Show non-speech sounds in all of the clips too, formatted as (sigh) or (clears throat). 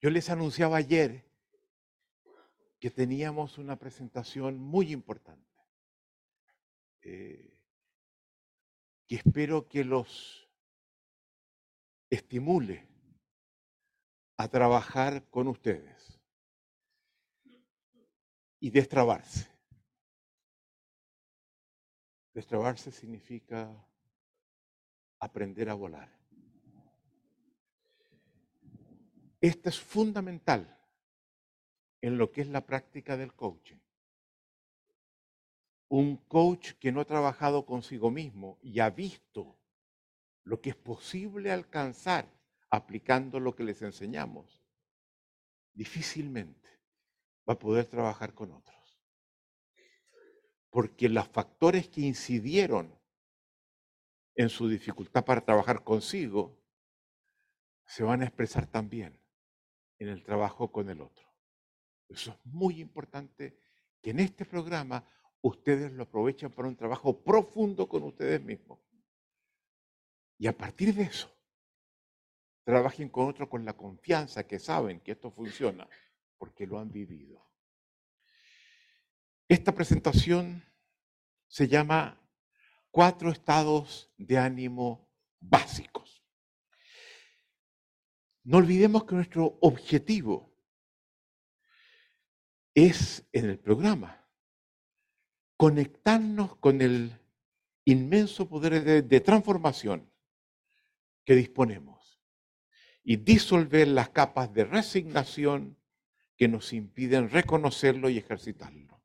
Yo les anunciaba ayer que teníamos una presentación muy importante, eh, que espero que los estimule a trabajar con ustedes y destrabarse. Destrabarse significa aprender a volar. Esto es fundamental en lo que es la práctica del coaching. Un coach que no ha trabajado consigo mismo y ha visto lo que es posible alcanzar aplicando lo que les enseñamos, difícilmente va a poder trabajar con otros. Porque los factores que incidieron en su dificultad para trabajar consigo se van a expresar también en el trabajo con el otro. Eso es muy importante que en este programa ustedes lo aprovechen para un trabajo profundo con ustedes mismos. Y a partir de eso, trabajen con otro con la confianza que saben que esto funciona, porque lo han vivido. Esta presentación se llama Cuatro estados de ánimo básicos. No olvidemos que nuestro objetivo es en el programa conectarnos con el inmenso poder de, transformación que disponemos y disolver las capas de resignación que nos impiden reconocerlo y ejercitarlo.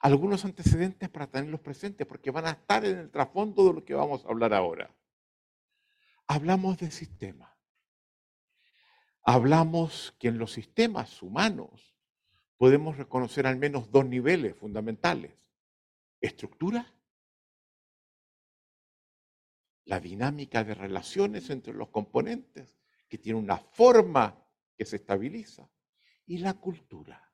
Algunos antecedentes para tenerlos presentes porque van a estar en el trasfondo de lo que vamos a hablar ahora. Hablamos de sistema. Hablamos que en los sistemas humanos podemos reconocer al menos dos niveles fundamentales. Estructura, la dinámica de relaciones entre los componentes, que tiene una forma que se estabiliza, y la cultura.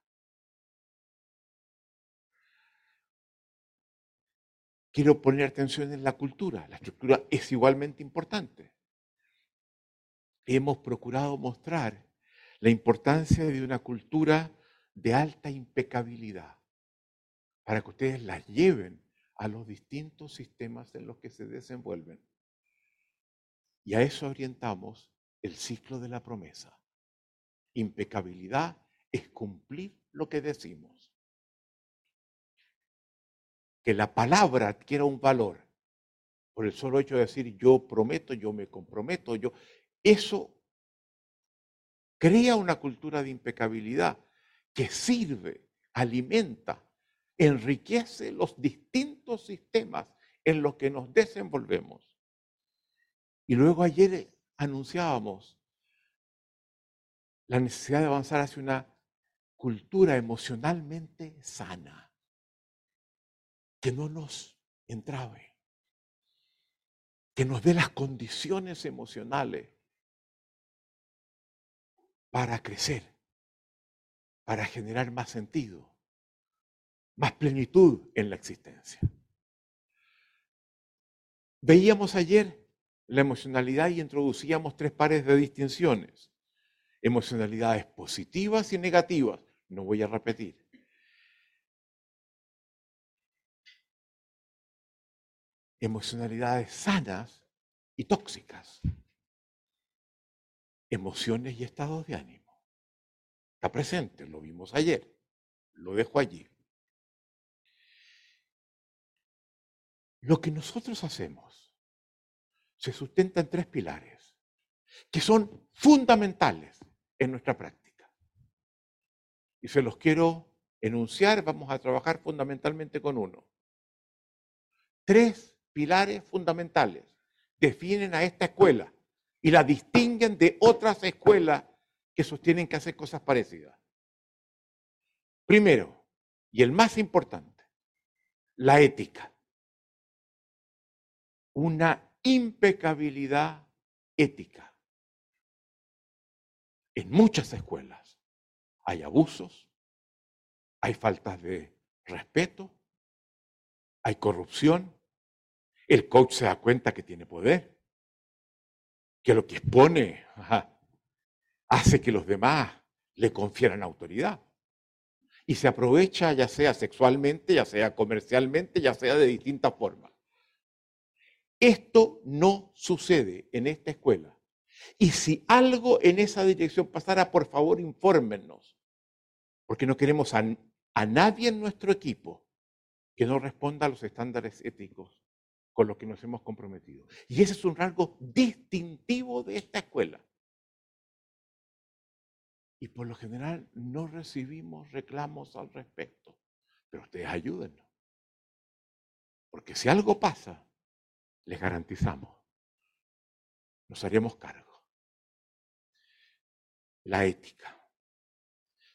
Quiero poner atención en la cultura. La estructura es igualmente importante. Hemos procurado mostrar la importancia de una cultura de alta impecabilidad para que ustedes las lleven a los distintos sistemas en los que se desenvuelven. Y a eso orientamos el ciclo de la promesa. Impecabilidad es cumplir lo que decimos. Que la palabra adquiera un valor por el solo hecho de decir yo prometo, yo me comprometo, yo eso crea una cultura de impecabilidad que sirve, alimenta, enriquece los distintos sistemas en los que nos desenvolvemos. Y luego ayer anunciábamos la necesidad de avanzar hacia una cultura emocionalmente sana, que no nos entrabe, que nos dé las condiciones emocionales para crecer para generar más sentido, más plenitud en la existencia. Veíamos ayer la emocionalidad y introducíamos tres pares de distinciones. Emocionalidades positivas y negativas. No voy a repetir. Emocionalidades sanas y tóxicas. Emociones y estados de ánimo presente, lo vimos ayer, lo dejo allí. Lo que nosotros hacemos se sustenta en tres pilares que son fundamentales en nuestra práctica. Y se los quiero enunciar, vamos a trabajar fundamentalmente con uno. Tres pilares fundamentales definen a esta escuela y la distinguen de otras escuelas que sostienen que hacer cosas parecidas. Primero, y el más importante, la ética. Una impecabilidad ética. En muchas escuelas hay abusos, hay faltas de respeto, hay corrupción, el coach se da cuenta que tiene poder, que lo que expone hace que los demás le confieran autoridad. Y se aprovecha ya sea sexualmente, ya sea comercialmente, ya sea de distintas formas. Esto no sucede en esta escuela. Y si algo en esa dirección pasara, por favor, infórmenos. Porque no queremos a, a nadie en nuestro equipo que no responda a los estándares éticos con los que nos hemos comprometido. Y ese es un rasgo distintivo de esta escuela. Y por lo general no recibimos reclamos al respecto. Pero ustedes ayúdennos. Porque si algo pasa, les garantizamos, nos haremos cargo. La ética.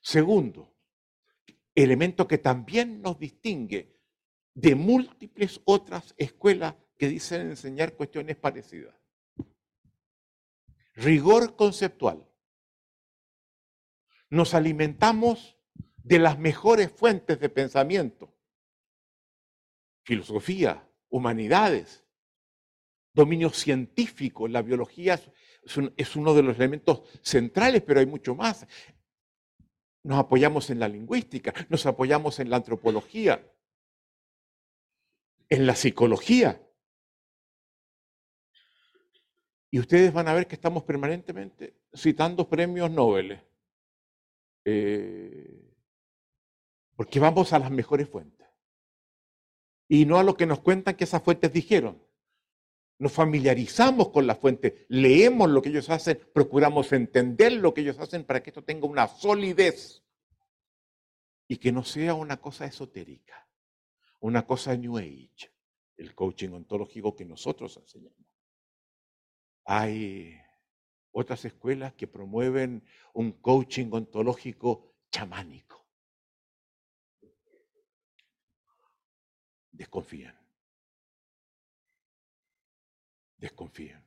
Segundo, elemento que también nos distingue de múltiples otras escuelas que dicen enseñar cuestiones parecidas. Rigor conceptual. Nos alimentamos de las mejores fuentes de pensamiento. Filosofía, humanidades, dominio científico. La biología es, uno de los elementos centrales, pero hay mucho más. Nos apoyamos en la lingüística, nos apoyamos en la antropología, en la psicología. Y ustedes van a ver que estamos permanentemente citando premios Nobel. Eh, porque vamos a las mejores fuentes. Y no a lo que nos cuentan que esas fuentes dijeron. Nos familiarizamos con la fuente, leemos lo que ellos hacen, procuramos entender lo que ellos hacen para que esto tenga una solidez y que no sea una cosa esotérica una cosa New Age, el coaching ontológico que nosotros enseñamos. Hay otras escuelas que promueven un coaching ontológico chamánico. Desconfían. Desconfían.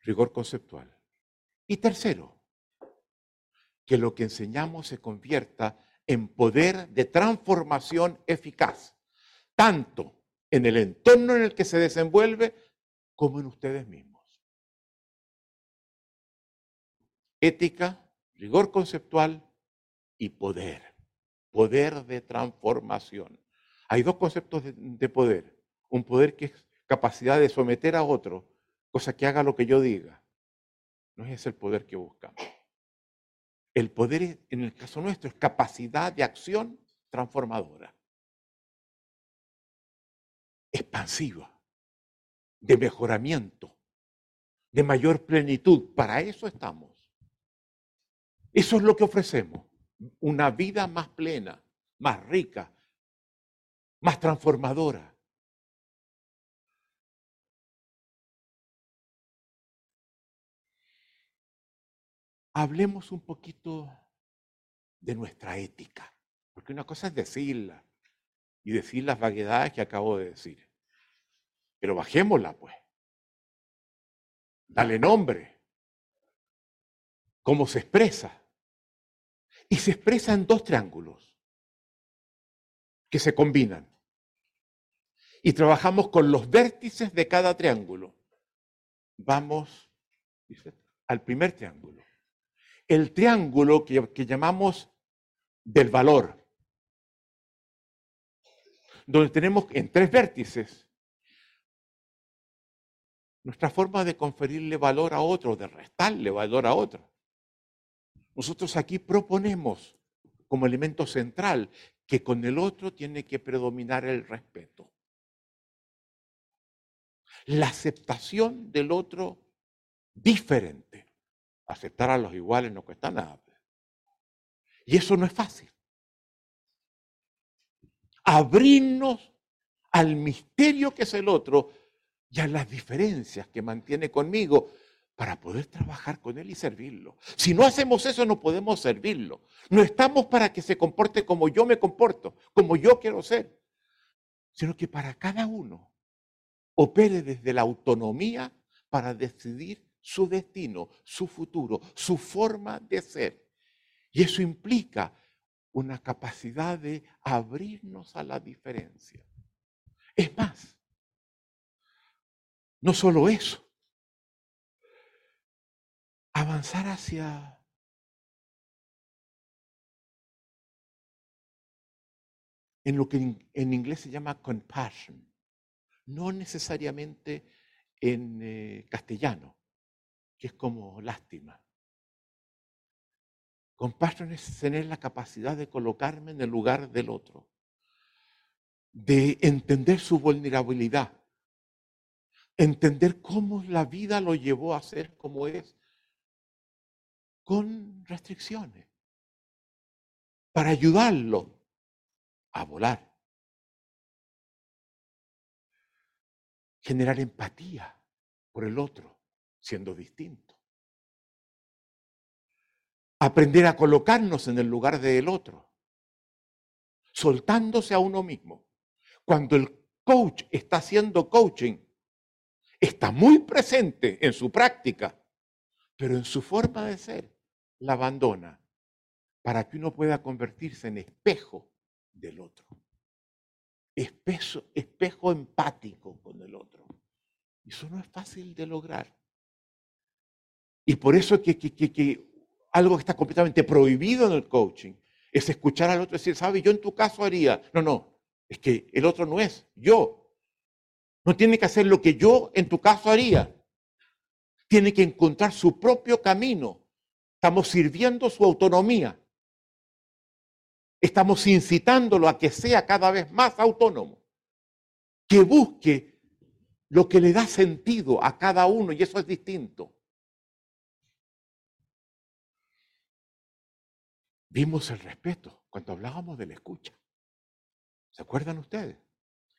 Rigor conceptual. Y tercero, que lo que enseñamos se convierta en poder de transformación eficaz, tanto en el entorno en el que se desenvuelve como en ustedes mismos. Ética, rigor conceptual y poder. Poder de transformación. Hay dos conceptos de, poder. Un poder que es capacidad de someter a otro, cosa que haga lo que yo diga. No es ese el poder que buscamos. El poder, en el caso nuestro, es capacidad de acción transformadora, expansiva, de mejoramiento, de mayor plenitud. Para eso estamos. Eso es lo que ofrecemos. Una vida más plena, más rica, más transformadora. Hablemos un poquito de nuestra ética, porque una cosa es decirla y decir las vaguedades que acabo de decir, pero bajémosla pues, dale nombre, cómo se expresa. Y se expresa en dos triángulos que se combinan. Y trabajamos con los vértices de cada triángulo. Vamos al primer triángulo el triángulo que, llamamos del valor, donde tenemos en tres vértices nuestra forma de conferirle valor a otro, de restarle valor a otro. Nosotros aquí proponemos como elemento central que con el otro tiene que predominar el respeto. La aceptación del otro diferente. Aceptar a los iguales no cuesta nada. Pues. Y eso no es fácil. Abrirnos al misterio que es el otro y a las diferencias que mantiene conmigo para poder trabajar con él y servirlo. Si no hacemos eso, no podemos servirlo. No estamos para que se comporte como yo me comporto, como yo quiero ser, sino que para cada uno opere desde la autonomía para decidir su destino, su futuro, su forma de ser. Y eso implica una capacidad de abrirnos a la diferencia. Es más, no solo eso, avanzar hacia en lo que en, inglés se llama compassion, no necesariamente en eh, castellano, que es como lástima. Compassion es tener la capacidad de colocarme en el lugar del otro, de entender su vulnerabilidad, entender cómo la vida lo llevó a ser como es, con restricciones, para ayudarlo a volar. Generar empatía por el otro, siendo distinto. Aprender a colocarnos en el lugar del otro, soltándose a uno mismo. Cuando el coach está haciendo coaching, está muy presente en su práctica, pero en su forma de ser la abandona para que uno pueda convertirse en espejo del otro. Espejo, espejo empático con el otro. Eso no es fácil de lograr. Y por eso que, que, que, algo que está completamente prohibido en el coaching es escuchar al otro decir, ¿sabes? Yo en tu caso haría. No, no, es que el otro no es yo. No tiene que hacer lo que yo en tu caso haría. Tiene que encontrar su propio camino. Estamos sirviendo su autonomía. Estamos incitándolo a que sea cada vez más autónomo. Que busque lo que le da sentido a cada uno y eso es distinto. Vimos el respeto cuando hablábamos de la escucha. ¿Se acuerdan ustedes?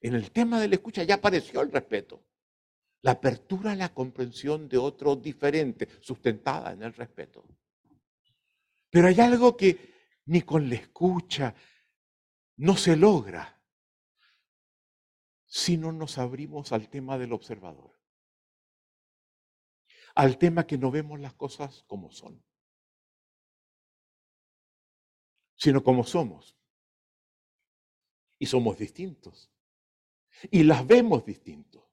En el tema de la escucha ya apareció el respeto. La apertura a la comprensión de otro diferente, sustentada en el respeto. Pero hay algo que ni con la escucha no se logra si no nos abrimos al tema del observador. Al tema que no vemos las cosas como son, sino como somos. Y somos distintos y las vemos distintos.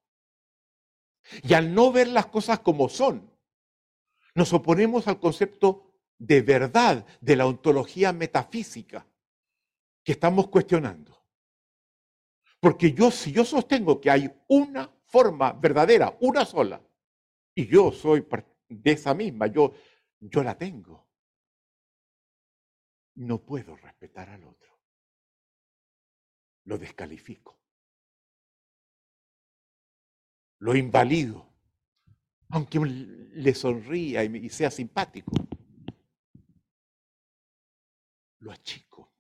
Y al no ver las cosas como son, nos oponemos al concepto de verdad de la ontología metafísica que estamos cuestionando. Porque yo, si yo sostengo que hay una forma verdadera, una sola, y yo soy de esa misma, yo, yo la tengo, no puedo respetar al otro. Lo descalifico lo invalido, aunque le sonría y sea simpático. Lo achico.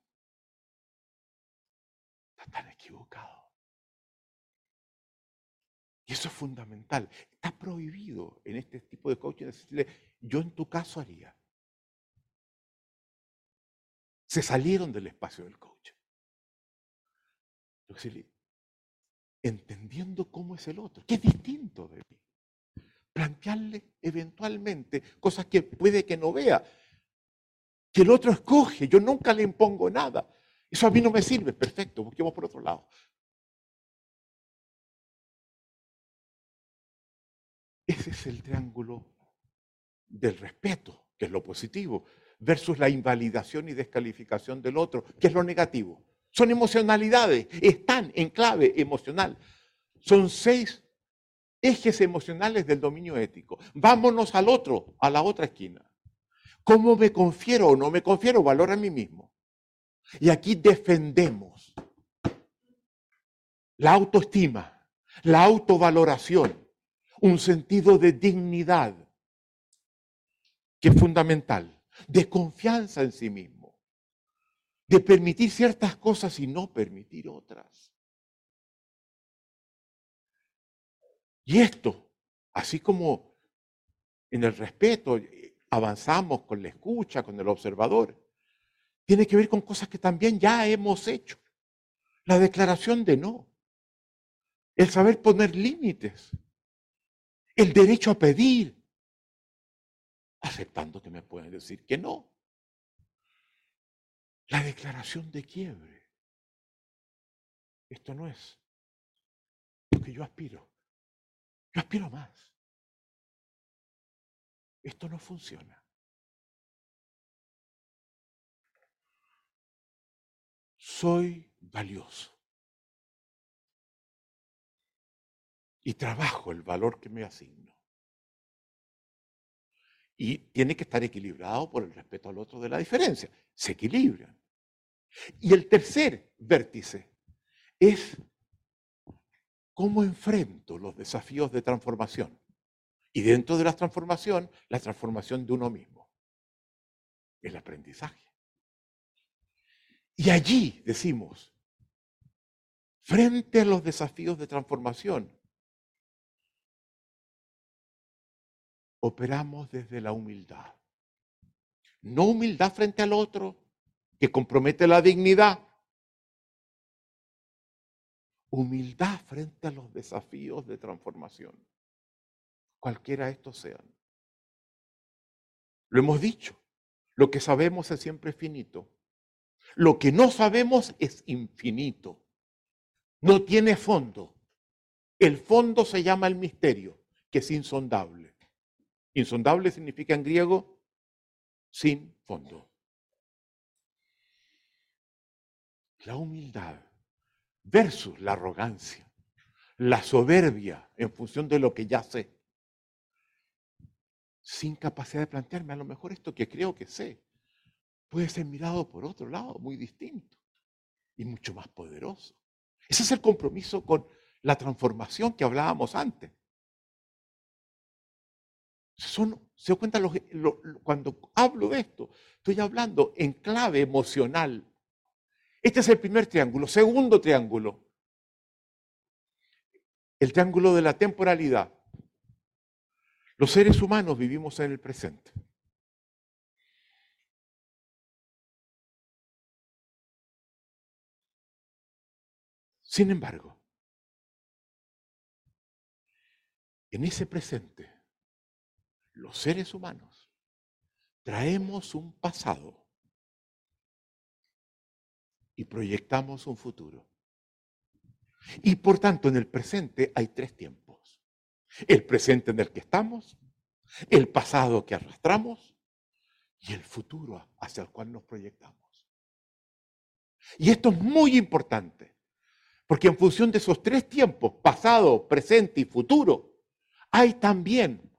Está tan equivocado. Y eso es fundamental. Está prohibido en este tipo de coaching decirle, yo en tu caso haría. Se salieron del espacio del coach entendiendo cómo es el otro, que es distinto de mí. Plantearle eventualmente cosas que puede que no vea, que el otro escoge, yo nunca le impongo nada. Eso a mí no me sirve, perfecto, busquemos por otro lado. Ese es el triángulo del respeto, que es lo positivo, versus la invalidación y descalificación del otro, que es lo negativo. Son emocionalidades, están en clave emocional. Son seis ejes emocionales del dominio ético. Vámonos al otro, a la otra esquina. ¿Cómo me confiero o no me confiero valor a mí mismo? Y aquí defendemos la autoestima, la autovaloración, un sentido de dignidad que es fundamental, de confianza en sí mismo de permitir ciertas cosas y no permitir otras. Y esto, así como en el respeto eh, avanzamos con la escucha, con el observador, tiene que ver con cosas que también ya hemos hecho. La declaración de no, el saber poner límites, el derecho a pedir, aceptando que me pueden decir que no la declaración de quiebre. Esto no es lo que yo aspiro. Yo aspiro más. esto no funciona. Soy valioso. Y trabajo el valor que me asigno. Y tiene que estar equilibrado por el respeto al otro de la diferencia. Se equilibran. Y el tercer vértice es cómo enfrento los desafíos de transformación. Y dentro de la transformación, la transformación de uno mismo. El aprendizaje. Y allí decimos, frente a los desafíos de transformación, operamos desde la humildad. No humildad frente al otro, que compromete la dignidad. Humildad frente a los desafíos de transformación, cualquiera estos sean. Lo hemos dicho, lo que sabemos es siempre finito. Lo que no sabemos es infinito. No tiene fondo. El fondo se llama el misterio, que es insondable. Insondable significa en griego sin fondo. La humildad versus la arrogancia, la soberbia en función de lo que ya sé, sin capacidad de plantearme a lo mejor esto que creo que sé, puede ser mirado por otro lado, muy distinto y mucho más poderoso. Ese es el compromiso con la transformación que hablábamos antes. Son, se da cuenta, cuando hablo de esto, estoy hablando en clave emocional. Este es el primer triángulo. Segundo triángulo, el triángulo de la temporalidad. Los seres humanos vivimos en el presente. Sin embargo, en ese presente, los seres humanos traemos un pasado y proyectamos un futuro. Y por tanto, en el presente hay tres tiempos. El presente en el que estamos, el pasado que arrastramos y el futuro hacia el cual nos proyectamos. Y esto es muy importante, porque en función de esos tres tiempos, pasado, presente y futuro, hay también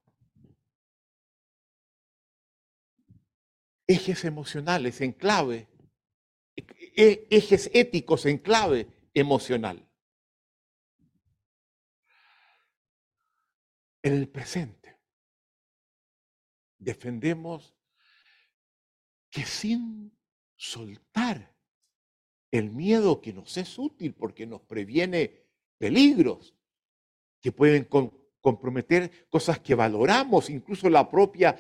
ejes emocionales en clave, e, ejes éticos en clave emocional. En el presente defendemos que sin soltar el miedo que nos es útil porque nos previene peligros que pueden comprometer cosas que valoramos, incluso la propia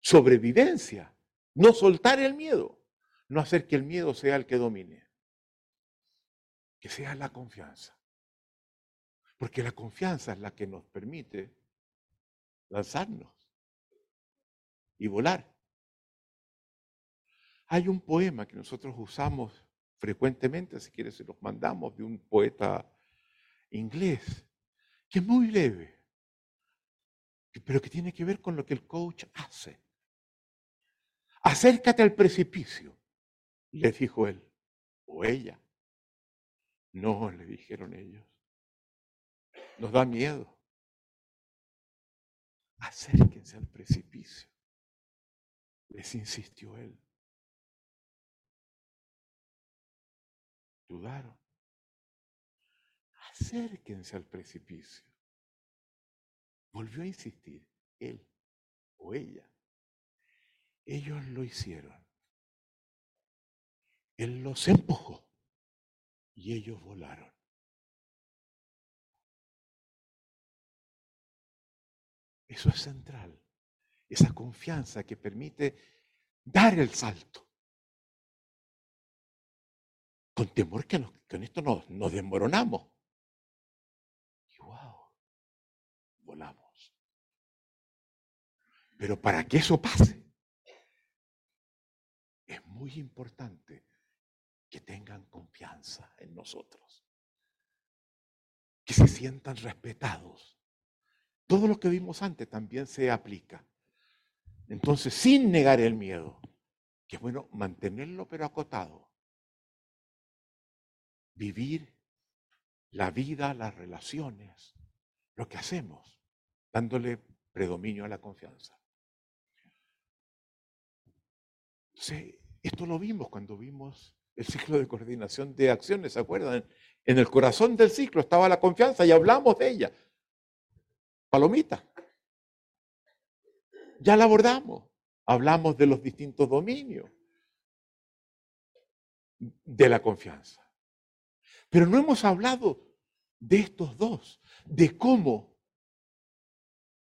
sobrevivencia. No soltar el miedo, no hacer que el miedo sea el que domine, que sea la confianza. Porque la confianza es la que nos permite lanzarnos y volar. Hay un poema que nosotros usamos frecuentemente, si quieres se los mandamos, de un poeta inglés, que es muy leve, pero que tiene que ver con lo que el coach hace. Acércate al precipicio, le dijo él, o ella. No, le dijeron ellos. Nos da miedo. Acérquense al precipicio, les insistió él. dudaron. Acérquense al precipicio. Volvió a insistir, él o ella. Ellos lo hicieron. Él los empujó y ellos volaron. Eso es central, esa confianza que permite dar el salto con temor que con esto nos, nos desmoronamos. Y wow, volamos. Pero para que eso pase, muy importante que tengan confianza en nosotros, que se sientan respetados. Todo lo que vimos antes también se aplica. Entonces, sin negar el miedo, que es bueno mantenerlo pero acotado, vivir la vida, las relaciones, lo que hacemos, dándole predominio a la confianza. Esto lo vimos cuando vimos el ciclo de coordinación de acciones, ¿se acuerdan? En el corazón del ciclo estaba la confianza y hablamos de ella. Palomita. Ya la abordamos. Hablamos de los distintos dominios de la confianza. Pero no hemos hablado de estos dos, de cómo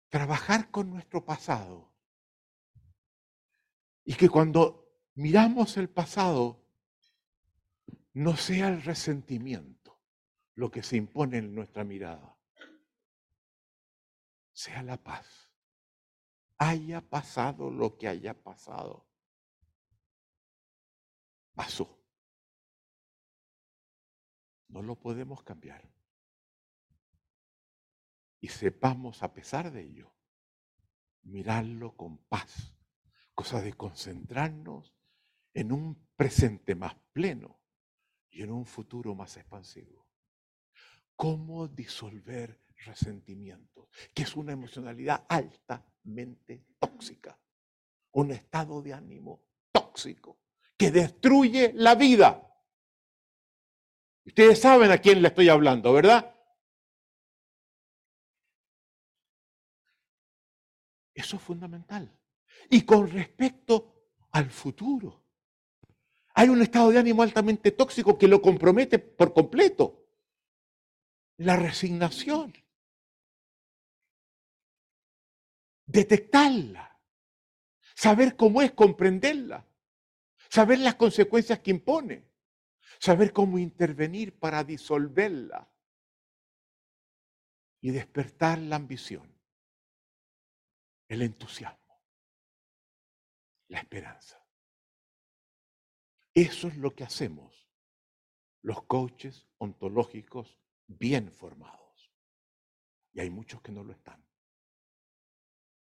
trabajar con nuestro pasado. Y que cuando miramos el pasado, no sea el resentimiento lo que se impone en nuestra mirada, sea la paz. Haya pasado lo que haya pasado. Pasó. No lo podemos cambiar y sepamos, a pesar de ello, mirarlo con paz, cosa de concentrarnos en un presente más pleno y en un futuro más expansivo. ¿Cómo disolver resentimientos? Que es una emocionalidad altamente tóxica, un estado de ánimo tóxico que destruye la vida. Ustedes saben a quién le estoy hablando, ¿verdad? Eso es fundamental. Y con respecto al futuro, hay un estado de ánimo altamente tóxico que lo compromete por completo. La resignación. Detectarla. Saber cómo es, comprenderla. Saber las consecuencias que impone. Saber cómo intervenir para disolverla. Y despertar la ambición el entusiasmo, la esperanza. Eso es lo que hacemos los coaches ontológicos bien formados. Y hay muchos que no lo están,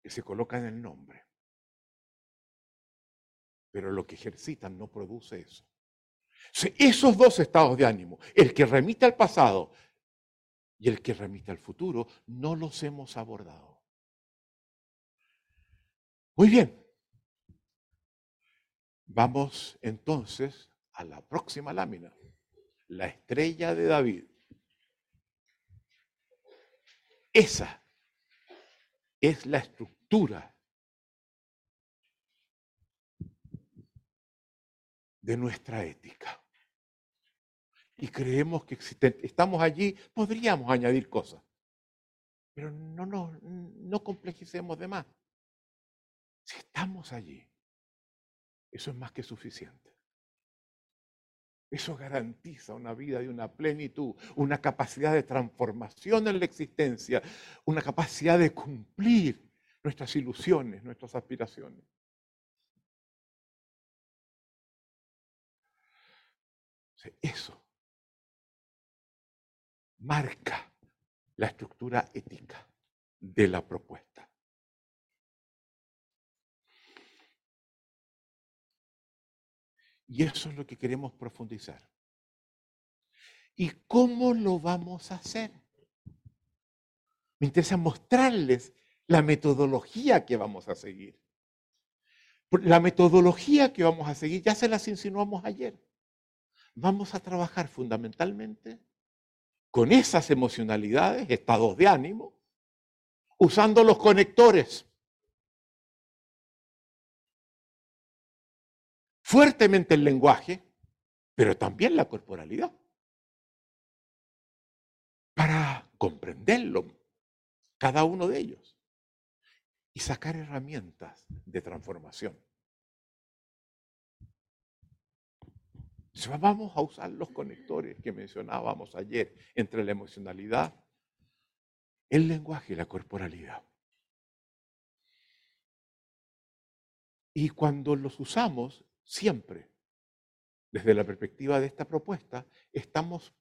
que se colocan el nombre, pero lo que ejercitan no produce eso. Esos dos estados de ánimo, el que remite al pasado y el que remite al futuro, no los hemos abordado. Muy bien. Vamos entonces a la próxima lámina, la estrella de David. Esa es la estructura de nuestra ética. Y creemos que estamos allí, podríamos añadir cosas, pero no, no, no complejicemos de más. Si estamos allí, eso es más que suficiente. Eso garantiza una vida de una plenitud, una capacidad de transformación en la existencia, una capacidad de cumplir nuestras ilusiones, nuestras aspiraciones. Eso marca la estructura ética de la propuesta. Y eso es lo que queremos profundizar. ¿Y cómo lo vamos a hacer? Me interesa mostrarles la metodología que vamos a seguir. La metodología que vamos a seguir ya se las insinuamos ayer. Vamos a trabajar fundamentalmente con esas emocionalidades, estados de ánimo, usando los conectores fuertemente el lenguaje, pero también la corporalidad, para comprenderlo, cada uno de ellos, y sacar herramientas de transformación. Vamos a usar los conectores que mencionábamos ayer entre la emocionalidad, el lenguaje y la corporalidad. Y cuando los usamos, siempre, desde la perspectiva de esta propuesta, estamos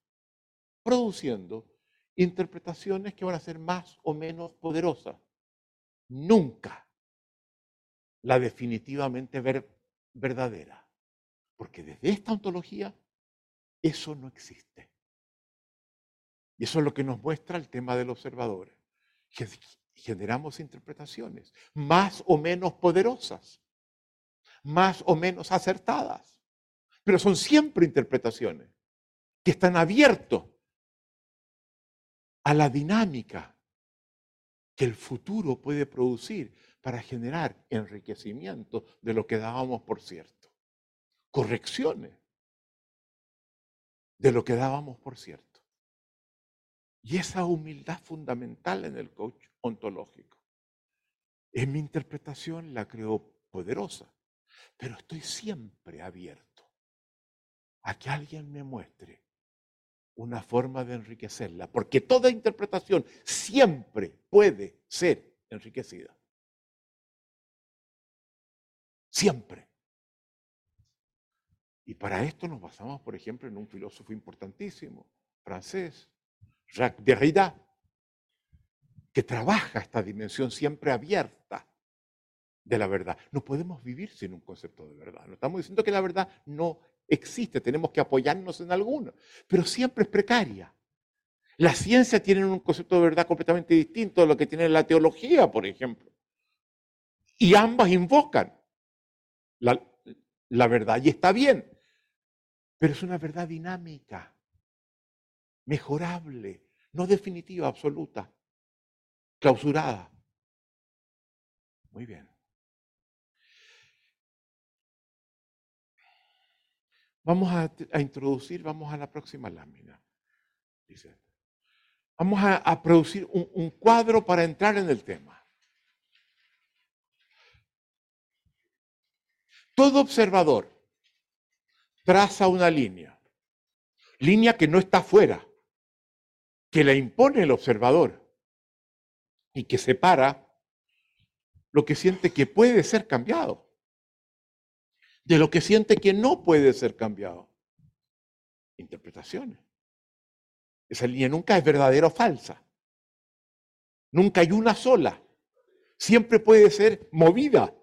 produciendo interpretaciones que van a ser más o menos poderosas. Nunca la definitivamente verdadera. Porque desde esta ontología eso no existe. Y eso es lo que nos muestra el tema del observador. Generamos interpretaciones más o menos poderosas, más o menos acertadas, pero son siempre interpretaciones que están abiertos a la dinámica que el futuro puede producir para generar enriquecimiento de lo que dábamos por cierto, correcciones de lo que dábamos por cierto. Y esa humildad fundamental en el coach ontológico. En mi interpretación la creo poderosa, pero estoy siempre abierto a que alguien me muestre una forma de enriquecerla, porque toda interpretación siempre puede ser enriquecida. Siempre. Y para esto nos basamos, por ejemplo, en un filósofo importantísimo, francés, Jacques Derrida, que trabaja esta dimensión siempre abierta de la verdad. No podemos vivir sin un concepto de verdad. No estamos diciendo que la verdad no existe, tenemos que apoyarnos en alguno, pero siempre es precaria. La ciencia tiene un concepto de verdad completamente distinto de lo que tiene la teología, por ejemplo. Y ambas invocan la, la verdad y está bien, pero es una verdad dinámica, mejorable, no definitiva, absoluta, clausurada. Muy bien. Vamos a, introducir, vamos a la próxima lámina. Dice. Vamos a, producir un cuadro para entrar en el tema. Todo observador traza una línea, línea que no está fuera, que la impone el observador y que separa lo que siente que puede ser cambiado de lo que siente que no puede ser cambiado. Interpretaciones. Esa línea nunca es verdadera o falsa. Nunca hay una sola. Siempre puede ser movida.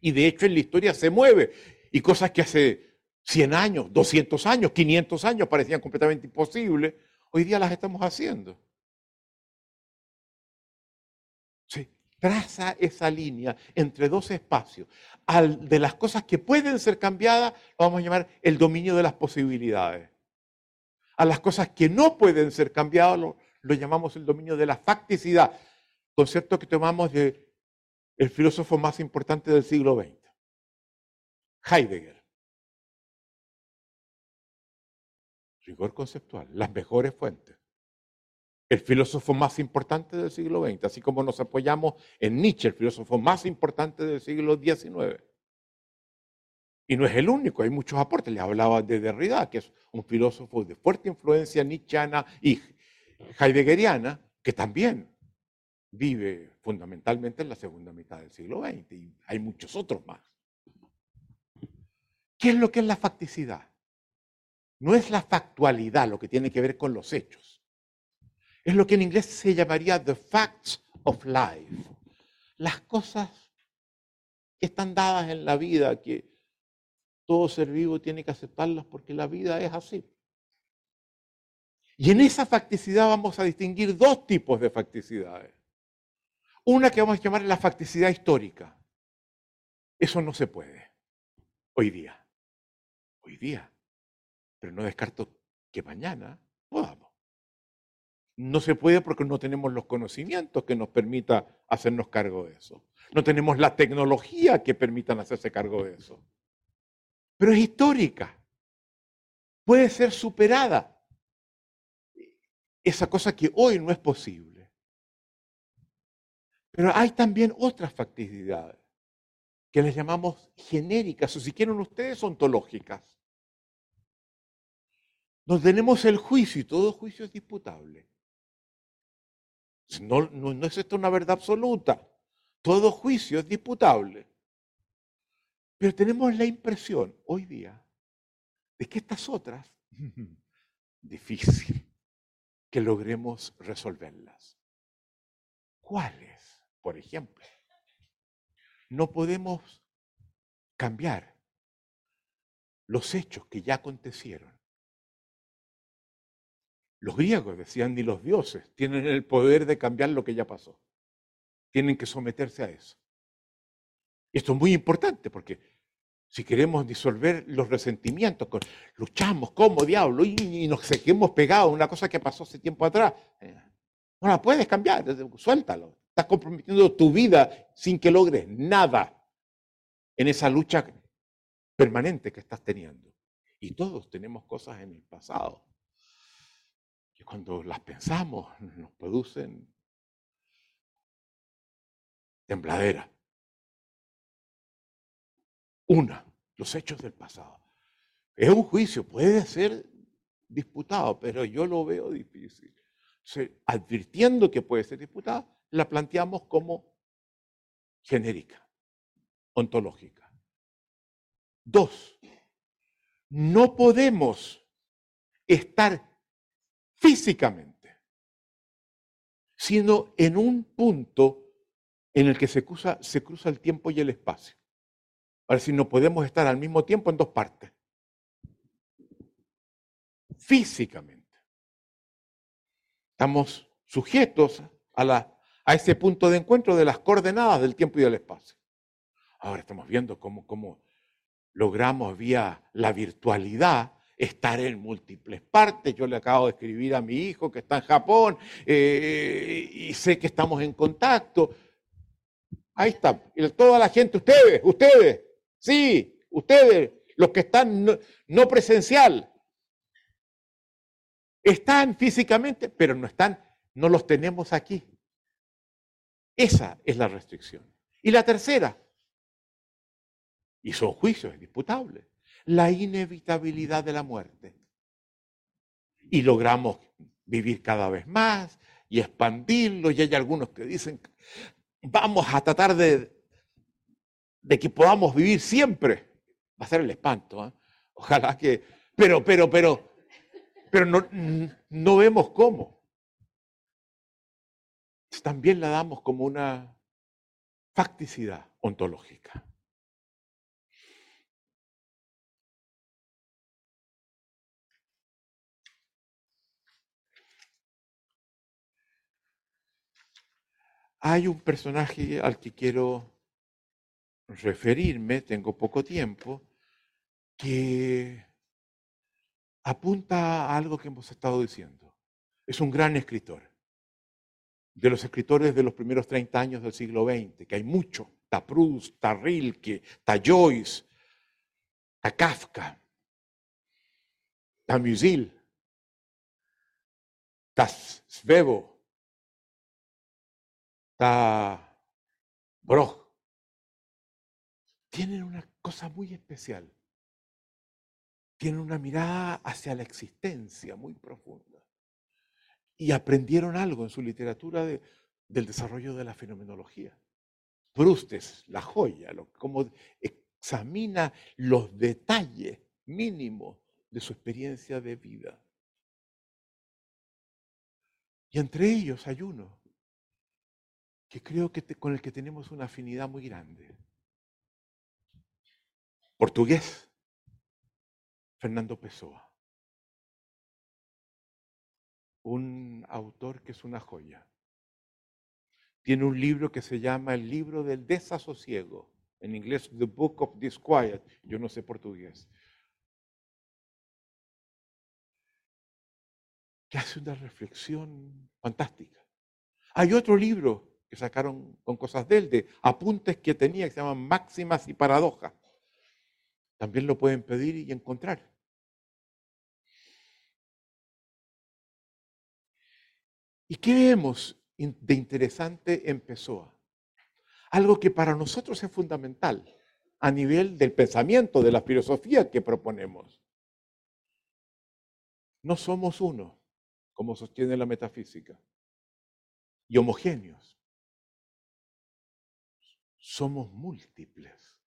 Y de hecho en la historia se mueve. Y cosas que hace 100 años, 200 años, 500 años parecían completamente imposibles, hoy día las estamos haciendo. Traza esa línea entre dos espacios. Al de las cosas que pueden ser cambiadas, lo vamos a llamar el dominio de las posibilidades. A las cosas que no pueden ser cambiadas, lo, llamamos el dominio de la facticidad, concepto que tomamos del el filósofo más importante del siglo XX, Heidegger. Rigor conceptual, las mejores fuentes el filósofo más importante del siglo XX, así como nos apoyamos en Nietzsche, el filósofo más importante del siglo XIX. Y no es el único, hay muchos aportes. Le hablaba de Derrida, que es un filósofo de fuerte influencia nietzscheana y heideggeriana, que también vive fundamentalmente en la segunda mitad del siglo XX. Y hay muchos otros más. ¿Qué es lo que es la facticidad? No es la factualidad lo que tiene que ver con los hechos es lo que en inglés se llamaría the facts of life. Las cosas que están dadas en la vida, que todo ser vivo tiene que aceptarlas porque la vida es así. Y en esa facticidad vamos a distinguir dos tipos de facticidades. Una que vamos a llamar la facticidad histórica. Eso no se puede hoy día. Hoy día. Pero no descarto que mañana podamos. No se puede porque no tenemos los conocimientos que nos permita hacernos cargo de eso. No tenemos la tecnología que permitan hacerse cargo de eso. Pero es histórica. Puede ser superada. Esa cosa que hoy no es posible. Pero hay también otras facticidades que les llamamos genéricas o si quieren ustedes ontológicas. Nos tenemos el juicio y todo juicio es disputable. No, no, es esto una verdad absoluta. Todo juicio es disputable. Pero tenemos la impresión hoy día de que estas otras, (laughs) difícil que logremos resolverlas. ¿Cuáles? Por ejemplo, No podemos cambiar los hechos que ya acontecieron. Los griegos decían, ni los dioses tienen el poder de cambiar lo que ya pasó. Tienen que someterse a eso. Y esto es muy importante porque si queremos disolver los resentimientos, luchamos como diablo y, nos seguimos pegados a una cosa que pasó hace tiempo atrás. Eh, no la puedes cambiar, suéltalo. Estás comprometiendo tu vida sin que logres nada en esa lucha permanente que estás teniendo. Y todos tenemos cosas en el pasado que cuando las pensamos nos producen tembladera. Una, los hechos del pasado. Es un juicio, puede ser disputado, pero yo lo veo difícil. advirtiendo que puede ser disputado, la planteamos como genérica, ontológica. Dos, no podemos estar físicamente, sino en un punto en el que se cruza, el tiempo y el espacio. Ahora, si no podemos estar al mismo tiempo en dos partes. Físicamente. Estamos sujetos a, ese punto de encuentro de las coordenadas del tiempo y del espacio. Ahora estamos viendo cómo logramos vía la virtualidad estar en múltiples partes. Yo le acabo de escribir a mi hijo que está en Japón eh, y sé que estamos en contacto. Ahí está, toda la gente, ustedes, ustedes, sí, ustedes, los que están no, presencial, están físicamente, pero no están, no los tenemos aquí. Esa es la restricción. Y la tercera, y son juicios disputables, la inevitabilidad de la muerte. Y logramos vivir cada vez más y expandirlo. Y hay algunos que dicen, vamos a tratar de, de que podamos vivir siempre. Va a ser el espanto. ¿eh? Ojalá que... Pero, pero, pero, pero no, no vemos cómo. También la damos como una facticidad ontológica. Hay un personaje al que quiero referirme, tengo poco tiempo, que apunta a algo que hemos estado diciendo. Es un gran escritor, de los escritores de los primeros 30 años del siglo XX, que hay mucho. Está Proust, está Rilke, está Joyce, Kafka, está Broch, tienen una cosa muy especial. Tienen una mirada hacia la existencia muy profunda. Y aprendieron algo en su literatura del desarrollo de la fenomenología. Proust es la joya, lo, como examina los detalles mínimos de su experiencia de vida. Y entre ellos hay uno que creo que con el que tenemos una afinidad muy grande. Portugués, Fernando Pessoa. Un autor que es una joya. Tiene un libro que se llama El libro del desasosiego. En inglés, The Book of Disquiet. Yo no sé portugués. Que hace una reflexión fantástica. Hay otro libro sacaron con cosas de él, de apuntes que tenía que se llaman máximas y paradojas. También lo pueden pedir y encontrar. ¿Y qué vemos de interesante en Pessoa? Algo que para nosotros es fundamental a nivel del pensamiento, de la filosofía que proponemos. No somos uno, como sostiene la metafísica, y homogéneos somos múltiples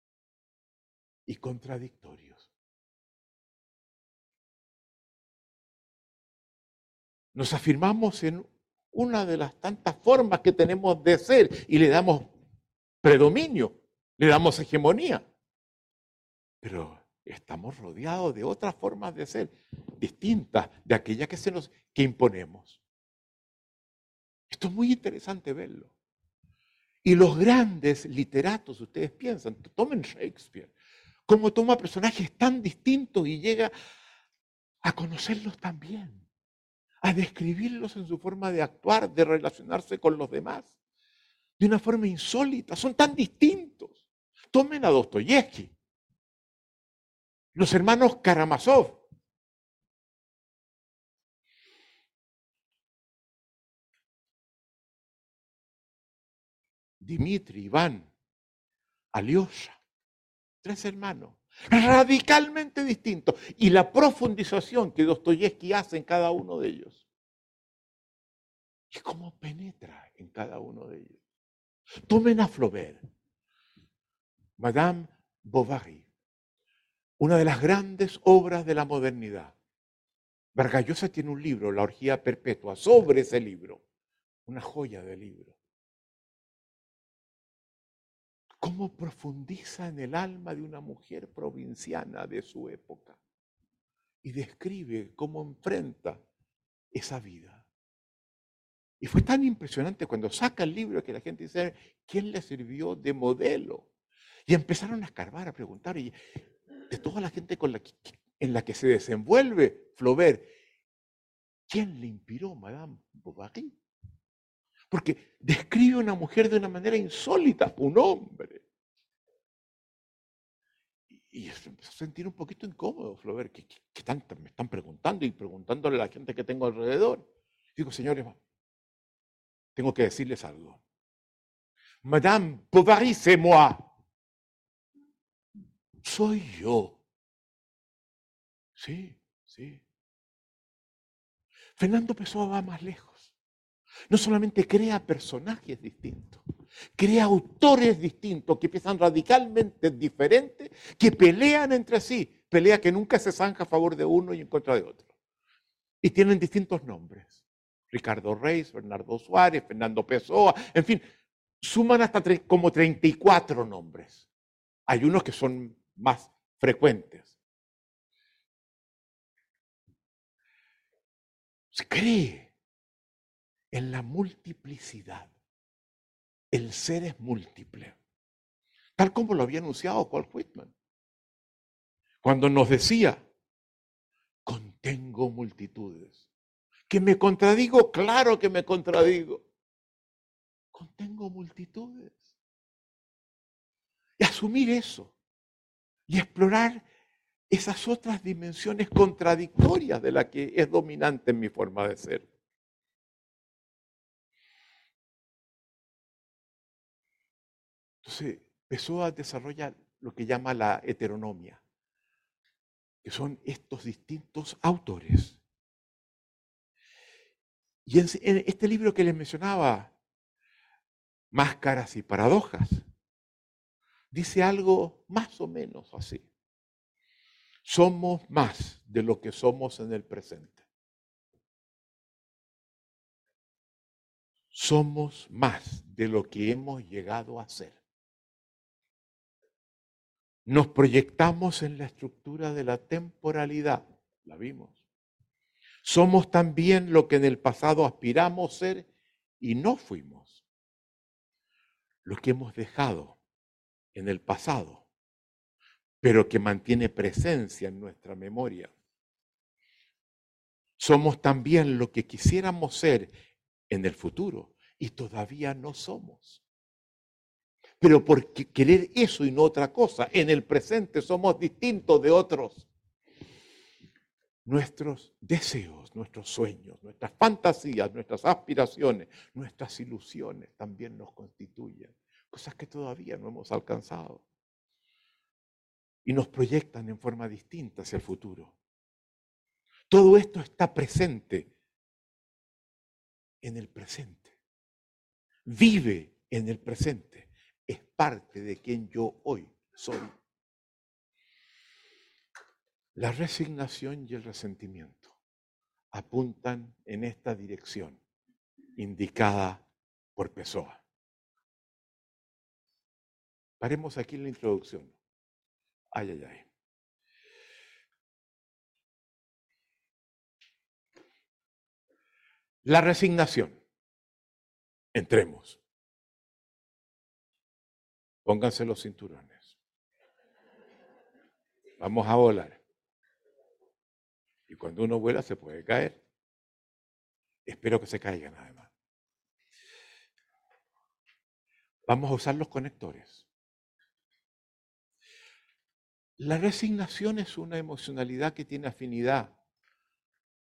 y contradictorios. Nos afirmamos en una de las tantas formas que tenemos de ser y le damos predominio le damos hegemonía. Pero estamos rodeados de otras formas de ser, distintas de aquellas que, se nos, que imponemos. Esto es muy interesante verlo. Y los grandes literatos, ustedes piensan, tomen Shakespeare, cómo toma personajes tan distintos y llega a conocerlos también, a describirlos en su forma de actuar, de relacionarse con los demás, de una forma insólita. Son tan distintos. Tomen a Dostoyevsky, los hermanos Karamazov. Dimitri, Iván, Alyosha, tres hermanos, radicalmente distintos. Y la profundización que Dostoyevsky hace en cada uno de ellos. Y cómo penetra en cada uno de ellos. Tomen a Flaubert, Madame Bovary, una de las grandes obras de la modernidad. Vargallosa tiene un libro, La orgía perpetua, sobre ese libro, una joya de libro. Cómo profundiza en el alma de una mujer provinciana de su época y describe cómo enfrenta esa vida. Y fue tan impresionante cuando saca el libro que la gente dice, ¿quién le sirvió de modelo? Y empezaron a escarbar, a preguntar, y de toda la gente la en la que se desenvuelve Flaubert, ¿quién le inspiró Madame Bovary? Porque describe una mujer de una manera insólita, un hombre. Y, se empezó a sentir un poquito incómodo, Flaubert, que, me están preguntando y preguntándole a la gente que tengo alrededor. Digo, señores, tengo que decirles algo. Madame Bovary, c'est moi. Soy yo. Sí, sí. Fernando Pessoa va más lejos. No solamente crea personajes distintos, crea autores distintos que piensan radicalmente diferentes, que pelean entre sí, pelea que nunca se zanja a favor de uno y en contra de otro. Y tienen distintos nombres. Ricardo Reis, Bernardo Suárez, Fernando Pessoa, en fin, suman hasta como 34 nombres. Hay unos que son más frecuentes. Se cree en la multiplicidad. El ser es múltiple. Tal como lo había anunciado Paul Whitman. Cuando nos decía, contengo multitudes. Que me contradigo, claro que me contradigo. Contengo multitudes. Y asumir eso. Y explorar esas otras dimensiones contradictorias de la que es dominante en mi forma de ser. Entonces, empezó a desarrollar lo que llama la heteronomia, que son estos distintos autores. Y en, este libro que les mencionaba, Máscaras y Paradojas, dice algo más o menos así. Somos más de lo que somos en el presente. Somos más de lo que hemos llegado a ser. Nos proyectamos en la estructura de la temporalidad, la vimos. Somos también lo que en el pasado aspiramos ser y no fuimos. Lo que hemos dejado en el pasado, pero que mantiene presencia en nuestra memoria. Somos también lo que quisiéramos ser en el futuro y todavía no somos pero por querer eso y no otra cosa. En el presente somos distintos de otros. Nuestros deseos, nuestros sueños, nuestras fantasías, nuestras aspiraciones, nuestras ilusiones también nos constituyen. Cosas que todavía no hemos alcanzado. Y nos proyectan en forma distinta hacia el futuro. Todo esto está presente en el presente. Vive en el presente es parte de quien yo hoy soy. La resignación y el resentimiento apuntan en esta dirección indicada por Pessoa. Paremos aquí en la introducción. Ay, ay, ay. La resignación. Entremos. Pónganse los cinturones. Vamos a volar. Y cuando uno vuela se puede caer. Espero que se caigan además. Vamos a usar los conectores. La resignación es una emocionalidad que tiene afinidad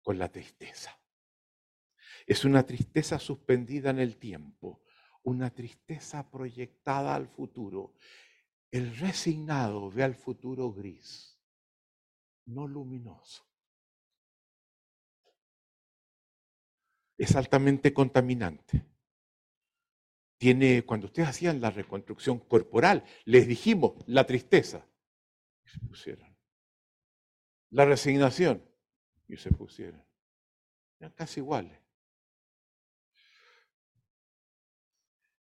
con la tristeza. Es una tristeza suspendida en el tiempo, una tristeza proyectada al futuro. El resignado ve al futuro gris, no luminoso. Es altamente contaminante. Tiene, cuando ustedes hacían la reconstrucción corporal, les dijimos la tristeza, y se pusieron. La resignación, y se pusieron. Eran casi iguales.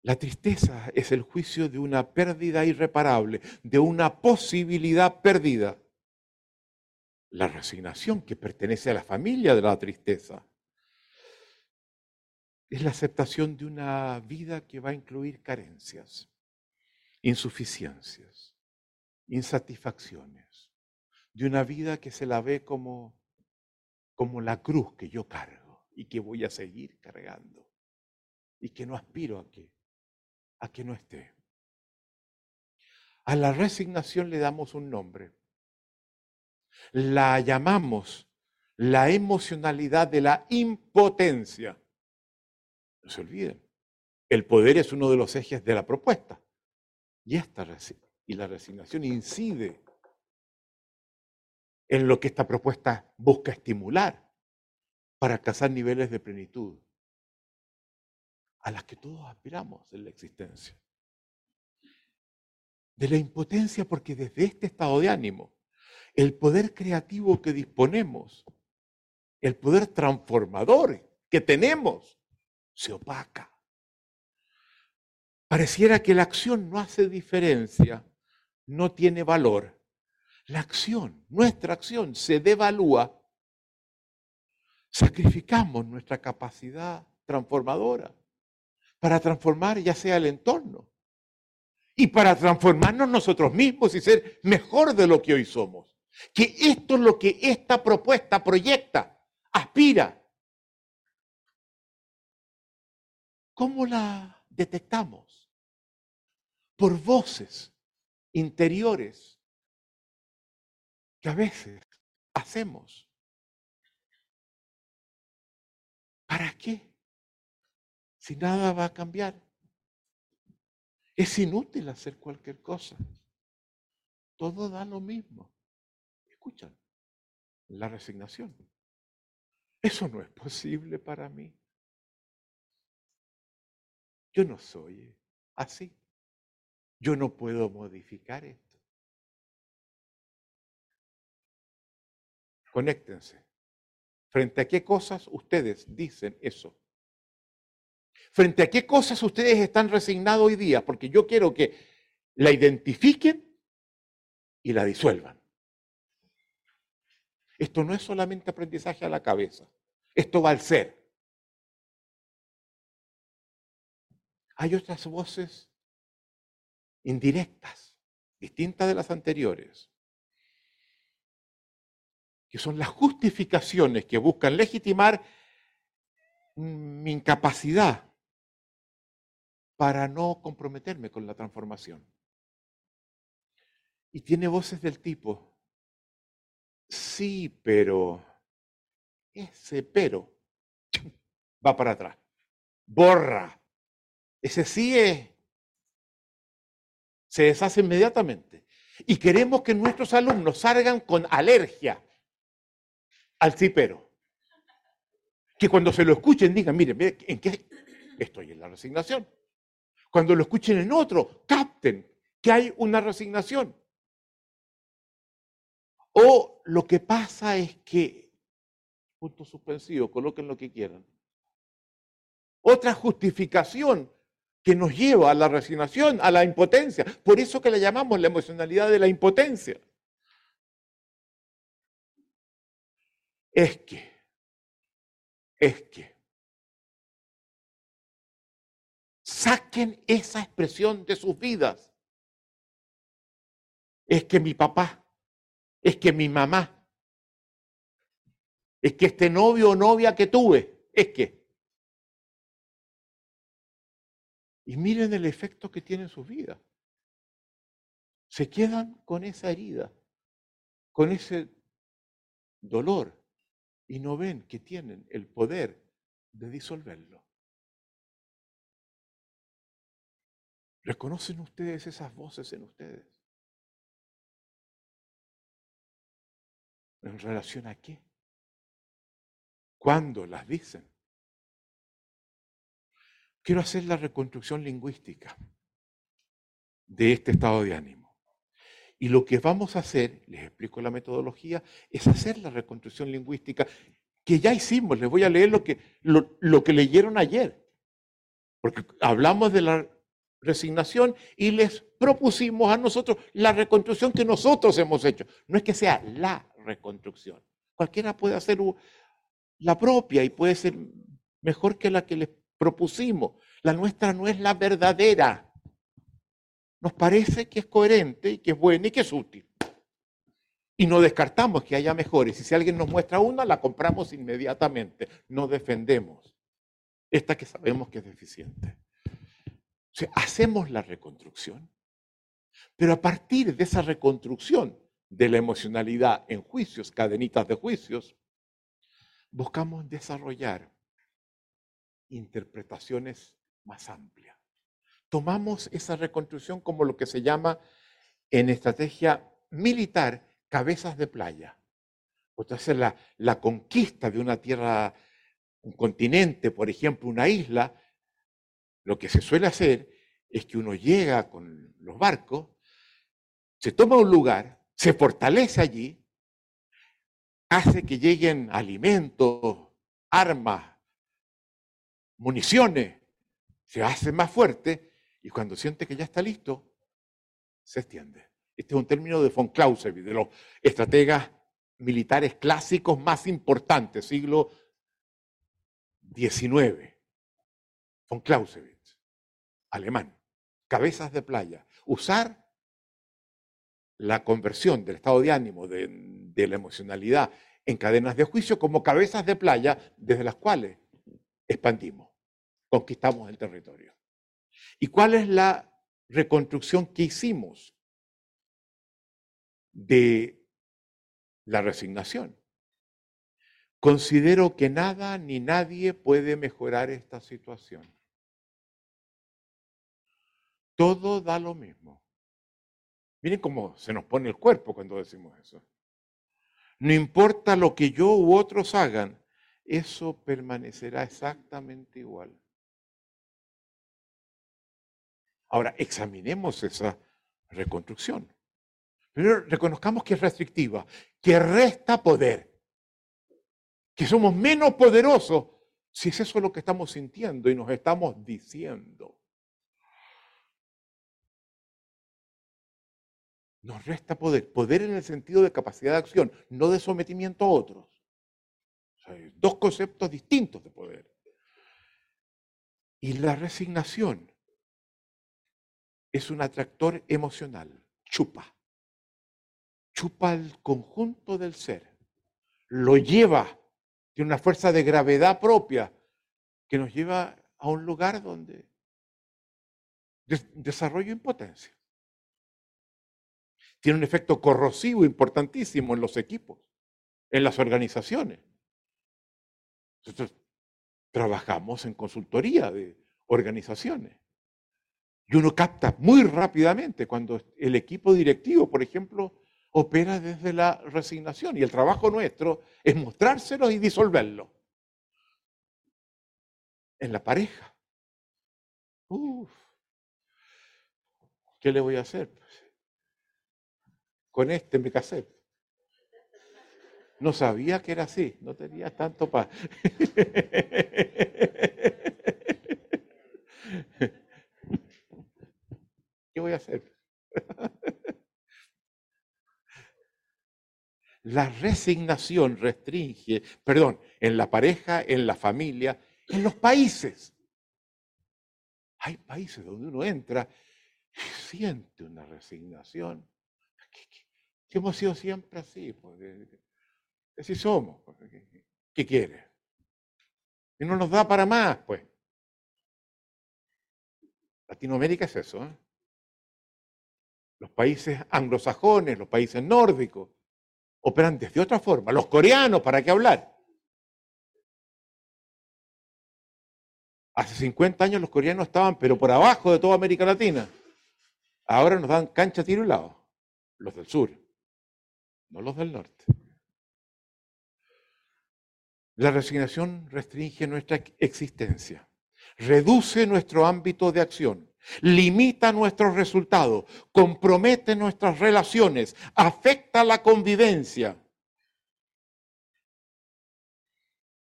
La tristeza es el juicio de una pérdida irreparable, de una posibilidad perdida. La resignación que pertenece a la familia de la tristeza es la aceptación de una vida que va a incluir carencias, insuficiencias, insatisfacciones, de una vida que se la ve como, como la cruz que yo cargo y que voy a seguir cargando y que no aspiro a que a que no esté. A la resignación le damos un nombre. La llamamos la emocionalidad de la impotencia. No se olviden, el poder es uno de los ejes de la propuesta. Y, esta, y la resignación incide en lo que esta propuesta busca estimular para alcanzar niveles de plenitud a las que todos aspiramos en la existencia. De la impotencia porque desde este estado de ánimo, el poder creativo que disponemos, el poder transformador que tenemos, se opaca. Pareciera que la acción no hace diferencia, no tiene valor. La acción, nuestra acción, se devalúa. Sacrificamos nuestra capacidad transformadora para transformar ya sea el entorno y para transformarnos nosotros mismos y ser mejor de lo que hoy somos. Que esto es lo que esta propuesta proyecta, aspira. ¿Cómo la detectamos? Por voces interiores que a veces hacemos. ¿Para qué? Si nada va a cambiar. Es inútil hacer cualquier cosa. Todo da lo mismo. Escuchan, la resignación. Eso no es posible para mí. Yo no soy así. Yo no puedo modificar esto. Conéctense. ¿Frente a qué cosas ustedes dicen eso? ¿Frente a qué cosas ustedes están resignados hoy día? Porque yo quiero que la identifiquen y la disuelvan. Esto no es solamente aprendizaje a la cabeza, esto va al ser. Hay otras voces indirectas, distintas de las anteriores, que son las justificaciones que buscan legitimar mi incapacidad para no comprometerme con la transformación. Y tiene voces del tipo, sí, pero, ese pero (laughs) va para atrás, borra, ese sí es, se deshace inmediatamente. Y queremos que nuestros alumnos salgan con alergia al sí, pero. Que cuando se lo escuchen digan, miren, ¿en qué estoy en la resignación? Cuando lo escuchen en otro, capten que hay una resignación. O lo que pasa es que, punto suspensivo, coloquen lo que quieran. Otra justificación que nos lleva a la resignación, a la impotencia. Por eso que le llamamos la emocionalidad de la impotencia. Es que, es que, saquen esa expresión de sus vidas. Es que mi papá, es que mi mamá, es que este novio o novia que tuve, es que. Y miren el efecto que tiene en sus vidas. Se quedan con esa herida, con ese dolor, y no ven que tienen el poder de disolverlo. ¿Reconocen ustedes esas voces en ustedes? ¿En relación a qué? ¿Cuándo las dicen? Quiero hacer la reconstrucción lingüística de este estado de ánimo. Y lo que vamos a hacer, les explico la metodología, es hacer la reconstrucción lingüística que ya hicimos. Les voy a leer lo que, lo, lo que leyeron ayer. Porque hablamos de la resignación y les propusimos a nosotros la reconstrucción que nosotros hemos hecho. No es que sea la reconstrucción. Cualquiera puede hacer la propia y puede ser mejor que la que les propusimos. La nuestra no es la verdadera. Nos parece que es coherente y que es buena y que es útil. Y no descartamos que haya mejores. Y si alguien nos muestra una, la compramos inmediatamente. No defendemos esta que sabemos que es deficiente. Hacemos la reconstrucción. Pero a partir de esa reconstrucción de la emocionalidad en juicios, cadenitas de juicios, buscamos desarrollar interpretaciones más amplias. Tomamos esa reconstrucción como lo que se llama en estrategia militar cabezas de playa. Entonces la, la conquista de una tierra, un continente, por ejemplo, una isla, lo que se suele hacer es que uno llega con los barcos, se toma un lugar, se fortalece allí, hace que lleguen alimentos, armas, municiones, se hace más fuerte y cuando siente que ya está listo, se extiende. Este es un término de von Clausewitz, de los estrategas militares clásicos más importantes, siglo XIX. Von Clausewitz, alemán, cabezas de playa. Usar la conversión del estado de ánimo, de, de la emocionalidad en cadenas de juicio como cabezas de playa desde las cuales expandimos, conquistamos el territorio. ¿Y cuál es la reconstrucción que hicimos de la resignación? Considero que nada ni nadie puede mejorar esta situación. Todo da lo mismo. Miren cómo se nos pone el cuerpo cuando decimos eso. No importa lo que yo u otros hagan, eso permanecerá exactamente igual. Ahora, examinemos esa reconstrucción. Primero, reconozcamos que es restrictiva, que resta poder, que somos menos poderosos si es eso lo que estamos sintiendo y nos estamos diciendo. Nos resta poder. Poder en el sentido de capacidad de acción, no de sometimiento a otros. dos conceptos distintos de poder. Y la resignación es un atractor emocional. Chupa. Chupa el conjunto del ser. Lo lleva. Tiene una fuerza de gravedad propia que nos lleva a un lugar donde desarrollo impotencia tiene un efecto corrosivo importantísimo en los equipos, en las organizaciones. Nosotros trabajamos en consultoría de organizaciones. Y uno capta muy rápidamente cuando el equipo directivo, por ejemplo, opera desde la resignación. Y el trabajo nuestro es mostrárselo y disolverlo. En la pareja. Uf, ¿Qué le voy a hacer? Con este me casé. No sabía que era así, no tenía tanto paz. (laughs) hacer. (laughs) La resignación restringe, perdón, en la pareja, en la familia, en los países. Hay países donde uno entra y siente una resignación. Que, hemos sido siempre así, porque así somos. ¿Qué quiere? Y no nos da para más, pues. Latinoamérica es eso. ¿eh? Los países anglosajones, los países nórdicos, operan de otra forma. Los coreanos, ¿para qué hablar? Hace 50 años los coreanos estaban, pero por abajo de toda América Latina. Ahora nos dan cancha tiro y lado. Los del sur, no los del norte. La resignación restringe nuestra existencia, reduce nuestro ámbito de acción, limita nuestros resultados, compromete nuestras relaciones, afecta la convivencia,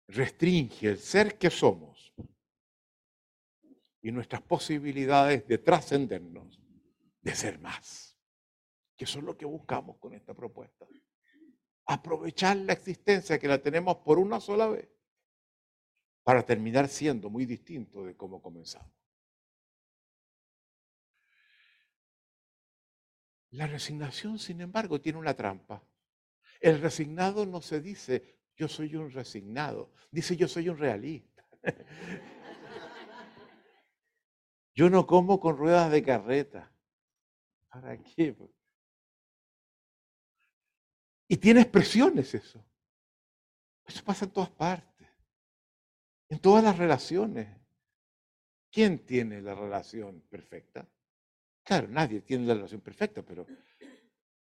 restringe el ser que somos y nuestras posibilidades de trascendernos, de ser más, que eso es lo que buscamos con esta propuesta. Aprovechar la existencia que la tenemos por una sola vez para terminar siendo muy distinto de cómo comenzamos. La resignación, sin embargo, tiene una trampa. El resignado no se dice, yo soy un resignado, dice, yo soy un realista. (laughs) yo no como con ruedas de carreta. ¿Para qué? Y tiene expresiones eso. Eso pasa en todas partes, en todas las relaciones. ¿Quién tiene la relación perfecta? Claro, nadie tiene la relación perfecta, pero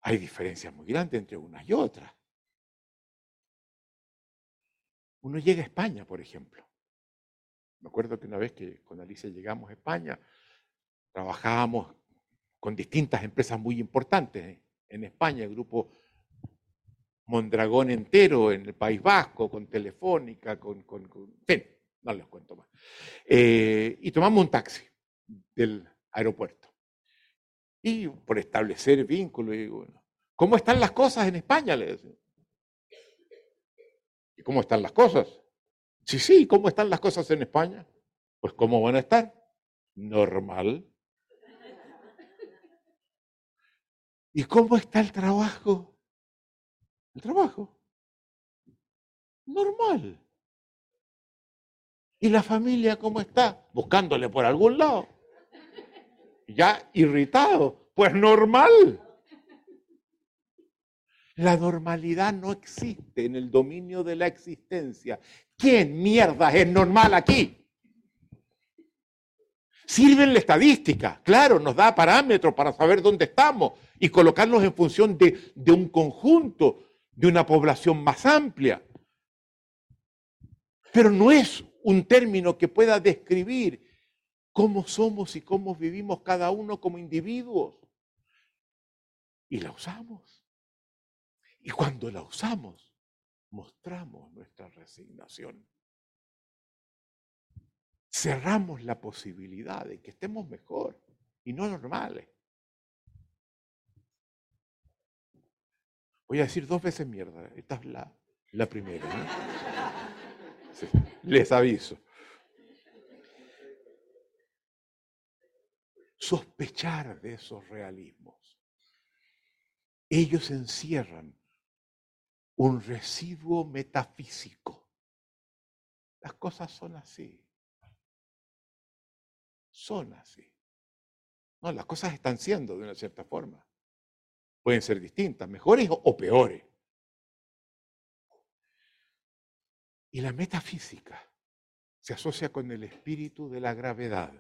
hay diferencias muy grandes entre unas y otras. Uno llega a España, por ejemplo. Me acuerdo que una vez que con Alicia llegamos a España, trabajábamos con distintas empresas muy importantes en España, el grupo Mondragón entero en el País Vasco, con Telefónica, con... con, fin, no les cuento más. Eh, y tomamos un taxi del aeropuerto y por establecer vínculos. Y bueno, ¿Cómo están las cosas en España? Le. ¿Y cómo están las cosas? Sí, sí, ¿cómo están las cosas en España? Pues ¿cómo van a estar? Normal. ¿Y cómo está el trabajo? El trabajo. Normal. ¿Y la familia cómo está? Buscándole por algún lado ya irritado. Pues normal. La normalidad no existe en el dominio de la existencia. ¿Quién mierda es normal aquí? Sirve la estadística, claro, nos da parámetros para saber dónde estamos y colocarnos en función de, de un conjunto, de una población más amplia. Pero no es un término que pueda describir cómo somos y cómo vivimos cada uno como individuos. Y la usamos. Y cuando la usamos, mostramos nuestra resignación. Cerramos la posibilidad de que estemos mejor y no normales. Voy a decir dos veces mierda. Esta es la, primera. les aviso. sospechar de esos realismos. Ellos encierran un residuo metafísico. Las cosas son así. Son así. No, las cosas están siendo de una cierta forma. Pueden ser distintas, mejores o peores. Y la metafísica se asocia con el espíritu de la gravedad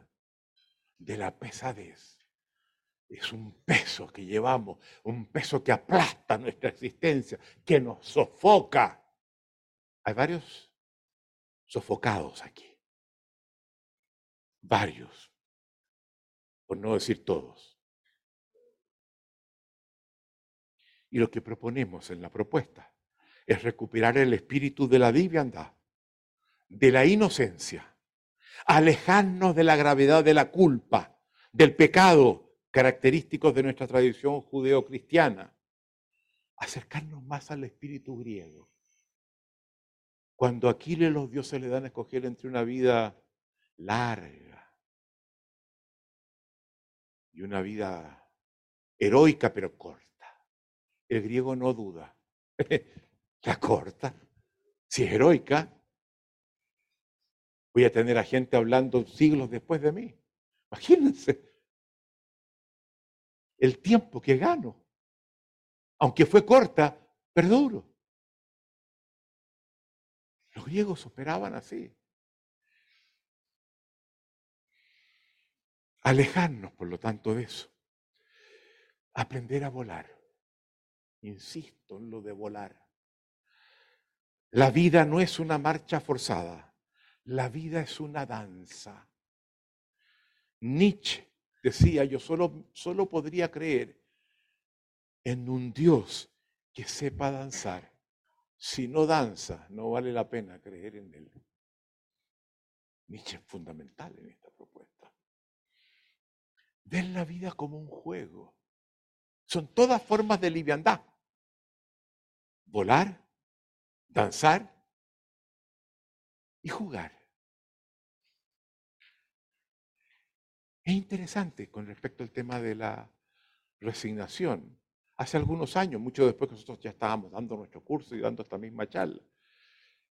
de la pesadez. Es un peso que llevamos, un peso que aplasta nuestra existencia, que nos sofoca. Hay varios sofocados aquí. Varios, por no decir todos. Y lo que proponemos en la propuesta es recuperar el espíritu de la liviandad, de la inocencia, alejarnos de la gravedad de la culpa, del pecado característicos de nuestra tradición judeocristiana. Acercarnos más al espíritu griego. Cuando a Aquiles los dioses le dan a escoger entre una vida larga y una vida heroica pero corta. El griego no duda. (laughs) La corta, si es heroica, voy a tener a gente hablando siglos después de mí. Imagínense el tiempo que gano. Aunque fue corta, perduro. Los griegos operaban así. Alejarnos, por lo tanto, de eso. Aprender a volar. Insisto en lo de volar. La vida no es una marcha forzada. La vida es una danza. Nietzsche decía, yo solo, solo podría creer en un Dios que sepa danzar. Si no danza, no vale la pena creer en él. Nietzsche es fundamental en esta propuesta. Ven la vida como un juego. Son todas formas de liviandad. Volar, danzar y jugar. Es interesante con respecto al tema de la resignación. Hace algunos años, mucho después que nosotros ya estábamos dando nuestro curso y dando esta misma charla,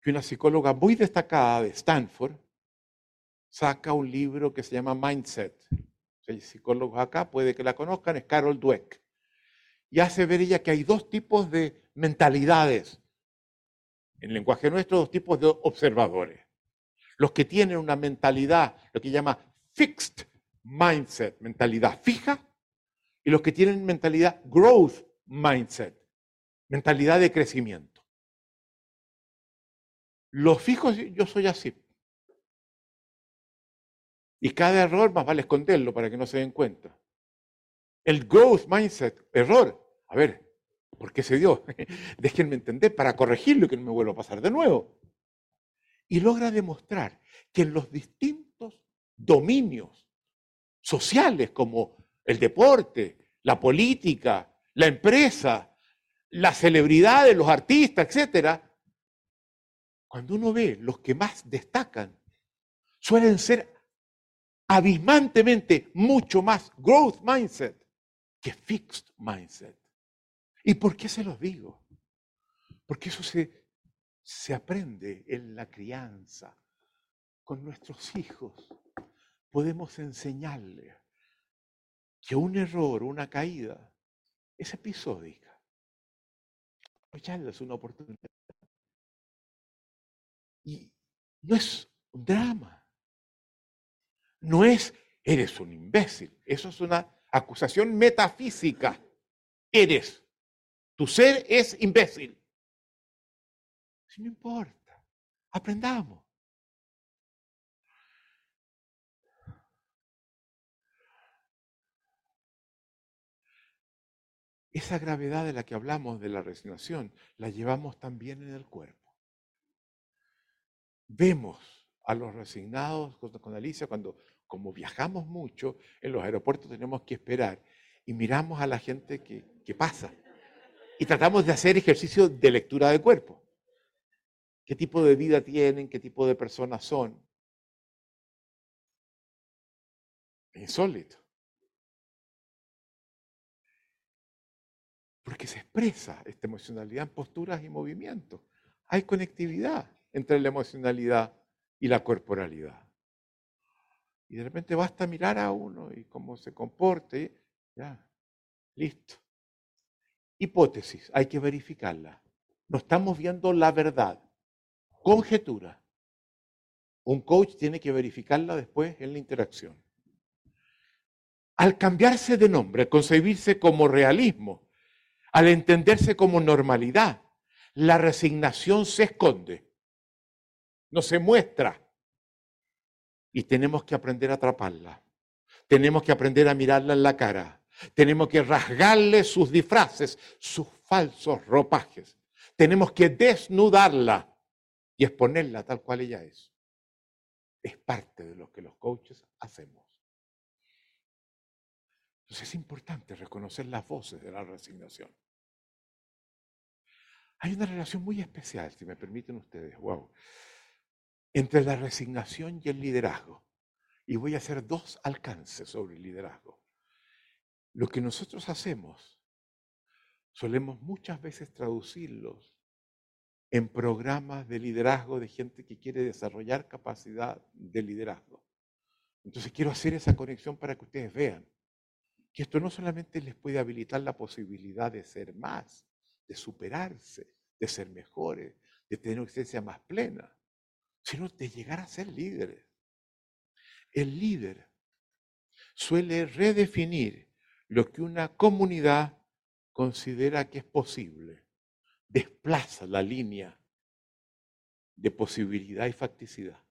que una psicóloga muy destacada de Stanford saca un libro que se llama Mindset. Hay psicólogos acá, puede que la conozcan, es Carol Dweck. Y hace ver ella que hay dos tipos de mentalidades. En el lenguaje nuestro, dos tipos de observadores. Los que tienen una mentalidad, lo que llama fixed mindset, mentalidad fija, y los que tienen mentalidad growth mindset, mentalidad de crecimiento. Los fijos, yo soy así. Y cada error más vale esconderlo para que no se den cuenta. El growth mindset, error. A ver, ¿por qué se dio? (laughs) Déjenme entender para corregirlo y que no me vuelva a pasar de nuevo. Y logra demostrar que en los distintos dominios sociales como el deporte, la política, la empresa, las celebridades, los artistas, etc., cuando uno ve los que más destacan, suelen ser abismantemente mucho más growth mindset que fixed mindset. ¿Y por qué se los digo? Porque eso se, se aprende en la crianza, con nuestros hijos podemos enseñarle que un error, una caída, es episódica. es una oportunidad. Y no es un drama. No es, eres un imbécil. Eso es una acusación metafísica. Eres. Tu ser es imbécil. Si no importa. Aprendamos. Esa gravedad de la que hablamos de la resignación la llevamos también en el cuerpo. Vemos a los resignados con Alicia cuando, como viajamos mucho, en los aeropuertos tenemos que esperar y miramos a la gente que, que pasa y tratamos de hacer ejercicio de lectura de cuerpo. ¿Qué tipo de vida tienen? ¿Qué tipo de personas son? Insólito. Porque se expresa esta emocionalidad en posturas y movimientos. Hay conectividad entre la emocionalidad y la corporalidad. Y de repente basta mirar a uno y cómo se comporte. Ya, listo. Hipótesis, hay que verificarla. No estamos viendo la verdad. Conjetura. Un coach tiene que verificarla después en la interacción. Al cambiarse de nombre, concebirse como realismo, al entenderse como normalidad, la resignación se esconde, no se muestra. Y tenemos que aprender a atraparla. Tenemos que aprender a mirarla en la cara. Tenemos que rasgarle sus disfraces, sus falsos ropajes. Tenemos que desnudarla y exponerla tal cual ella es. Es parte de lo que los coaches hacemos. Entonces es importante reconocer las voces de la resignación. Hay una relación muy especial, si me permiten ustedes, wow, entre la resignación y el liderazgo. Y voy a hacer dos alcances sobre el liderazgo. Lo que nosotros hacemos, solemos muchas veces traducirlos en programas de liderazgo de gente que quiere desarrollar capacidad de liderazgo. Entonces quiero hacer esa conexión para que ustedes vean que esto no solamente les puede habilitar la posibilidad de ser más, de superarse, de ser mejores, de tener una existencia más plena, sino de llegar a ser líderes. El líder suele redefinir lo que una comunidad considera que es posible. Desplaza la línea de posibilidad y facticidad.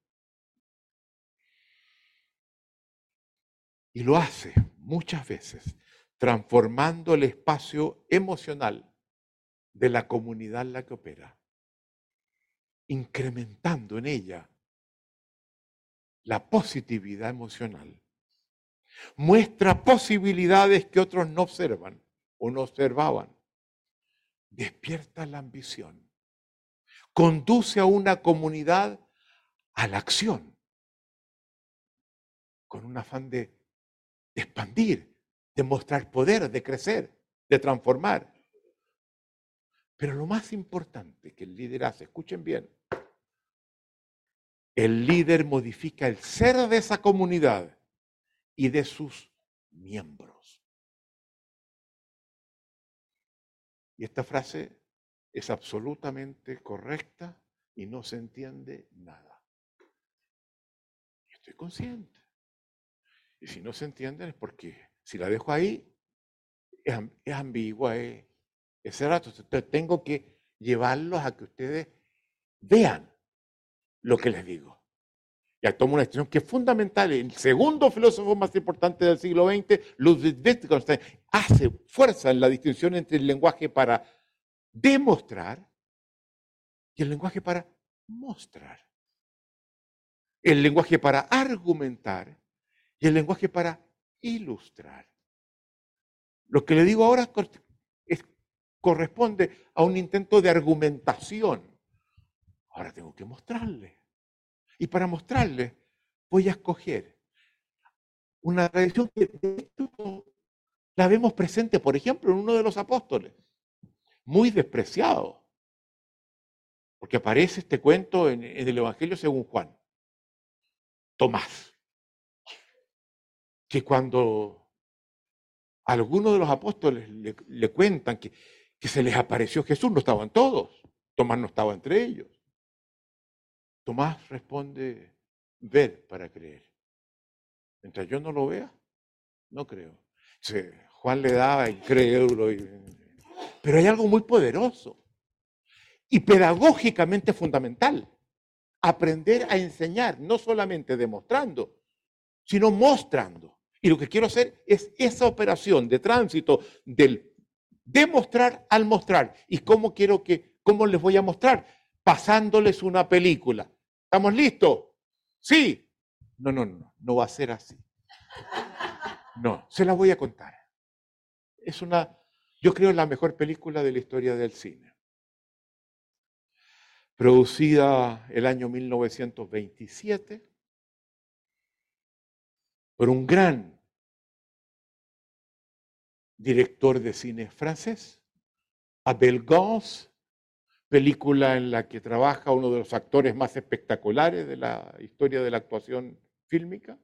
Y lo hace muchas veces transformando el espacio emocional de la comunidad en la que opera, incrementando en ella la positividad emocional. Muestra posibilidades que otros no observan o no observaban. Despierta la ambición. Conduce a una comunidad a la acción, con un afán de, expandir, de mostrar poder, de crecer, de transformar. Pero lo más importante que el líder hace, escuchen bien, el líder modifica el ser de esa comunidad y de sus miembros. Y esta frase es absolutamente correcta y no se entiende nada. estoy consciente. Y si no se entiende es porque si la dejo ahí, es, ambigua, es, ese rato. Entonces tengo que llevarlos a que ustedes vean lo que les digo. Ya tomo una decisión que es fundamental. El segundo filósofo más importante del siglo XX, Ludwig Wittgenstein, hace fuerza en la distinción entre el lenguaje para demostrar y el lenguaje para mostrar. El lenguaje para argumentar y el lenguaje para ilustrar. Lo que le digo ahora corresponde a un intento de argumentación. Ahora tengo que mostrarle. Y para mostrarle, voy a escoger una tradición que la vemos presente, por ejemplo, en uno de los apóstoles, muy despreciado. Porque aparece este cuento en, el Evangelio según Juan. Tomás. Que cuando algunos de los apóstoles le cuentan que que se les apareció Jesús, no estaban todos. Tomás no estaba entre ellos. Tomás responde, ver para creer. Mientras yo no lo vea, no creo. Juan le daba incrédulo. Pero hay algo muy poderoso y pedagógicamente fundamental. Aprender a enseñar, no solamente demostrando, sino mostrando. Y lo que quiero hacer es esa operación de tránsito del demostrar al mostrar. ¿Y cómo quiero que, cómo les voy a mostrar? Pasándoles una película. ¿Estamos listos? Sí. No, no, no, no va a ser así. No, se la voy a contar. Es una, yo creo, la mejor película de la historia del cine. Producida el año 1927 por un gran director de cine francés, Abel Gance, película en la que trabaja uno de los actores más espectaculares de la historia de la actuación fílmica,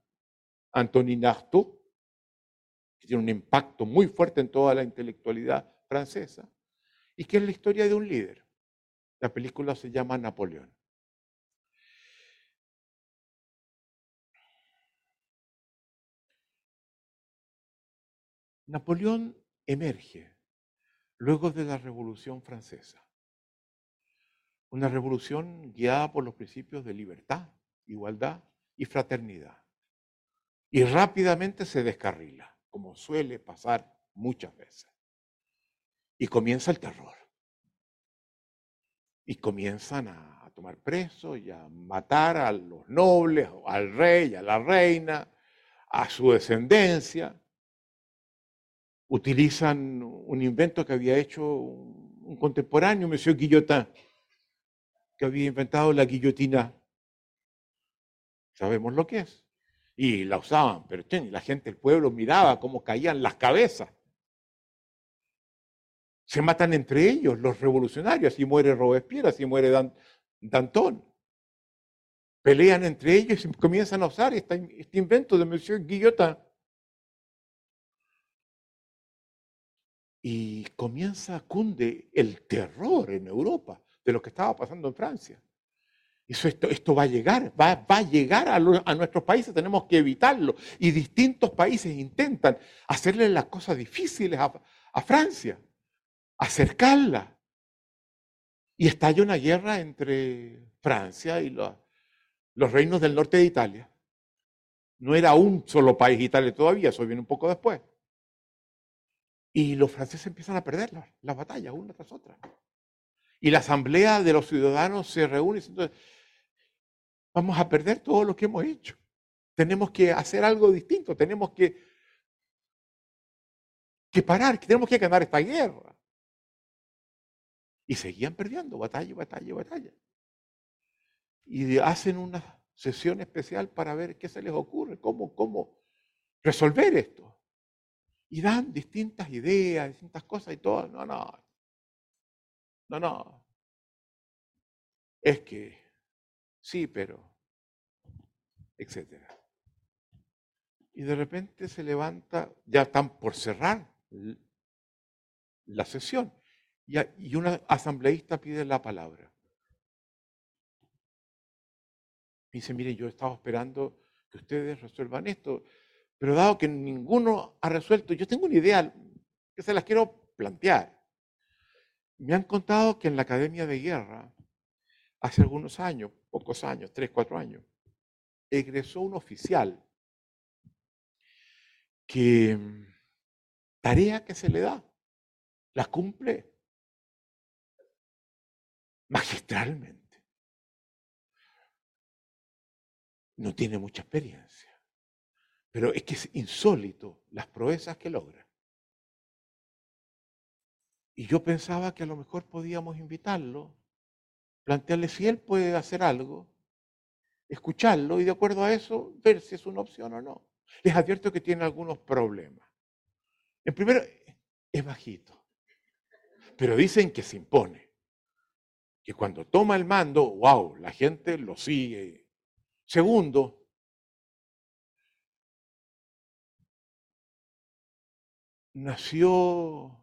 Antonin Artaud, que tiene un impacto muy fuerte en toda la intelectualidad francesa, y que es la historia de un líder. La película se llama Napoleón. Napoleón emerge luego de la Revolución Francesa. Una revolución guiada por los principios de libertad, igualdad y fraternidad. Y rápidamente se descarrila, como suele pasar muchas veces. Y comienza el terror. Y comienzan a, tomar presos y a matar a los nobles, al rey, a la reina, a su descendencia utilizan un invento que había hecho un contemporáneo, Monsieur Guillotin, que había inventado la guillotina. Sabemos lo que es. Y la usaban, pero la gente, el pueblo miraba cómo caían las cabezas. Se matan entre ellos los revolucionarios, así muere Robespierre, así muere Danton. Pelean entre ellos y comienzan a usar este, este invento de Monsieur Guillotin. Y comienza, cunde el terror en Europa de lo que estaba pasando en Francia. Eso, esto, va a llegar, va, a llegar a, nuestros países, tenemos que evitarlo. Y distintos países intentan hacerle las cosas difíciles a, Francia, acercarla. Y estalla una guerra entre Francia y los reinos del norte de Italia. No era un solo país Italia todavía, eso viene un poco después. Y los franceses empiezan a perder las, batallas una tras otra. Y la asamblea de los ciudadanos se reúne y dice, vamos a perder todo lo que hemos hecho. Tenemos que hacer algo distinto, tenemos que, que parar, tenemos que ganar esta guerra. Y seguían perdiendo batalla, batalla, batalla. Y hacen una sesión especial para ver qué se les ocurre, cómo, cómo resolver esto y dan distintas ideas, distintas cosas y todo. No, no. No, no. Es que sí, pero, etcétera. Y de repente se levanta, ya están por cerrar la sesión, y, una asambleísta pide la palabra. Dice, miren, yo estaba esperando que ustedes resuelvan esto. Pero dado que ninguno ha resuelto, yo tengo una idea que se las quiero plantear. Me han contado que en la Academia de Guerra, hace algunos años, pocos años, tres, cuatro años, egresó un oficial que tarea que se le da, la cumple magistralmente. No tiene mucha experiencia. Pero es que es insólito las proezas que logra. Y yo pensaba que a lo mejor podíamos invitarlo, plantearle si él puede hacer algo, escucharlo y de acuerdo a eso ver si es una opción o no. Les advierto que tiene algunos problemas. En primero, es bajito, pero dicen que se impone, que cuando toma el mando, wow, la gente lo sigue. Segundo, nació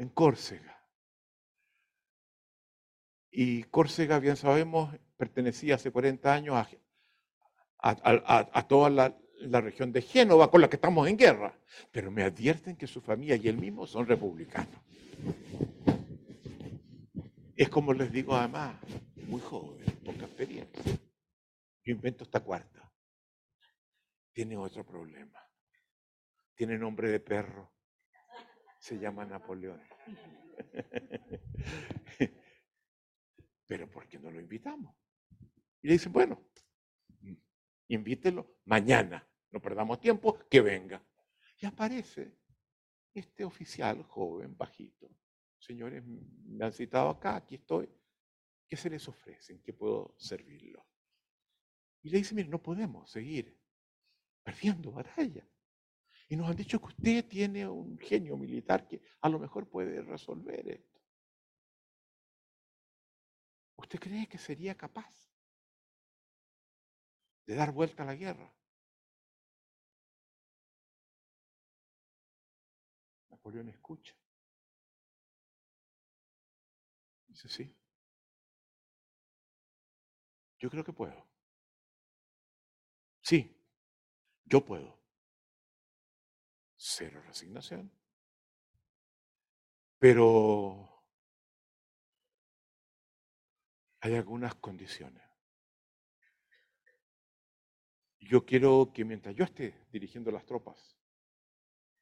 en Córcega. Y Córcega, bien sabemos, pertenecía hace 40 años a, toda la, la, región de Génova con la que estamos en guerra. Pero me advierten que su familia y él mismo son republicanos. Es como les digo además, muy joven, poca experiencia. Yo invento esta cuarta. Tiene otro problema tiene nombre de perro. Se llama Napoleón. (laughs) Pero ¿por qué no lo invitamos? Y le dicen, bueno, invítelo mañana, no perdamos tiempo, que venga. Y aparece este oficial joven, bajito. Señores, me han citado acá, aquí estoy. ¿Qué se les ofrece? ¿En qué puedo servirlo? Y le dice, mire, no podemos seguir perdiendo batalla. Y nos han dicho que usted tiene un genio militar que a lo mejor puede resolver esto. ¿Usted cree que sería capaz de dar vuelta a la guerra? Napoleón escucha. Dice, sí. Yo creo que puedo. Sí, yo puedo cero resignación. Pero hay algunas condiciones. Yo quiero que mientras yo esté dirigiendo las tropas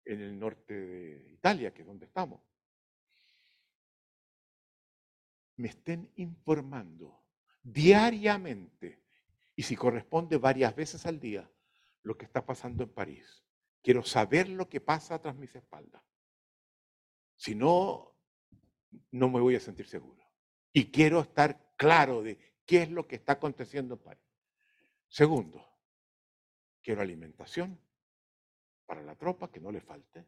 en el norte de Italia, que es donde estamos, me estén informando diariamente y si corresponde varias veces al día lo que está pasando en París Quiero saber lo que pasa tras mis espaldas. Si no, no me voy a sentir seguro. Y quiero estar claro de qué es lo que está aconteciendo en París. Segundo, quiero alimentación para la tropa, que no le falte.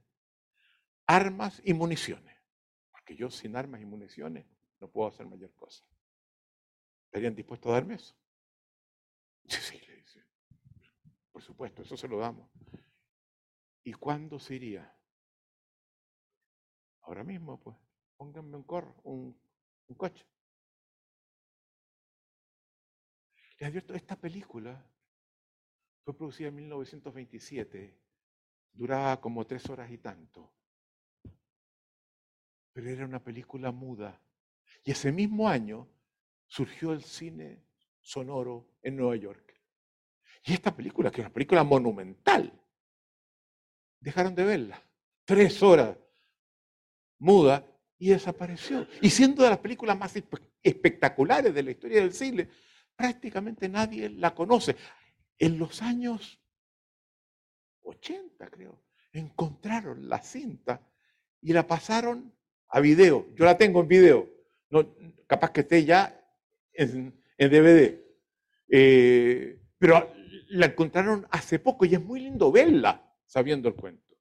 Armas y municiones. Porque yo sin armas y municiones no puedo hacer mayor cosa. ¿Estarían dispuestos a darme eso? Sí, sí, le dice. Por supuesto, eso se lo damos. ¿Y cuándo se iría? Ahora mismo, pues, pónganme un corro, un, coche. Les advierto, esta película fue producida en 1927, duraba como tres horas y tanto, pero era una película muda. Y ese mismo año surgió el cine sonoro en Nueva York. Y esta película, que es una película monumental, dejaron de verla. Tres horas muda y desapareció. Y siendo de las películas más espectaculares de la historia del cine, prácticamente nadie la conoce. En los años 80, creo, encontraron la cinta y la pasaron a video. Yo la tengo en video. Capaz que esté ya en, DVD. Eh, pero la encontraron hace poco y es muy lindo verla sabiendo el cuento.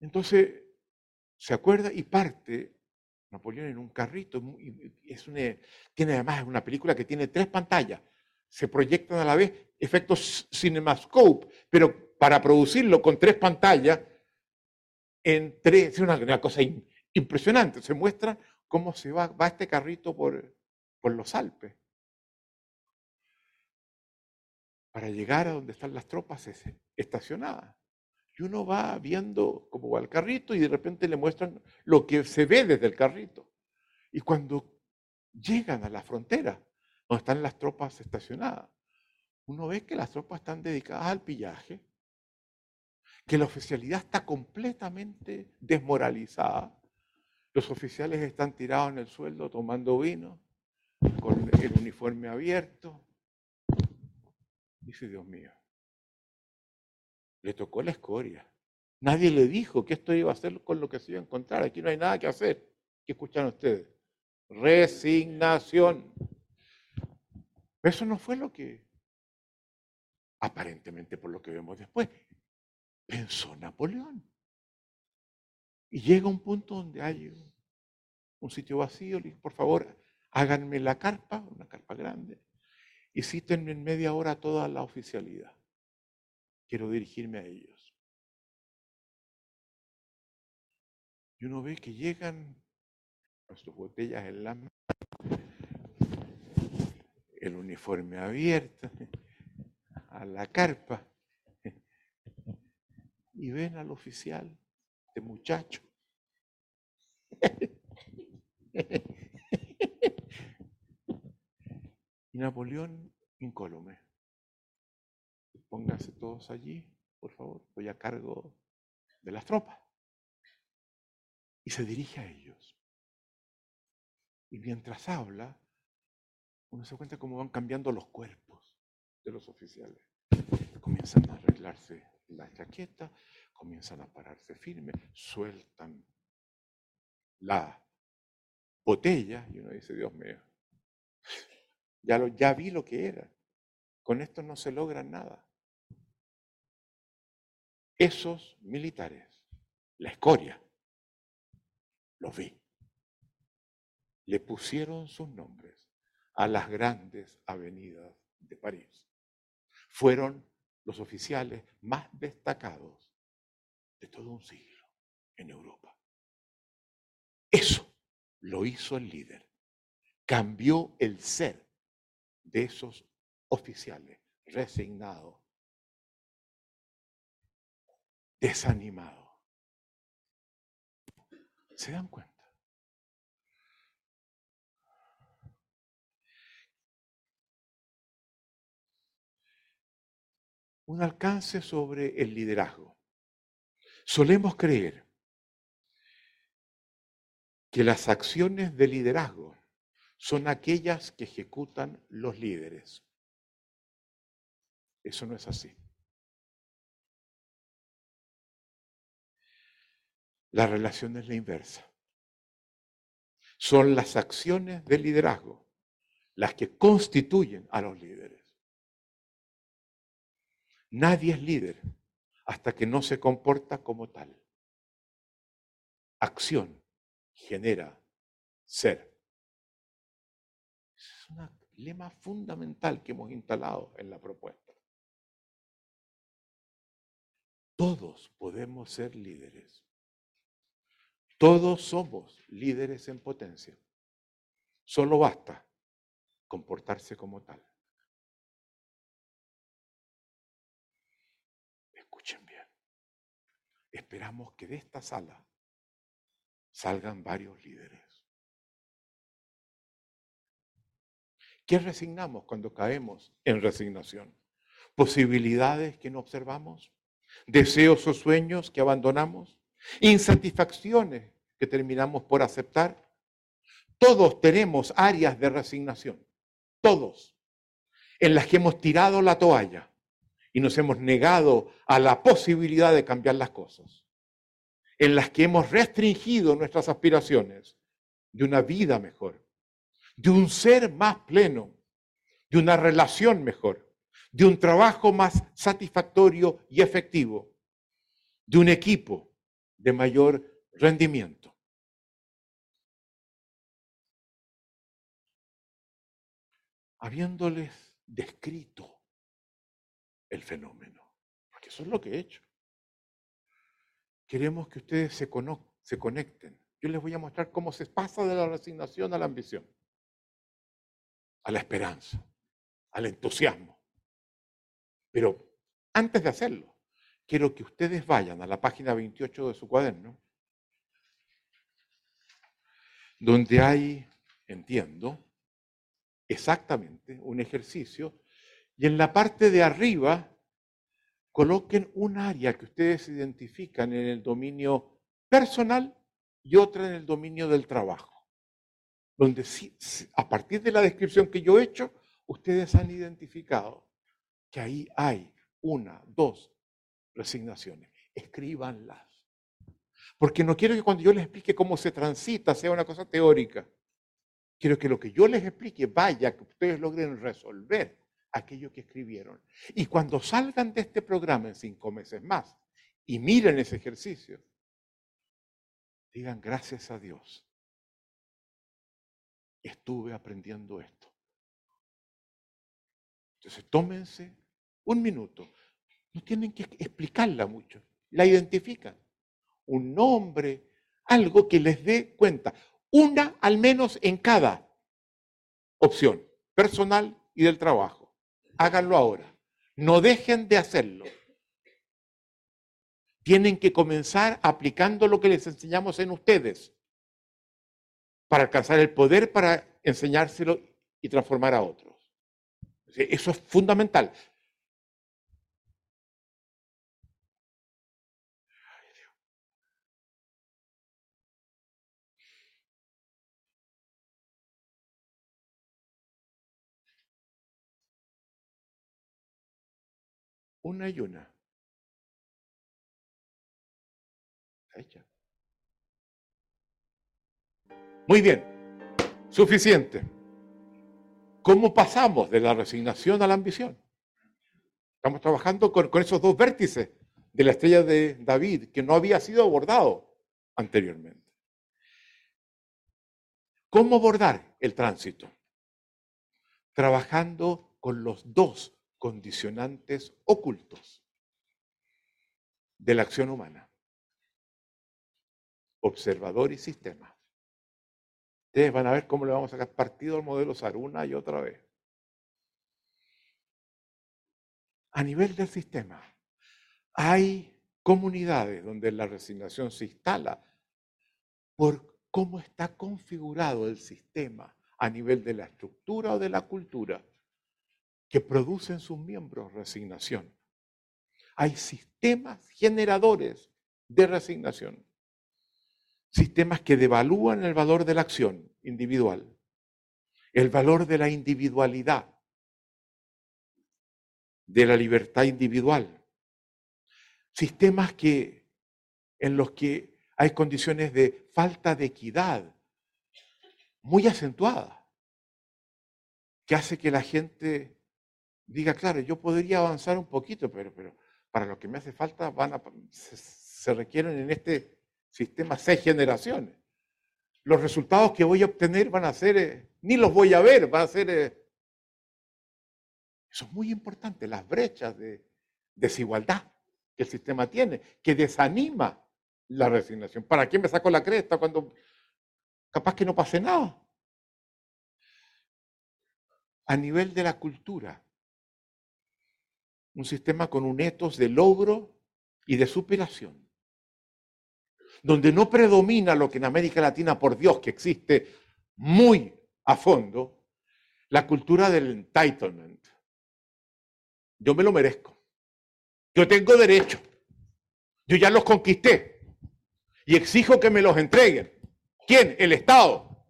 Entonces, se acuerda y parte Napoleón en un carrito. Es tiene además una película que tiene tres pantallas. Se proyectan a la vez efectos cinemascope, pero para producirlo con tres pantallas, en es una, cosa impresionante. Se muestra cómo se va, va este carrito por, por los Alpes. Para llegar a donde están las tropas estacionadas. Y uno va viendo cómo va el carrito y de repente le muestran lo que se ve desde el carrito. Y cuando llegan a la frontera, donde están las tropas estacionadas, uno ve que las tropas están dedicadas al pillaje, que la oficialidad está completamente desmoralizada. Los oficiales están tirados en el sueldo tomando vino, con el uniforme abierto. Dice, Dios mío, le tocó la escoria. Nadie le dijo que esto iba a hacer con lo que se iba a encontrar. Aquí no hay nada que hacer. ¿Qué escuchan ustedes? Resignación. Eso no fue lo que, aparentemente por lo que vemos después, pensó Napoleón. Y llega un punto donde hay un sitio vacío, le dice, por favor, háganme la carpa, una carpa grande, cítenme en media hora toda la oficialidad quiero dirigirme a ellos. Y uno ve que llegan con sus botellas en la mano, el uniforme abierto, (laughs) a la carpa, (laughs) y ven al oficial, este muchacho. (laughs) Y Napoleón incólume. Pónganse todos allí, por favor, voy a cargo de las tropas. Y se dirige a ellos. Y mientras habla, uno se cuenta cómo van cambiando los cuerpos de los oficiales. Comienzan a arreglarse la chaqueta, comienzan a pararse firmes, sueltan la botella y uno dice, Dios mío, ya, lo, ya vi lo que era. Con esto no se logra nada esos militares, la escoria, los vi. Le pusieron sus nombres a las grandes avenidas de París. Fueron los oficiales más destacados de todo un siglo en Europa. Eso lo hizo el líder. Cambió el ser de esos oficiales resignados desanimado. ¿Se dan cuenta? Un alcance sobre el liderazgo. Solemos creer que las acciones de liderazgo son aquellas que ejecutan los líderes. Eso no es así. La relación es la inversa. Son las acciones del liderazgo las que constituyen a los líderes. Nadie es líder hasta que no se comporta como tal. Acción genera ser. Un lema fundamental que hemos instalado en la propuesta. Todos podemos ser líderes. Todos somos líderes en potencia. Solo basta comportarse como tal. Escuchen bien. Esperamos que de esta sala salgan varios líderes. ¿Qué resignamos cuando caemos en resignación? Posibilidades que no observamos, deseos o sueños que abandonamos, insatisfacciones que terminamos por aceptar. Todos tenemos áreas de resignación, todos, en las que hemos tirado la toalla y nos hemos negado a la posibilidad de cambiar las cosas, en las que hemos restringido nuestras aspiraciones de una vida mejor, de un ser más pleno, de una relación mejor, de un trabajo más satisfactorio y efectivo, de un equipo de mayor rendimiento. Habiéndoles descrito el fenómeno, porque eso es lo que he hecho. Queremos que ustedes se, se conecten. Yo les voy a mostrar cómo se pasa de la resignación a la ambición a la esperanza, al entusiasmo. Pero antes de hacerlo, quiero que ustedes vayan a la página 28 de su cuaderno, donde hay, entiendo, exactamente un ejercicio, y en la parte de arriba coloquen un área que ustedes identifican en el dominio personal y otra en el dominio del trabajo donde a partir de la descripción que yo he hecho, ustedes han identificado que ahí hay una, dos resignaciones. Escríbanlas. Porque no quiero que cuando yo les explique cómo se transita sea una cosa teórica. Quiero que lo que yo les explique vaya, que ustedes logren resolver aquello que escribieron. Y cuando salgan de este programa en cinco meses más y miren ese ejercicio, digan gracias a Dios estuve aprendiendo esto. Entonces, tómense un minuto. No tienen que explicarla mucho. La identifican. Un nombre, algo que les dé cuenta. Una al menos en cada opción, personal y del trabajo. Háganlo ahora. No dejen de hacerlo. Tienen que comenzar aplicando lo que les enseñamos en ustedes para alcanzar el poder para enseñárselo y transformar a otros. Eso es fundamental. Una y una. Hecha. Muy bien, suficiente. ¿Cómo pasamos de la resignación a la ambición? Estamos trabajando con, esos dos vértices de la estrella de David que no había sido abordado anteriormente. ¿Cómo abordar el tránsito? Trabajando con los dos condicionantes ocultos de la acción humana, observador y sistema. Ustedes van a ver cómo le vamos a sacar partido al modelo SAR una y otra vez. A nivel del sistema, hay comunidades donde la resignación se instala por cómo está configurado el sistema a nivel de la estructura o de la cultura que producen sus miembros resignación. Hay sistemas generadores de resignación sistemas que devalúan el valor de la acción individual, el valor de la individualidad, de la libertad individual, sistemas que en los que hay condiciones de falta de equidad muy acentuadas que hace que la gente diga, claro, yo podría avanzar un poquito, pero, pero para lo que me hace falta van a, se, requieren en este sistema seis generaciones. Los resultados que voy a obtener van a ser, eh, ni los voy a ver, van a ser... Eh, eso es muy importante, las brechas de desigualdad que el sistema tiene, que desanima la resignación. ¿Para qué me saco la cresta cuando capaz que no pase nada? A nivel de la cultura, un sistema con un etos de logro y de superación, donde no predomina lo que en América Latina, por Dios, que existe muy a fondo, la cultura del entitlement. Yo me lo merezco. Yo tengo derecho. Yo ya los conquisté. Y exijo que me los entreguen. ¿Quién? El Estado.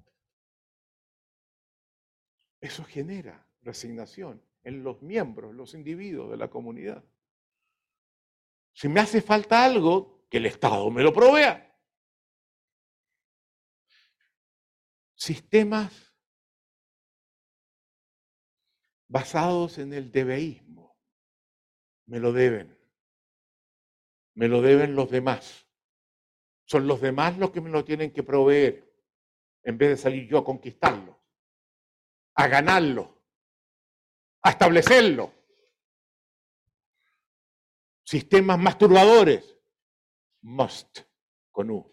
Eso genera resignación en los miembros, los individuos de la comunidad. Si me hace falta algo, que el Estado me lo provea. Sistemas basados en el debeísmo me lo deben. Me lo deben los demás. Son los demás los que me lo tienen que proveer, en vez de salir yo a conquistarlo, a ganarlo a establecerlo. Sistemas masturbadores, must, con U.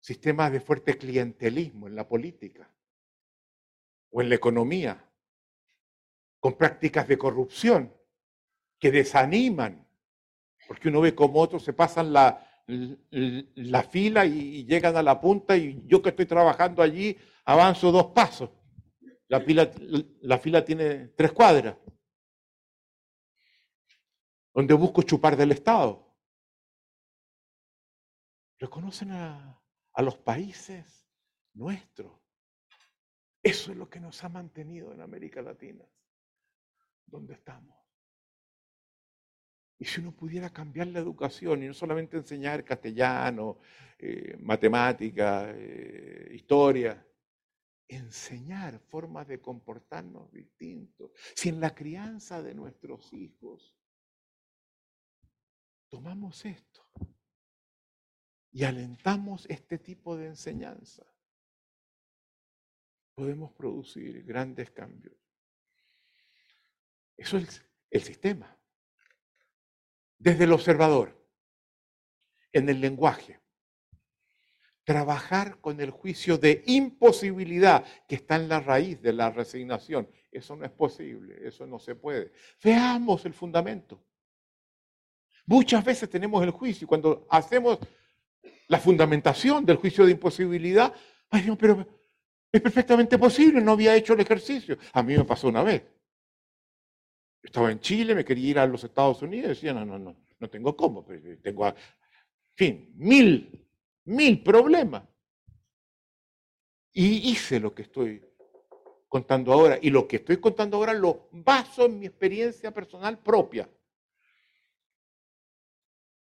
Sistemas de fuerte clientelismo en la política o en la economía, con prácticas de corrupción que desaniman, porque uno ve cómo otros se pasan la, la fila y, llegan a la punta y yo que estoy trabajando allí avanzo dos pasos. La, la fila tiene tres cuadras, donde busco chupar del Estado. Reconocen a, los países nuestros. Eso es lo que nos ha mantenido en América Latina, donde estamos. Y si uno pudiera cambiar la educación y no solamente enseñar castellano, eh, matemática, eh, historia, enseñar formas de comportarnos distintos. Si en la crianza de nuestros hijos tomamos esto y alentamos este tipo de enseñanza, podemos producir grandes cambios. Eso es el sistema desde el observador, en el lenguaje. Trabajar con el juicio de imposibilidad que está en la raíz de la resignación. Eso no es posible, eso no se puede. Veamos el fundamento. Muchas veces tenemos el juicio y cuando hacemos la fundamentación del juicio de imposibilidad, ay, pero es perfectamente posible, no había hecho el ejercicio. A mí me pasó una vez. Estaba en Chile, me quería ir a los Estados Unidos decía, no, no, no, no tengo cómo, tengo, en fin, mil, mil problemas. Y hice lo que estoy contando ahora. Y lo que estoy contando ahora lo baso en mi experiencia personal propia.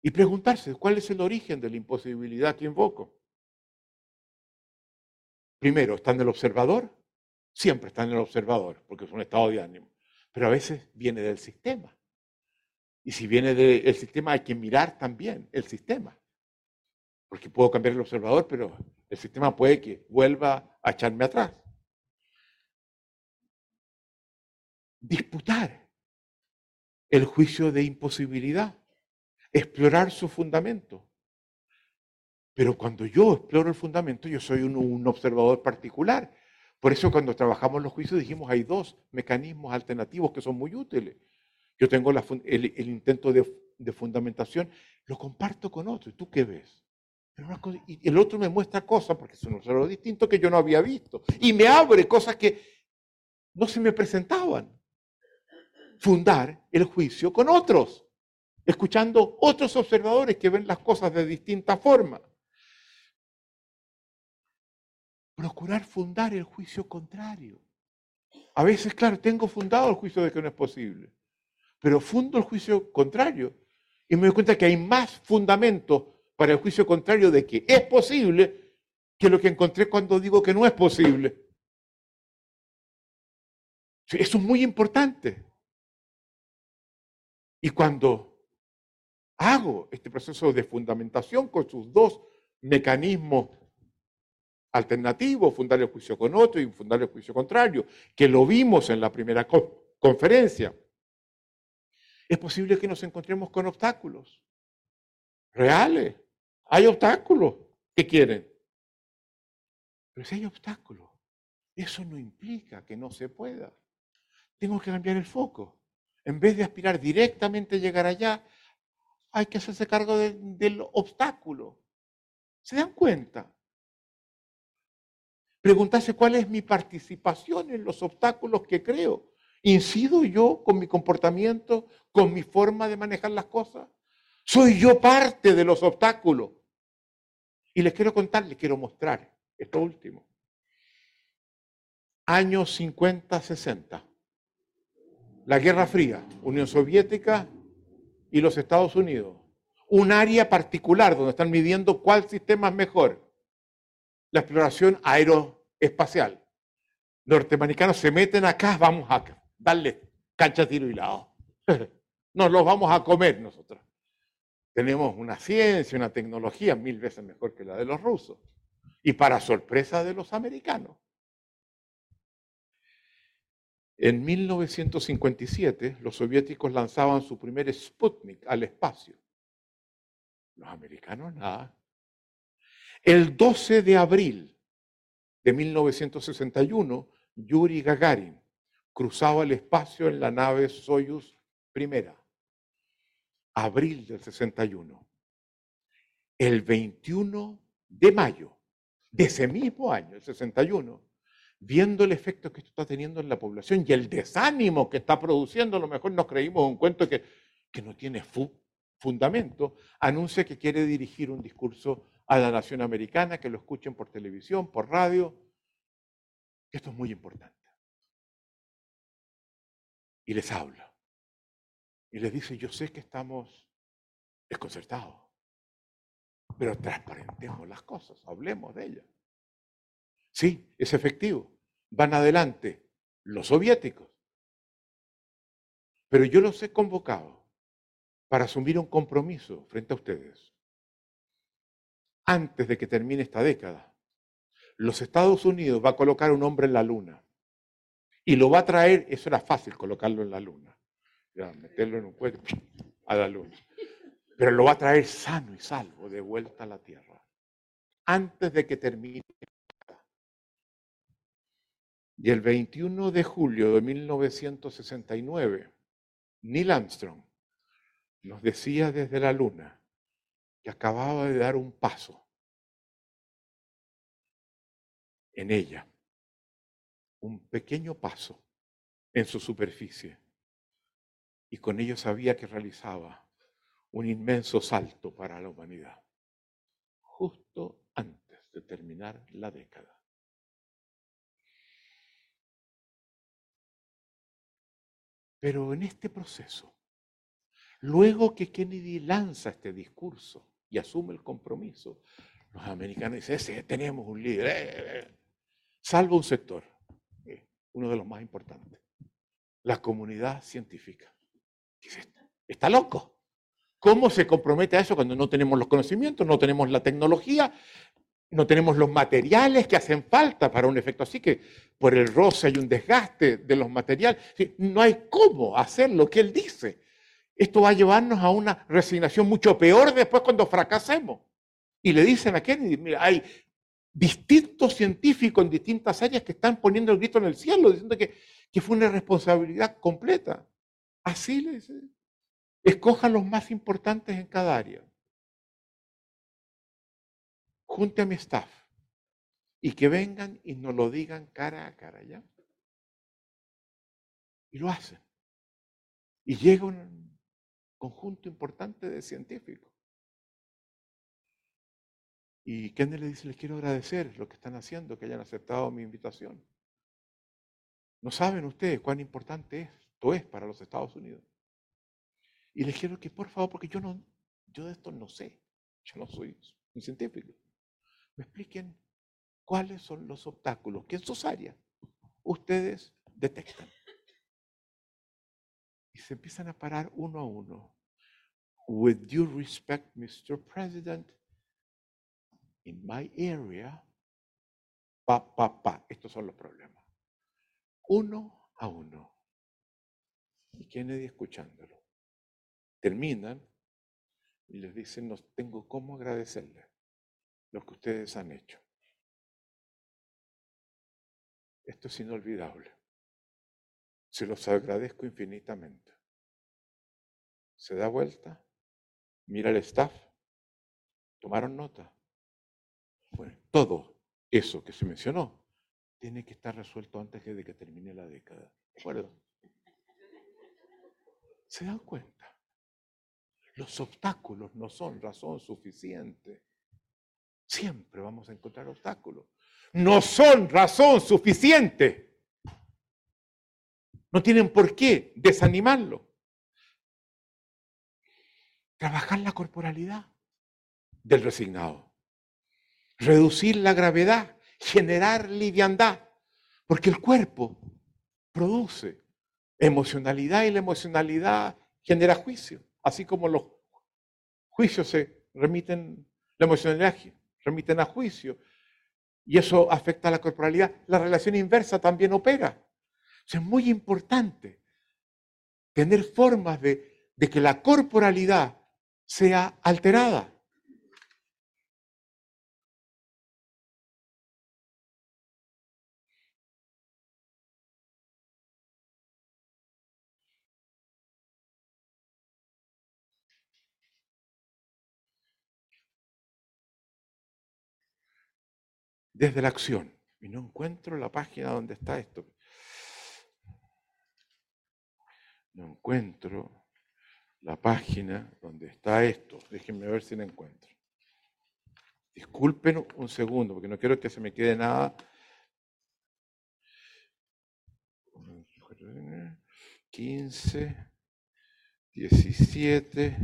Y preguntarse, ¿cuál es el origen de la imposibilidad que invoco? Primero, ¿está en el observador? Siempre está en el observador, porque es un estado de ánimo pero a veces viene del sistema. Y si viene del sistema hay que mirar también el sistema. Porque puedo cambiar el observador, pero el sistema puede que vuelva a echarme atrás. Disputar el juicio de imposibilidad, explorar su fundamento. Pero cuando yo exploro el fundamento, yo soy un, un observador particular por eso cuando trabajamos los juicios dijimos hay dos mecanismos alternativos que son muy útiles. Yo tengo el, intento de, fundamentación, lo comparto con otro. ¿Y tú qué ves? y el otro me muestra cosas, porque son observador distinto que yo no había visto. Y me abre cosas que no se me presentaban. Fundar el juicio con otros, escuchando otros observadores que ven las cosas de distinta forma. procurar fundar el juicio contrario. A veces, claro, tengo fundado el juicio de que no es posible, pero fundo el juicio contrario Y me doy cuenta que hay más fundamentos para el juicio contrario de que es posible que lo que encontré cuando digo que no es posible. Eso es muy importante. Y cuando hago este proceso de fundamentación con sus dos mecanismos alternativos, fundar el juicio con otro y fundar el juicio contrario, que lo vimos en la primera conferencia, es posible que nos encontremos con obstáculos reales. Hay obstáculos que quieren. Pero si hay obstáculos, eso no implica que no se pueda. Tengo que cambiar el foco. En vez de aspirar directamente a llegar allá, hay que hacerse cargo del obstáculo. ¿Se dan cuenta? Preguntarse cuál es mi participación en los obstáculos que creo. ¿Incido yo con mi comportamiento, con mi forma de manejar las cosas? ¿Soy yo parte de los obstáculos? Y les quiero contar, les quiero mostrar esto último. Años 50, 60. La Guerra Fría, Unión Soviética y los Estados Unidos. Un área particular donde están midiendo cuál sistema es mejor. La exploración aeroespacial. Norteamericanos se meten acá, vamos acá darle cancha, tiro y lado. (laughs) Nos los vamos a comer nosotros. Tenemos una ciencia, una tecnología mil veces mejor que la de los rusos. Y para sorpresa de los americanos. En 1957 los soviéticos lanzaban su primer Sputnik al espacio. Los americanos nada. El 12 de abril de 1961, Yuri Gagarin cruzaba el espacio en la nave Soyuz primera, abril del 61. El 21 de mayo de ese mismo año, el 61, viendo el efecto que esto está teniendo en la población y el desánimo que está produciendo, a lo mejor nos creímos un cuento que, que no tiene fundamento, anuncia que quiere dirigir un discurso a la nación americana, que lo escuchen por televisión, por radio. Esto es muy importante y les habla. Y les dice, yo sé que estamos desconcertados, pero transparentemos las cosas, hablemos de ellas. Sí, es efectivo. Van adelante los soviéticos. Pero yo los he convocado para asumir un compromiso frente a ustedes. Antes de que termine esta década, los Estados Unidos va a colocar un hombre en la luna y lo va a traer, eso era fácil colocarlo en la luna, meterlo en un cuerpo (laughs) a la luna, pero lo va a traer sano y salvo de vuelta a la tierra, antes de que termine. Y el 21 de julio de 1969, Neil Armstrong nos decía desde la luna que acababa de dar un paso en ella un pequeño paso en su superficie y con ello sabía que realizaba un inmenso salto para la humanidad, justo antes de terminar la década. Pero en este proceso, luego que Kennedy lanza este discurso y asume el compromiso, los americanos dicen, ese, tenemos un líder, eh, eh, eh". salvo un sector, uno de los más importantes. La comunidad científica. está loco. ¿Cómo se compromete a eso cuando no tenemos los conocimientos, no tenemos la tecnología, no tenemos los materiales que hacen falta para un efecto así, que por el roce hay un desgaste de los materiales? No hay cómo hacer lo que él dice. Esto va a llevarnos a una resignación mucho peor después cuando fracasemos. Y le dicen a Kennedy, mira, hay distintos científicos en distintas áreas que están poniendo el grito en el cielo, diciendo que, que fue una responsabilidad completa. Así le dice. Escojan los más importantes en cada área. Junte a mi staff y que vengan y nos lo digan cara a cara, ¿ya? Y lo hacen. Y llega un conjunto importante de científicos. Y Kennedy le dice, les quiero agradecer lo que están haciendo, que hayan aceptado mi invitación. No saben ustedes cuán importante esto es para los Estados Unidos. Y les quiero que, por favor, porque yo no, yo de esto no sé, yo no soy un científico, me expliquen cuáles son los obstáculos que en sus áreas ustedes detectan. Y se empiezan a parar uno a uno. With due respect, Mr. President, in my area, pa, pa, pa. Estos son los problemas. Uno a uno. Y Kennedy escuchándolo. Terminan y les dicen, no tengo cómo agradecerles lo que ustedes han hecho. Esto es inolvidable. Se los agradezco infinitamente. Se da vuelta, mira el staff, tomaron nota. Bueno, todo eso que se mencionó tiene que estar resuelto antes de que termine la década. ¿De acuerdo? ¿Se dan cuenta? Los obstáculos no son razón suficiente. Siempre vamos a encontrar obstáculos no son razón suficiente. No tienen por qué desanimarlo. Trabajar la corporalidad del resignado. Reducir la gravedad, generar liviandad, porque el cuerpo produce emocionalidad y la emocionalidad genera juicio, así como los juicios se remiten, la emocionalidad remiten a juicio y eso afecta a la corporalidad. La relación inversa también opera. es muy importante tener formas de, que la corporalidad sea alterada. Desde la acción. Y no encuentro la página donde está esto. No encuentro la página donde está esto. Déjenme ver si la encuentro. Disculpen un segundo, porque no quiero que se me quede nada. 15, 17,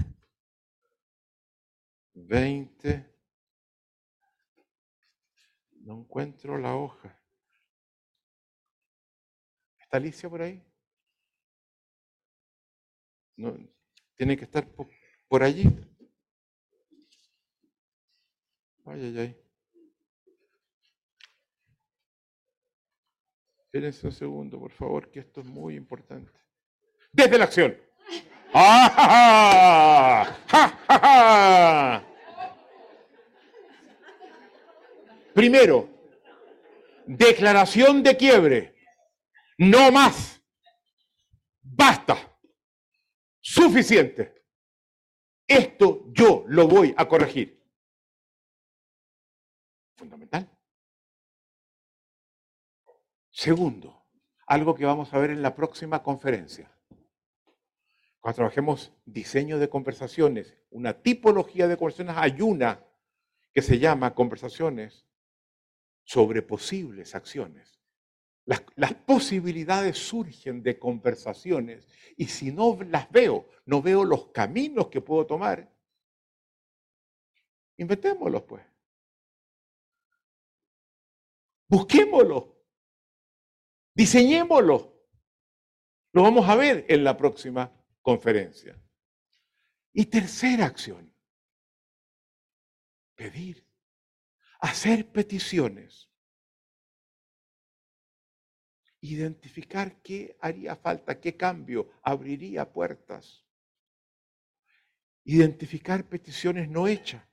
20. No encuentro la hoja. ¿Está Alicia por ahí? No, tiene que estar por, allí. Ay, ay, ay. Espérense un segundo, por favor, que esto es muy importante. Desde la acción. ¡Ah! ¡Ja, ja, Primero, declaración de quiebre. No más. Basta. Suficiente. Esto yo lo voy a corregir. Fundamental. Segundo, algo que vamos a ver en la próxima conferencia. Cuando trabajemos diseño de conversaciones, una tipología de conversaciones, hay una que se llama conversaciones sobre posibles acciones. Las, posibilidades surgen de conversaciones y si no las veo, no veo los caminos que puedo tomar, inventémoslos pues. Busquémoslo. Diseñémoslo. Lo vamos a ver en la próxima conferencia. Y tercera acción, pedir hacer peticiones, identificar qué haría falta, qué cambio abriría puertas, identificar peticiones no hechas,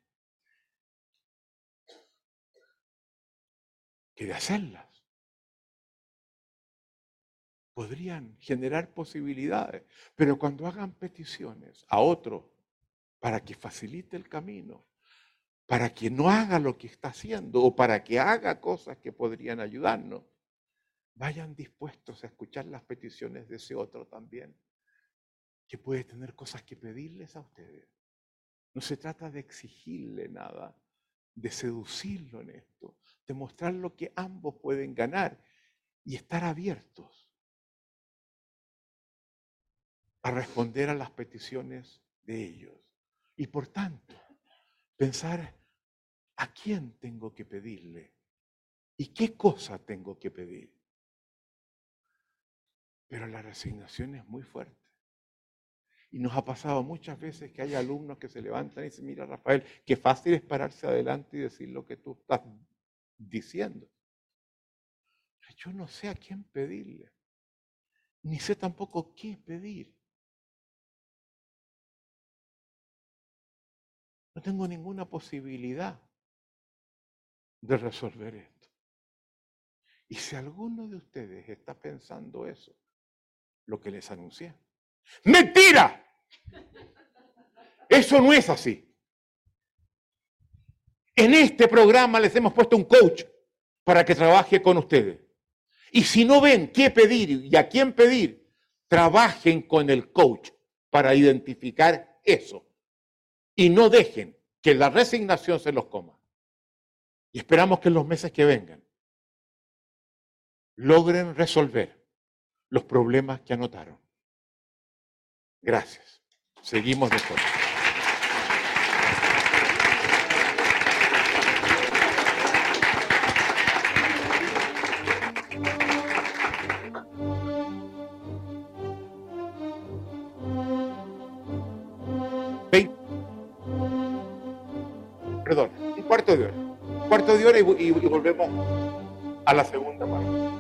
que de hacerlas. Podrían generar posibilidades, pero cuando hagan peticiones a otro para que facilite el camino, para que no haga lo que está haciendo o para que haga cosas que podrían ayudarnos, vayan dispuestos a escuchar las peticiones de ese otro también, que puede tener cosas que pedirles a ustedes. No se trata de exigirle nada, de seducirlo en esto, de mostrar lo que ambos pueden ganar y estar abiertos. a responder a las peticiones de ellos. Y por tanto, pensar a quién tengo que pedirle y qué cosa tengo que pedir. Pero la resignación es muy fuerte. Y nos ha pasado muchas veces que hay alumnos que se levantan y dicen, mira Rafael, qué fácil es pararse adelante y decir lo que tú estás diciendo. Yo no sé a quién pedirle, ni sé tampoco qué pedir. No tengo ninguna posibilidad de resolver esto. Y si alguno de ustedes está pensando eso, lo que les anuncié, mentira. Eso no es así. En este programa les hemos puesto un coach para que trabaje con ustedes. Y si no ven qué pedir y a quién pedir, trabajen con el coach para identificar eso. Y no dejen que la resignación se los coma. Y esperamos que en los meses que vengan logren resolver los problemas que anotaron. Gracias. Seguimos después. Y volvemos a la segunda parte.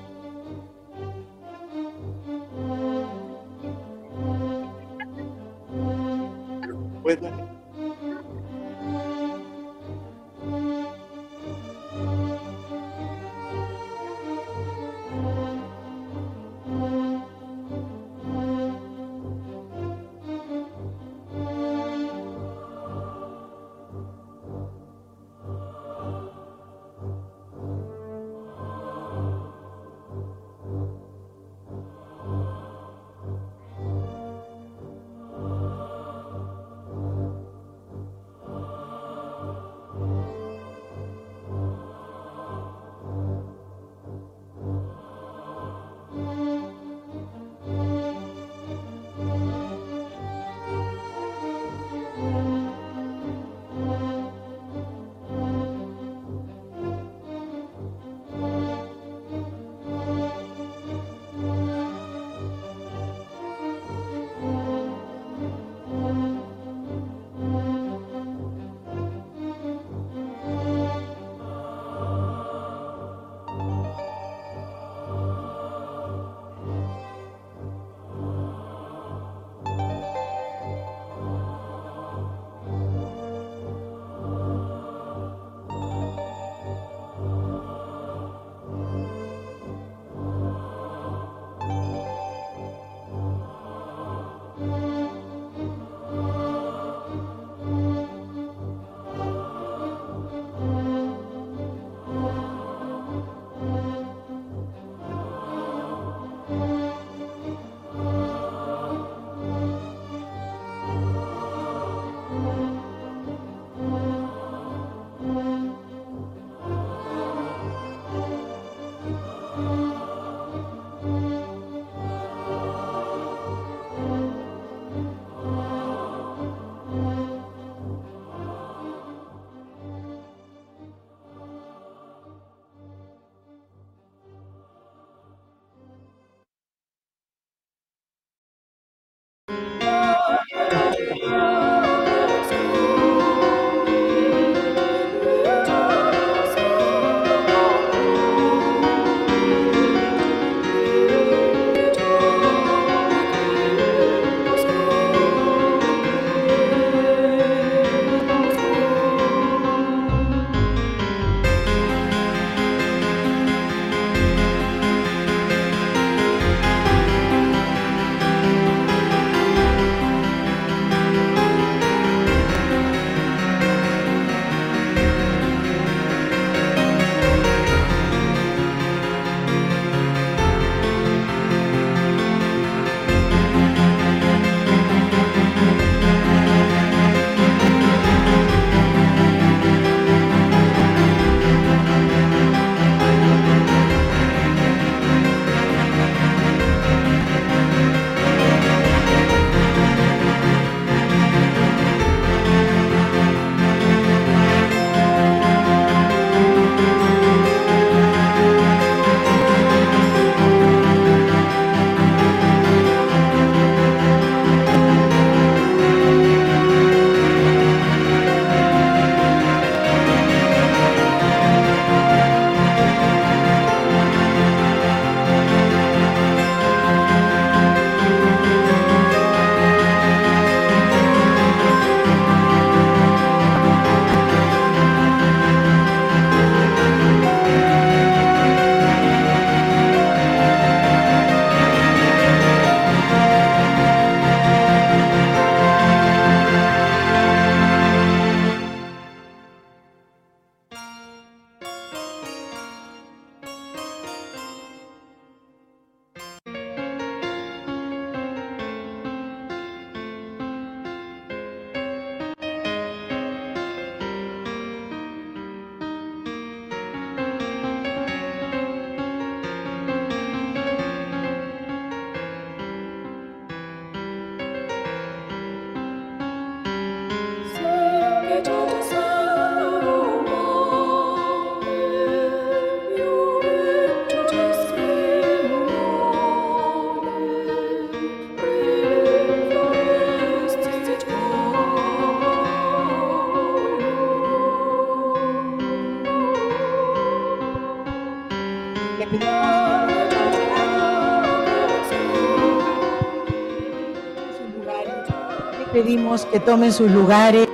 Que tomen sus lugares.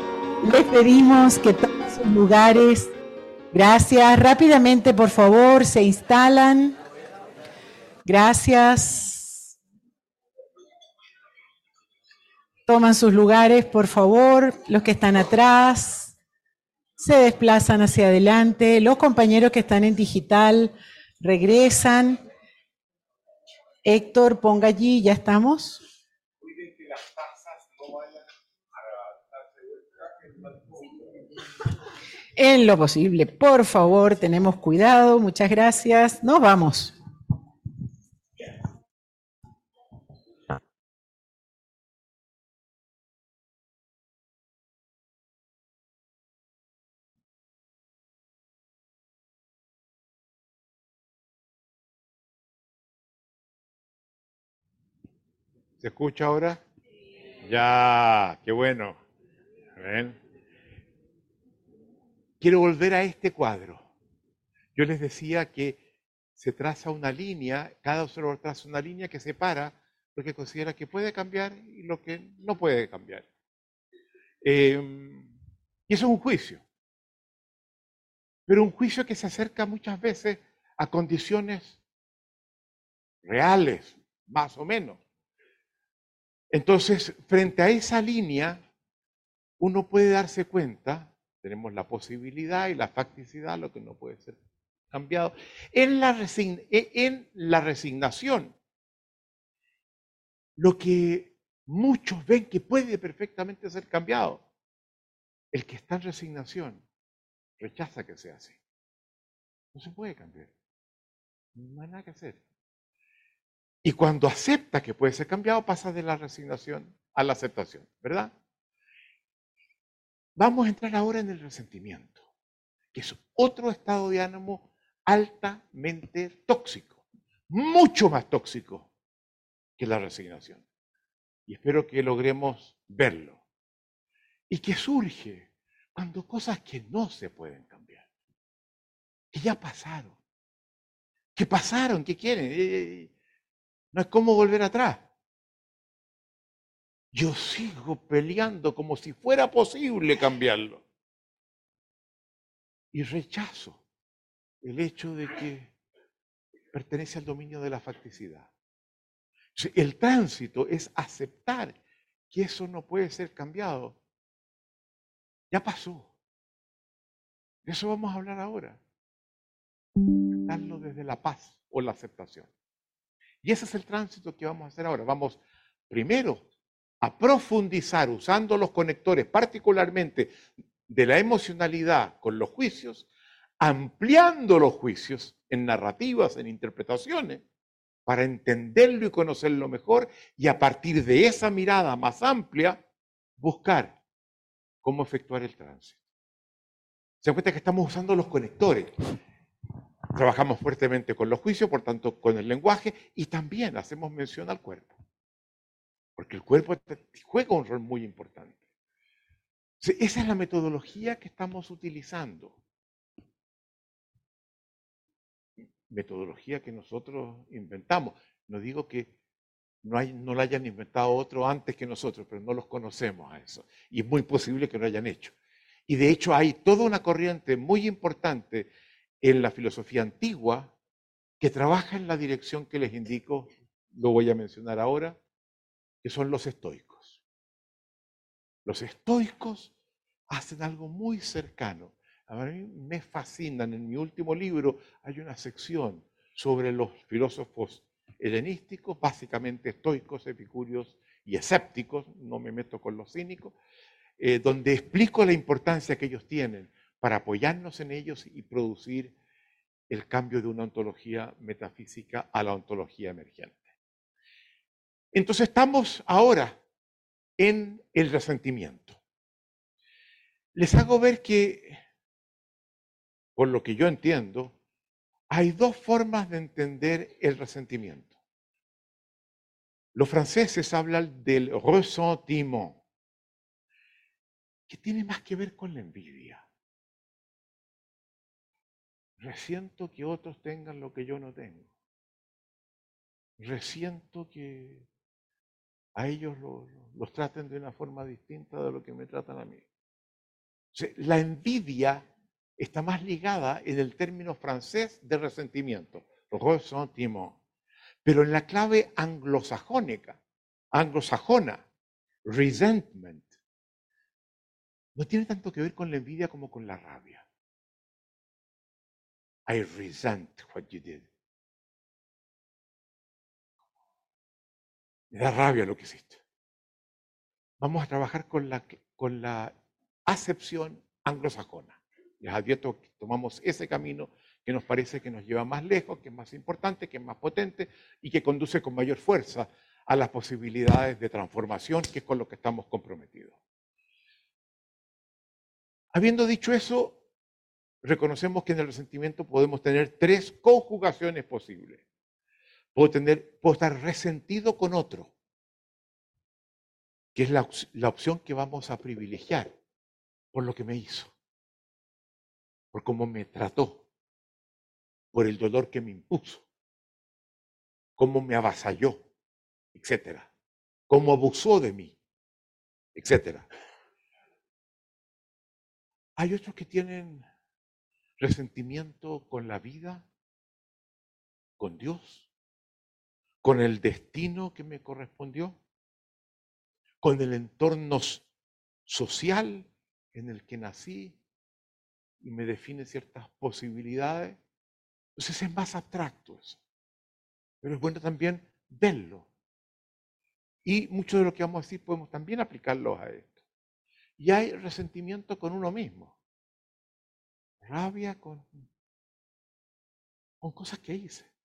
Les pedimos que tomen sus lugares. Gracias. Rápidamente, por favor, se instalan. Gracias. Toman sus lugares, por favor. Los que están atrás se desplazan hacia adelante. Los compañeros que están en digital regresan. Héctor, ponga allí, ya estamos. (laughs) En lo posible, por favor, tenemos cuidado, muchas gracias. Nos vamos. ¿Se escucha ahora? Ya, qué bueno. Quiero volver a este cuadro. Yo les decía que se traza una línea, cada observador traza una línea que separa lo que considera que puede cambiar y lo que no puede cambiar. Em, y eso es un juicio. Pero un juicio que se acerca muchas veces a condiciones reales, más o menos. Entonces, frente a esa línea, uno puede darse cuenta, tenemos la posibilidad y la facticidad, lo que no puede ser cambiado, en la, e, en la resignación. Lo que muchos ven que puede perfectamente ser cambiado, el que está en resignación rechaza que sea así. No se puede cambiar. No hay nada que hacer. Y cuando acepta que puede ser cambiado, pasa de la resignación a la aceptación, ¿verdad? Vamos a entrar ahora en el resentimiento, que es otro estado de ánimo altamente tóxico, mucho más tóxico que la resignación. Y espero que logremos verlo. Y que surge cuando cosas que no se pueden cambiar, que ya pasaron, que pasaron, que quieren. Eh, eh, no es como volver atrás. Yo sigo peleando como si fuera posible cambiarlo. Y rechazo el hecho de que pertenece al dominio de la facticidad. El tránsito es aceptar que eso no puede ser cambiado. Ya pasó. De eso vamos a hablar ahora. Darlo desde la paz o la aceptación. Y ese es el tránsito que vamos a hacer ahora. Vamos primero a profundizar usando los conectores, particularmente de la emocionalidad con los juicios, ampliando los juicios en narrativas, en interpretaciones, para entenderlo y conocerlo mejor y a partir de esa mirada más amplia, buscar cómo efectuar el tránsito. Se cuenta que estamos usando los conectores. Trabajamos fuertemente con los juicios, por tanto con el lenguaje y también hacemos mención al cuerpo. Porque el cuerpo juega un rol muy importante. Esa es la metodología que estamos utilizando. Metodología que nosotros inventamos. No digo que no, la hayan inventado otro antes que nosotros, pero no los conocemos a eso. Y es muy posible que lo hayan hecho. Y de hecho hay toda una corriente muy importante en la filosofía antigua que trabaja en la dirección que les indico, lo voy a mencionar ahora, que son los estoicos. Los estoicos hacen algo muy cercano. A mí me fascinan. En mi último libro hay una sección sobre los filósofos helenísticos, básicamente estoicos, epicúreos y escépticos, no me meto con los cínicos, eh, donde explico la importancia que ellos tienen para apoyarnos en ellos y producir el cambio de una ontología metafísica a la ontología emergente. Entonces estamos ahora en el resentimiento. Les hago ver que, por lo que yo entiendo, hay dos formas de entender el resentimiento. Los franceses hablan del ressentiment, que tiene más que ver con la envidia. Resiento que otros tengan lo que yo no tengo. Resiento que a ellos los traten de una forma distinta de lo que me tratan a mí. la envidia está más ligada en el término francés de resentimiento, ressentiment, pero en la clave anglosajónica, anglosajona, resentment, no tiene tanto que ver con la envidia como con la rabia. I resent what you did. Me da rabia lo que hiciste. Vamos a trabajar con la, con la acepción anglosajona. Les advierto que tomamos ese camino que nos parece que nos lleva más lejos, que es más importante, que es más potente y que conduce con mayor fuerza a las posibilidades de transformación, que es con lo que estamos comprometidos. Habiendo dicho eso, reconocemos que en el resentimiento podemos tener tres conjugaciones posibles. Puedo, tener, puedo estar resentido con otro, que es la, la opción que vamos a privilegiar por lo que me hizo, por cómo me trató, por el dolor que me impuso, cómo me avasalló, etcétera, cómo abusó de mí, etcétera. Hay otros que tienen resentimiento con la vida, con Dios, con el destino que me correspondió, con el entorno social en el que nací y me define ciertas posibilidades. Entonces es más abstracto eso. Pero es bueno también verlo. Y mucho de lo que vamos a decir podemos también aplicarlo a esto. Y hay resentimiento con uno mismo. Rabia con, con cosas que hice.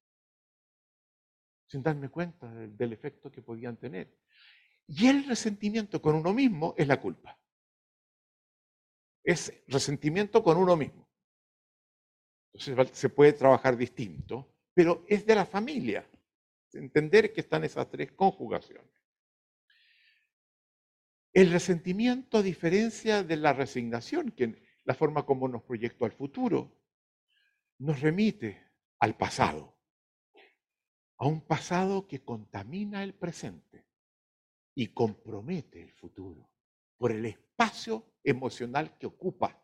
Sin darme cuenta del, efecto que podían tener. Y el resentimiento con uno mismo es la culpa es resentimiento con uno mismo. Entonces se puede trabajar distinto, pero es de la familia. Entender que están esas tres conjugaciones. El resentimiento, a diferencia de la resignación, que la forma como nos proyecto al futuro, nos remite al pasado, a un pasado que contamina el presente y compromete el futuro por el espacio emocional que ocupa.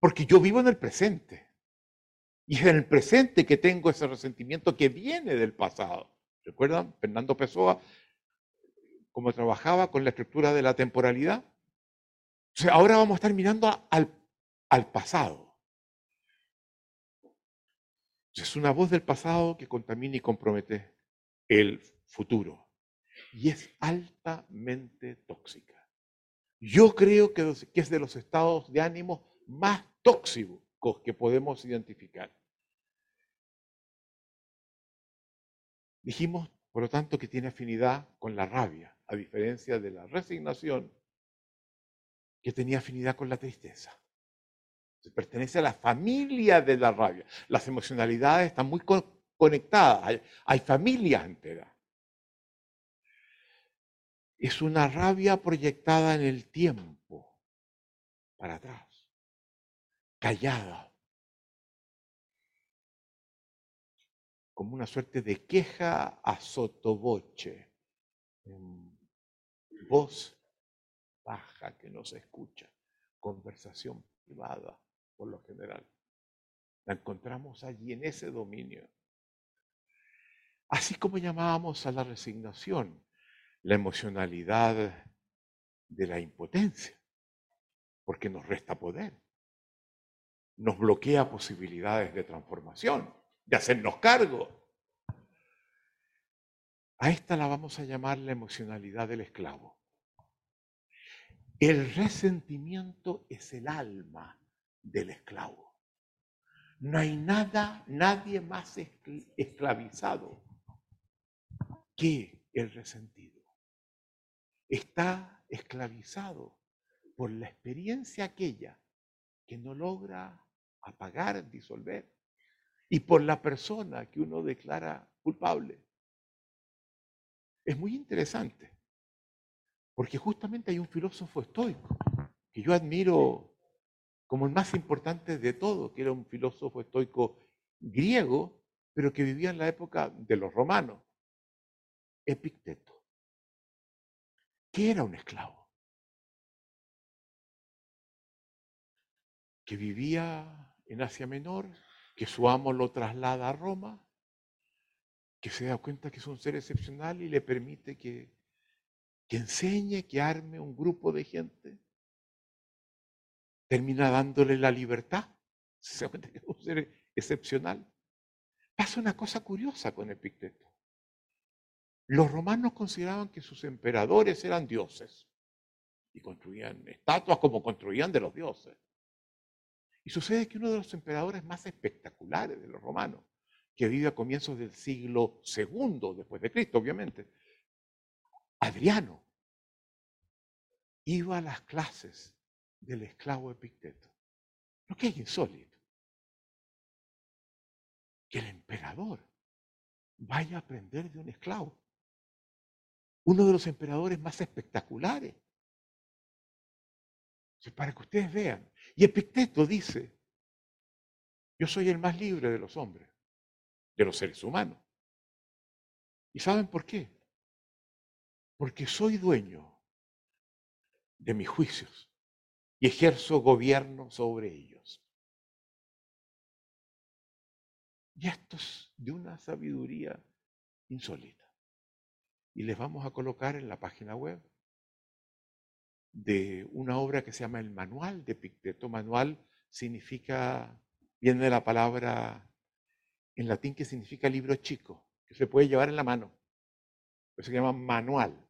Porque yo vivo en el presente. Y es en el presente que tengo ese resentimiento que viene del pasado. ¿Recuerdan? Fernando Pessoa, cómo trabajaba con la estructura de la temporalidad. Ahora vamos a estar mirando al, al pasado. Es una voz del pasado que contamina y compromete el futuro. Y es altamente tóxica. Yo creo que es de los estados de ánimo más tóxicos que podemos identificar. Dijimos, por lo tanto, que tiene afinidad con la rabia, a diferencia de la resignación, que tenía afinidad con la tristeza. Pertenece a la familia de la rabia. Las emocionalidades están muy conectadas, hay, hay familias enteras. Es una rabia proyectada en el tiempo, para atrás, callada, como una suerte de queja a sotoboche, voz baja que no se escucha, conversación privada por lo general. La encontramos allí en ese dominio. Así como llamábamos a la resignación, la emocionalidad de la impotencia, porque nos resta poder, nos bloquea posibilidades de transformación, de hacernos cargo. A esta la vamos a llamar la emocionalidad del esclavo. El resentimiento es el alma del esclavo. No hay nada, nadie más esclavizado que el resentido está esclavizado por la experiencia aquella que no logra apagar, disolver, y por la persona que uno declara culpable. Es muy interesante, porque justamente hay un filósofo estoico que yo admiro como el más importante de todo, que era un filósofo estoico griego, pero que vivía en la época de los romanos, Epicteto. ¿Qué era un esclavo? Que vivía en Asia Menor, que su amo lo traslada a Roma, que se da cuenta que es un ser excepcional y le permite que, que enseñe, que arme un grupo de gente, termina dándole la libertad. (laughs) Es un ser excepcional. Pasa una cosa curiosa con Epicteto. Los romanos consideraban que sus emperadores eran dioses y construían estatuas como construían de los dioses. Y sucede que uno de los emperadores más espectaculares de los romanos, que vive a comienzos del siglo II después de Cristo, obviamente, Adriano, iba a las clases del esclavo Epicteto. Lo que es insólito. Que el emperador vaya a aprender de un esclavo. Uno de los emperadores más espectaculares. Para que ustedes vean. Y Epicteto dice, yo soy el más libre de los hombres, de los seres humanos. ¿Y saben por qué? Porque soy dueño de mis juicios y ejerzo gobierno sobre ellos. Y esto es de una sabiduría insólita. Y les vamos a colocar en la página web de una obra que se llama El Manual de Picteto. Manual significa, viene de la palabra en latín que significa libro chico, que se puede llevar en la mano. Eso se llama manual.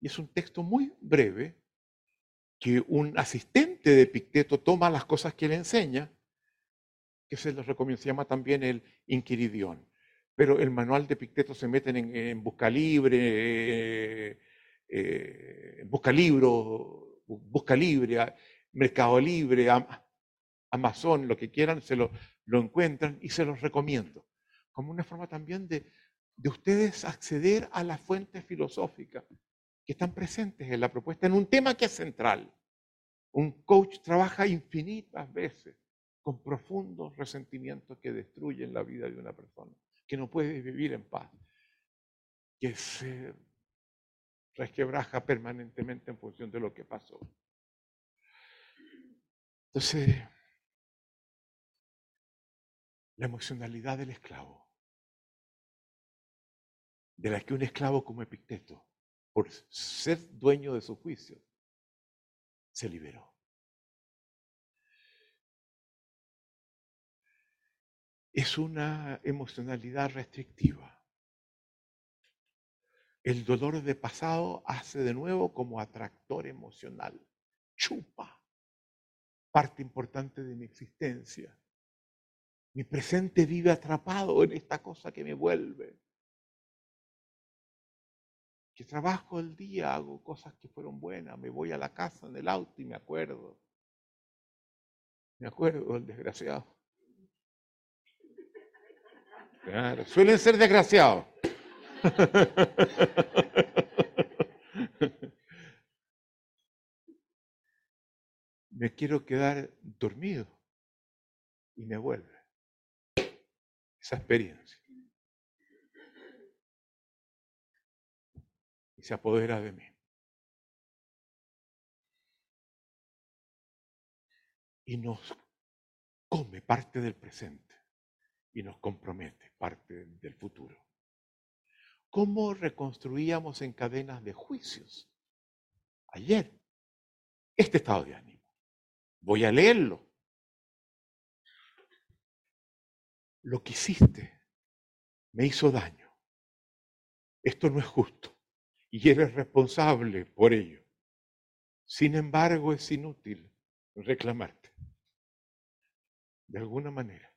Y es un texto muy breve que un asistente de Picteto toma las cosas que le enseña, que se los recomienda, se llama también el Inquiridión. Pero el manual de Picteto se meten en, Busca Libre, eh, eh, Busca Libro, Busca Libre, Mercado Libre, Amazon, lo que quieran, se lo, lo encuentran y se los recomiendo. Como una forma también de, de ustedes acceder a las fuentes filosóficas que están presentes en la propuesta en un tema que es central. Un coach trabaja infinitas veces con profundos resentimientos que destruyen la vida de una persona, que no puede vivir en paz, que se resquebraja permanentemente en función de lo que pasó. Entonces, la emocionalidad del esclavo, de la que un esclavo como Epicteto por ser dueño de su juicio, se liberó. Es una emocionalidad restrictiva. El dolor de pasado hace de nuevo como atractor emocional. Chupa parte importante de mi existencia. Mi presente vive atrapado en esta cosa que me vuelve que trabajo el día, hago cosas que fueron buenas, me voy a la casa en el auto y me acuerdo. Me acuerdo del desgraciado. Claro, suelen ser desgraciados. (laughs) me quiero quedar dormido y me vuelve esa experiencia. Se apodera de mí. Y nos come parte del presente y nos compromete parte del futuro. ¿Cómo reconstruíamos en cadenas de juicios? Ayer, este estado de ánimo. Voy a leerlo. Lo que hiciste me hizo daño. Esto no es justo y eres responsable por ello. Sin embargo, es inútil reclamarte. De alguna manera,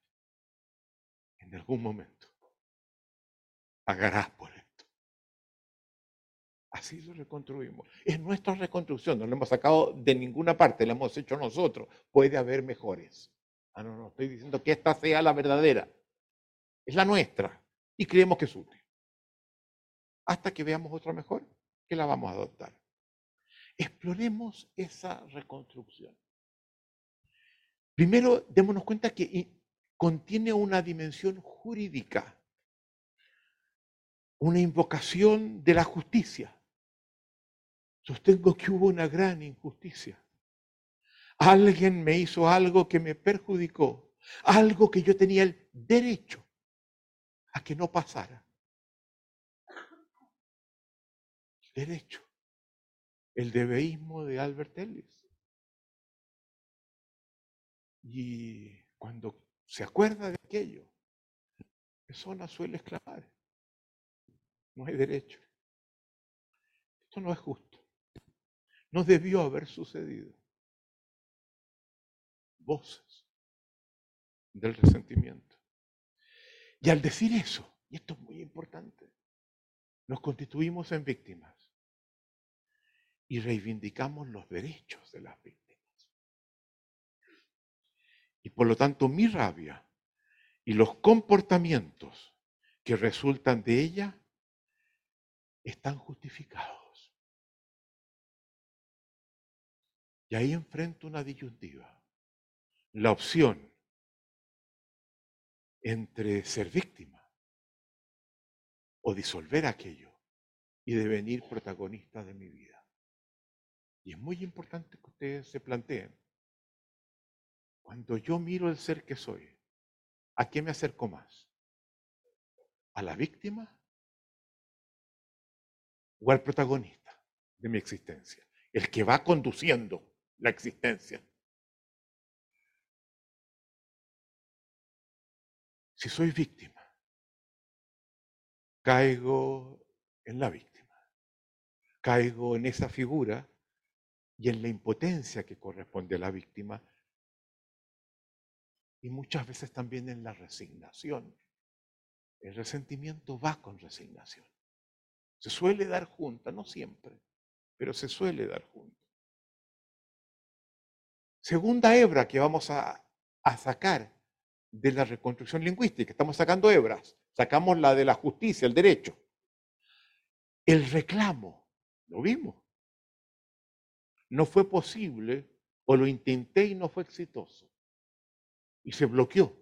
en algún momento, pagarás por esto. Así lo reconstruimos. Es nuestra reconstrucción, no lo hemos sacado de ninguna parte, lo hemos hecho nosotros. Puede haber mejores. Ah, no, no, estoy diciendo que esta sea la verdadera. Es la nuestra y creemos que es útil hasta que veamos otra mejor, que la vamos a adoptar. Exploremos esa reconstrucción. Primero, démonos cuenta que contiene una dimensión jurídica, una invocación de la justicia. Sostengo que hubo una gran injusticia. Alguien me hizo algo que me perjudicó, algo que yo tenía el derecho a que no pasara. Derecho. El debeísmo de Albert Ellis. Y cuando se acuerda de aquello, la persona suele exclamar, no hay derecho. Esto no es justo. No debió haber sucedido. Voces del resentimiento. Y al decir eso, y esto es muy importante, nos constituimos en víctimas y reivindicamos los derechos de las víctimas. Y por lo tanto mi rabia y los comportamientos que resultan de ella están justificados. Y ahí enfrento una disyuntiva. La opción entre ser víctima o disolver aquello y devenir protagonista de mi vida. Y es muy importante que ustedes se planteen cuando yo miro el ser que soy, ¿a qué me acerco más? ¿A la víctima o al protagonista de mi existencia? El que va conduciendo la existencia. Si soy víctima, caigo en la víctima, caigo en esa figura y en la impotencia que corresponde a la víctima y muchas veces también en la resignación. El resentimiento va con resignación. Se suele dar junta, no siempre, pero se suele dar junta. Segunda hebra que vamos a, a sacar de la reconstrucción lingüística. Estamos sacando hebras. Sacamos la de la justicia, el derecho. El reclamo, lo vimos. No fue posible o lo intenté y no fue exitoso y se bloqueó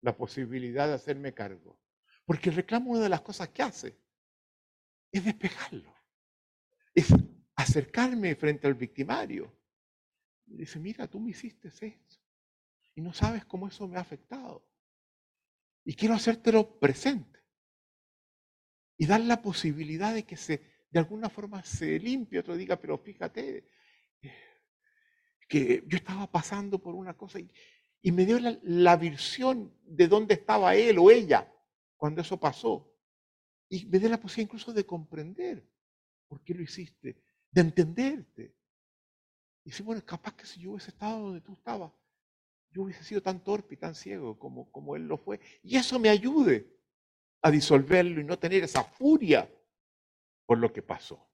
la posibilidad de hacerme cargo. Porque el reclamo, una de las cosas que hace, es despejarlo. Es acercarme frente al victimario. Y dice, mira, tú me hiciste esto. Y no sabes cómo eso me ha afectado. Y quiero hacértelo presente. Y dar la posibilidad de que se, de alguna forma se limpie. Otro diga, pero fíjate, que yo estaba pasando por una cosa y, me dio la, visión de dónde estaba él o ella cuando eso pasó. Y me dio la posibilidad incluso de comprender por qué lo hiciste, de entenderte. Y dice, bueno, capaz que si yo hubiese estado donde tú estabas, yo hubiese sido tan torpe y tan ciego como, como él lo fue. Y eso me ayude a disolverlo y no tener esa furia por lo que pasó.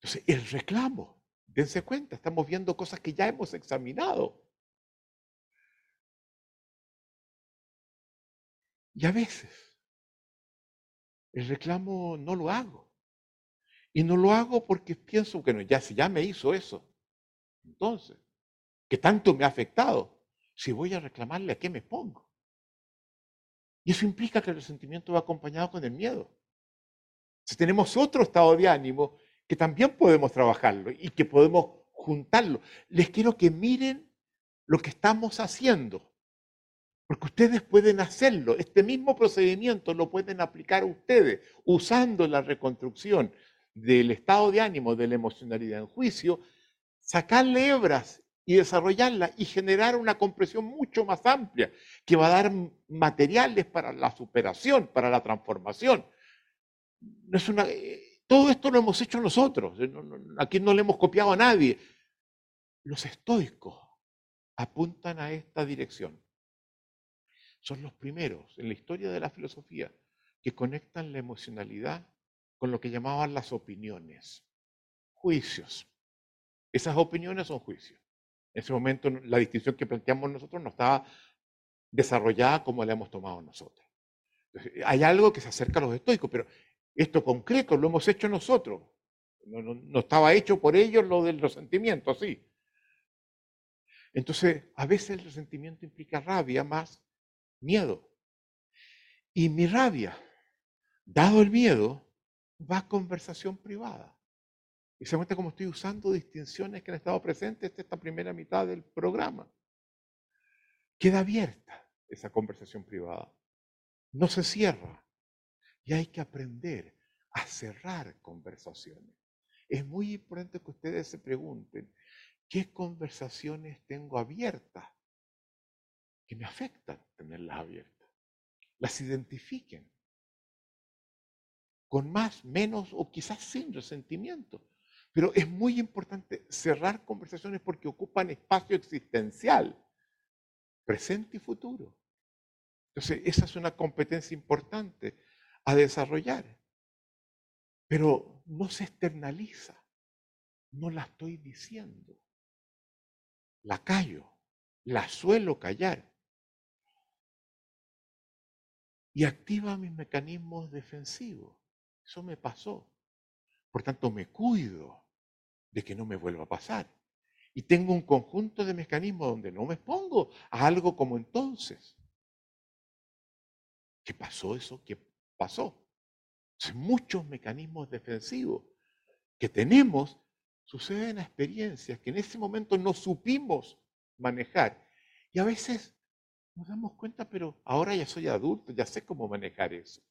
Entonces, el reclamo Dense cuenta, estamos viendo cosas que ya hemos examinado. Y a veces el reclamo no lo hago. Y no lo hago porque pienso que no, ya si ya me hizo eso, entonces, que tanto me ha afectado, si voy a reclamarle, ¿a qué me pongo? Y eso implica que el resentimiento va acompañado con el miedo. Si tenemos otro estado de ánimo que también podemos trabajarlo y que podemos juntarlo. Les quiero que miren lo que estamos haciendo, porque ustedes pueden hacerlo. Este mismo procedimiento lo pueden aplicar ustedes usando la reconstrucción del estado de ánimo, de la emocionalidad en juicio, sacarle hebras y desarrollarla y generar una compresión mucho más amplia que va a dar materiales para la superación, para la transformación. No es una, eh, todo esto lo hemos hecho nosotros. Aquí no le hemos copiado a nadie. Los estoicos apuntan a esta dirección. Son los primeros en la historia de la filosofía que conectan la emocionalidad con lo que llamaban las opiniones, juicios. Esas opiniones son juicios. En ese momento la distinción que planteamos nosotros no estaba desarrollada como la hemos tomado nosotros. hay algo que se acerca a los estoicos, pero esto concreto lo hemos hecho nosotros. No, estaba hecho por ellos lo del resentimiento, sí. Entonces, a veces el resentimiento implica rabia más miedo. Y mi rabia, dado el miedo, va a conversación privada. Y se cuenta cómo estoy usando distinciones que han estado presentes en esta primera mitad del programa. Queda abierta esa conversación privada. No se cierra. Y hay que aprender a cerrar conversaciones. Es muy importante que ustedes se pregunten, ¿qué conversaciones tengo abiertas que me afectan tenerlas abiertas? Las identifiquen con más, menos o quizás sin resentimiento. Pero es muy importante cerrar conversaciones porque ocupan espacio existencial, presente y futuro. Entonces, esa es una competencia importante a desarrollar. Pero no se externaliza. No la estoy diciendo. La callo. La suelo callar. Y activa mis mecanismos defensivos. Eso me pasó. Por tanto, me cuido de que no me vuelva a pasar. Y tengo un conjunto de mecanismos donde no me expongo a algo como entonces. ¿Qué pasó eso? ¿Qué pasó? muchos mecanismos defensivos que tenemos suceden a experiencias que en ese momento no supimos manejar. Y a veces nos damos cuenta, pero ahora ya soy adulto, ya sé cómo manejar eso.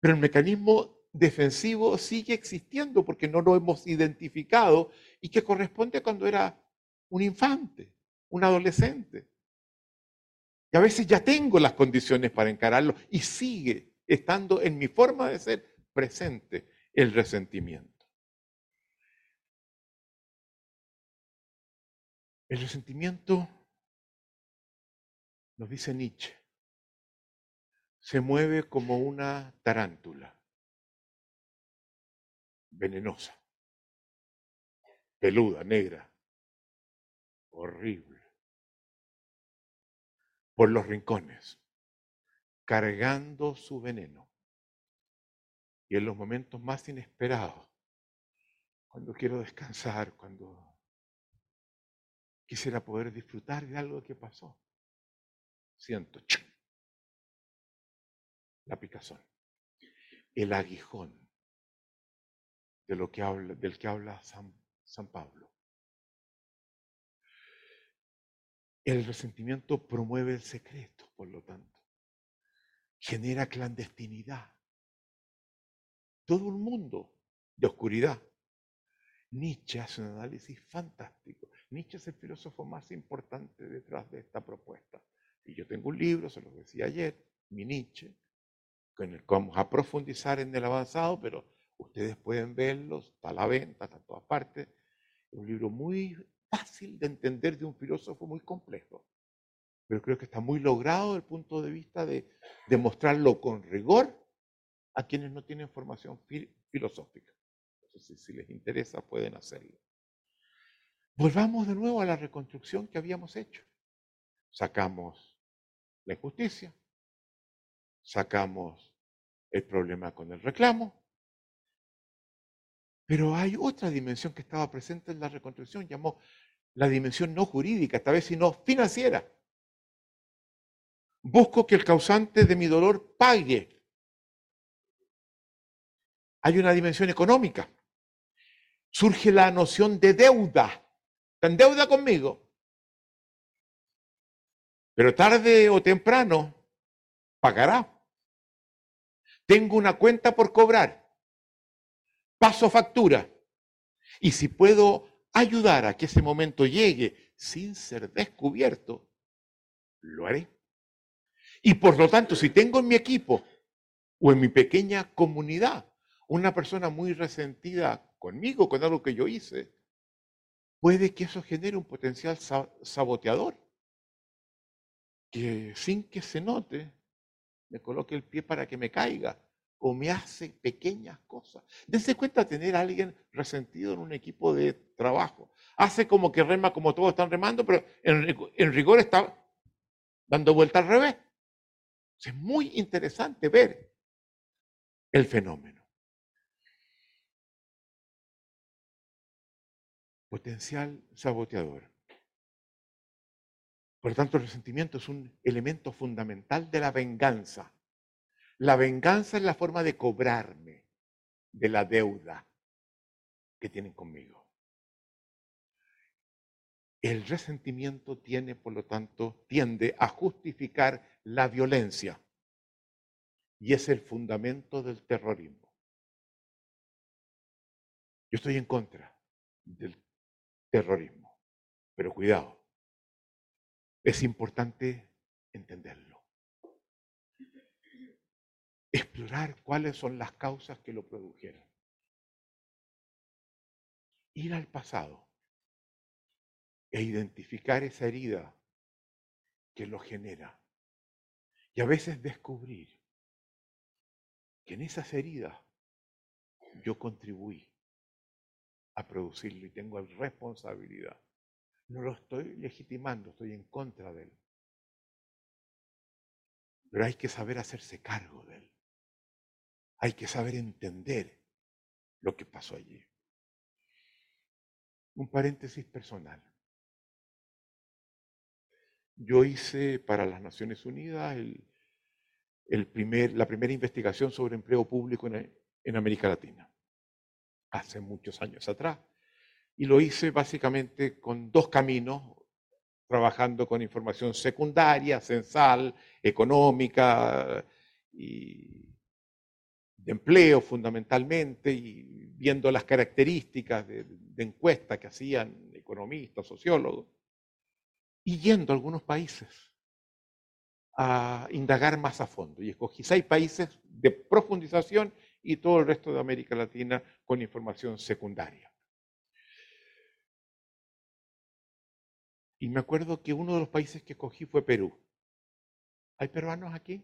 Pero el mecanismo defensivo sigue existiendo porque no lo hemos identificado y que corresponde a cuando era un infante, un adolescente. Y a veces ya tengo las condiciones para encararlo y sigue estando en mi forma de ser presente el resentimiento. El resentimiento, nos dice Nietzsche, se mueve como una tarántula venenosa, peluda, negra, horrible, por los rincones, cargando su veneno. Y en los momentos más inesperados, cuando quiero descansar, cuando quisiera poder disfrutar de algo que pasó, siento la picazón, el aguijón de lo que habla, del que habla San, San Pablo. El resentimiento promueve el secreto, por lo tanto. Genera clandestinidad. Todo un mundo de oscuridad. Nietzsche hace un análisis fantástico. Nietzsche es el filósofo más importante detrás de esta propuesta. Y yo tengo un libro, se lo decía ayer, mi Nietzsche, con el que vamos a profundizar en el avanzado, pero Ustedes pueden verlos, está a la venta, está en todas partes. Es un libro muy fácil de entender de un filósofo muy complejo, pero creo que está muy logrado desde el punto de vista de demostrarlo con rigor a quienes no tienen formación filosófica. Si les interesa, pueden hacerlo. Volvamos de nuevo a la reconstrucción que habíamos hecho. Sacamos la injusticia, sacamos el problema con el reclamo, pero hay otra dimensión que estaba presente en la reconstrucción, llamó la dimensión no jurídica, esta vez sino financiera. Busco que el causante de mi dolor pague. Hay una dimensión económica. Surge la noción de deuda. En deuda conmigo. Pero tarde o temprano pagará. Tengo una cuenta por cobrar paso factura. Y si puedo ayudar a que ese momento llegue sin ser descubierto, lo haré. Y por lo tanto, si tengo en mi equipo o en mi pequeña comunidad una persona muy resentida conmigo, con algo que yo hice, puede que eso genere un potencial saboteador, que sin que se note, me coloque el pie para que me caiga o me hace pequeñas cosas. Dense cuenta tener a alguien resentido en un equipo de trabajo. Hace como que rema como todos están remando, pero en, rigor está dando vuelta al revés. Es muy interesante ver el fenómeno. Potencial saboteador. Por lo tanto, el resentimiento es un elemento fundamental de la venganza. La venganza es la forma de cobrarme de la deuda que tienen conmigo. El resentimiento tiene, por lo tanto, tiende a justificar la violencia y es el fundamento del terrorismo. Yo estoy en contra del terrorismo, pero cuidado, es importante entenderlo. Explorar cuáles son las causas que lo produjeron. Ir al pasado e identificar esa herida que lo genera. Y a veces descubrir que en esas heridas yo contribuí a producirlo y tengo responsabilidad. No lo estoy legitimando, estoy en contra de él. Pero hay que saber hacerse cargo de él. Hay que saber entender lo que pasó allí. Un paréntesis personal. Yo hice para las Naciones Unidas la primera investigación sobre empleo público en, en América Latina, hace muchos años atrás. Y lo hice básicamente con dos caminos, trabajando con información secundaria, censal, económica y de empleo fundamentalmente, y viendo las características de, de encuestas que hacían economistas, sociólogos y yendo a algunos países a indagar más a fondo. Y escogí seis países de profundización y todo el resto de América Latina con información secundaria. Y me acuerdo que uno de los países que escogí fue Perú. ¿Hay peruanos aquí?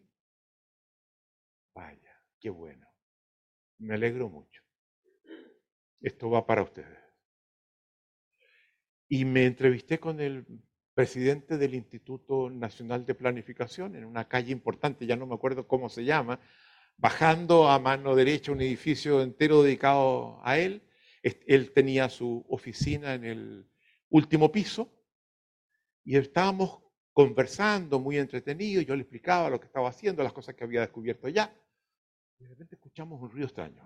Vaya, qué bueno. Me alegro mucho. Esto va para ustedes. Y me entrevisté con el presidente del Instituto Nacional de Planificación, en una calle importante, ya no me acuerdo cómo se llama, bajando a mano derecha un edificio entero dedicado a él. Él tenía su oficina en el último piso y estábamos conversando muy entretenido, yo le explicaba lo que estaba haciendo, las cosas que había descubierto ya. Y de repente escuchamos un ruido extraño.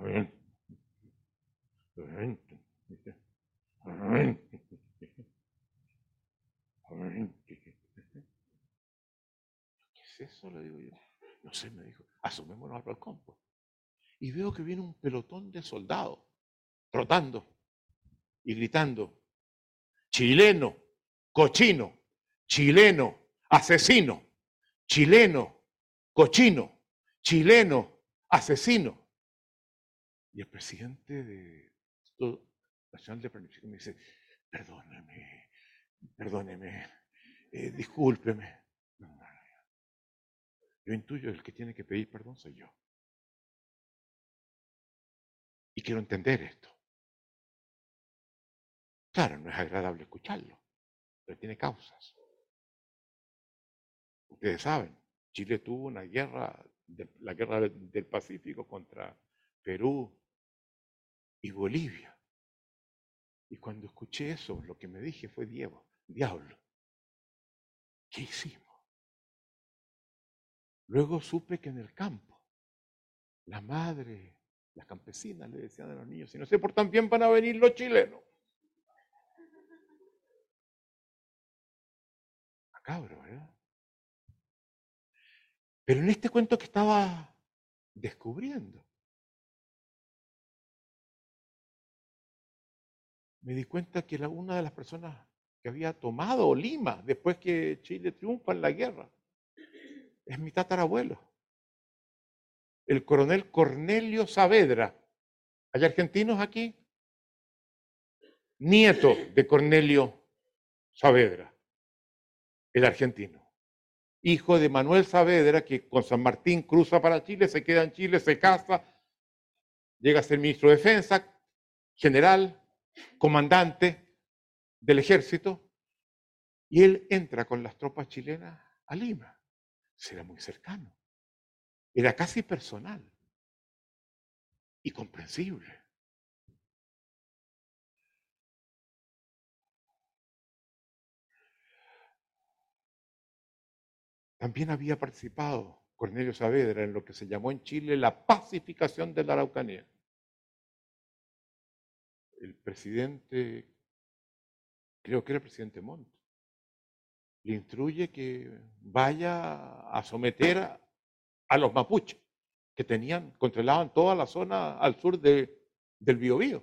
¿Qué es eso? Le digo yo. No sé, me dijo. Asomémonos al balcón. Pues. Y veo que viene un pelotón de soldados trotando y gritando. Chileno, cochino, chileno, asesino, chileno, cochino, chileno, asesino. Y el presidente de Nacional de Planificación me dice, perdóname, perdóneme, eh, discúlpeme. Yo intuyo el que tiene que pedir perdón soy yo. Y quiero entender esto. Claro, no es agradable escucharlo, pero tiene causas. Ustedes saben, Chile tuvo una guerra, la guerra del Pacífico contra Perú y Bolivia. Y cuando escuché eso, lo que me dije fue, Diego, diablo, ¿qué hicimos? Luego supe que en el campo, la madre, las campesinas le decían a los niños, si no se portan bien van a venir los chilenos. Macabro, ¿verdad? Pero en este cuento que estaba descubriendo, me di cuenta que una de las personas que había tomado Lima después que Chile triunfa en la guerra es mi tatarabuelo, el coronel Cornelio Saavedra. ¿Hay argentinos aquí? Nieto de Cornelio Saavedra, el argentino. Hijo de Manuel Saavedra, que con San Martín cruza para Chile, se queda en Chile, se casa, llega a ser ministro de Defensa, general, comandante del ejército, y él entra con las tropas chilenas a Lima. Será muy cercano. Era casi personal y comprensible. también había participado Cornelio Saavedra en lo que se llamó en Chile la pacificación de la Araucanía. El presidente, creo que era el presidente Montt, le instruye que vaya a someter a, los mapuches que tenían, controlaban toda la zona al sur de, del Biobío.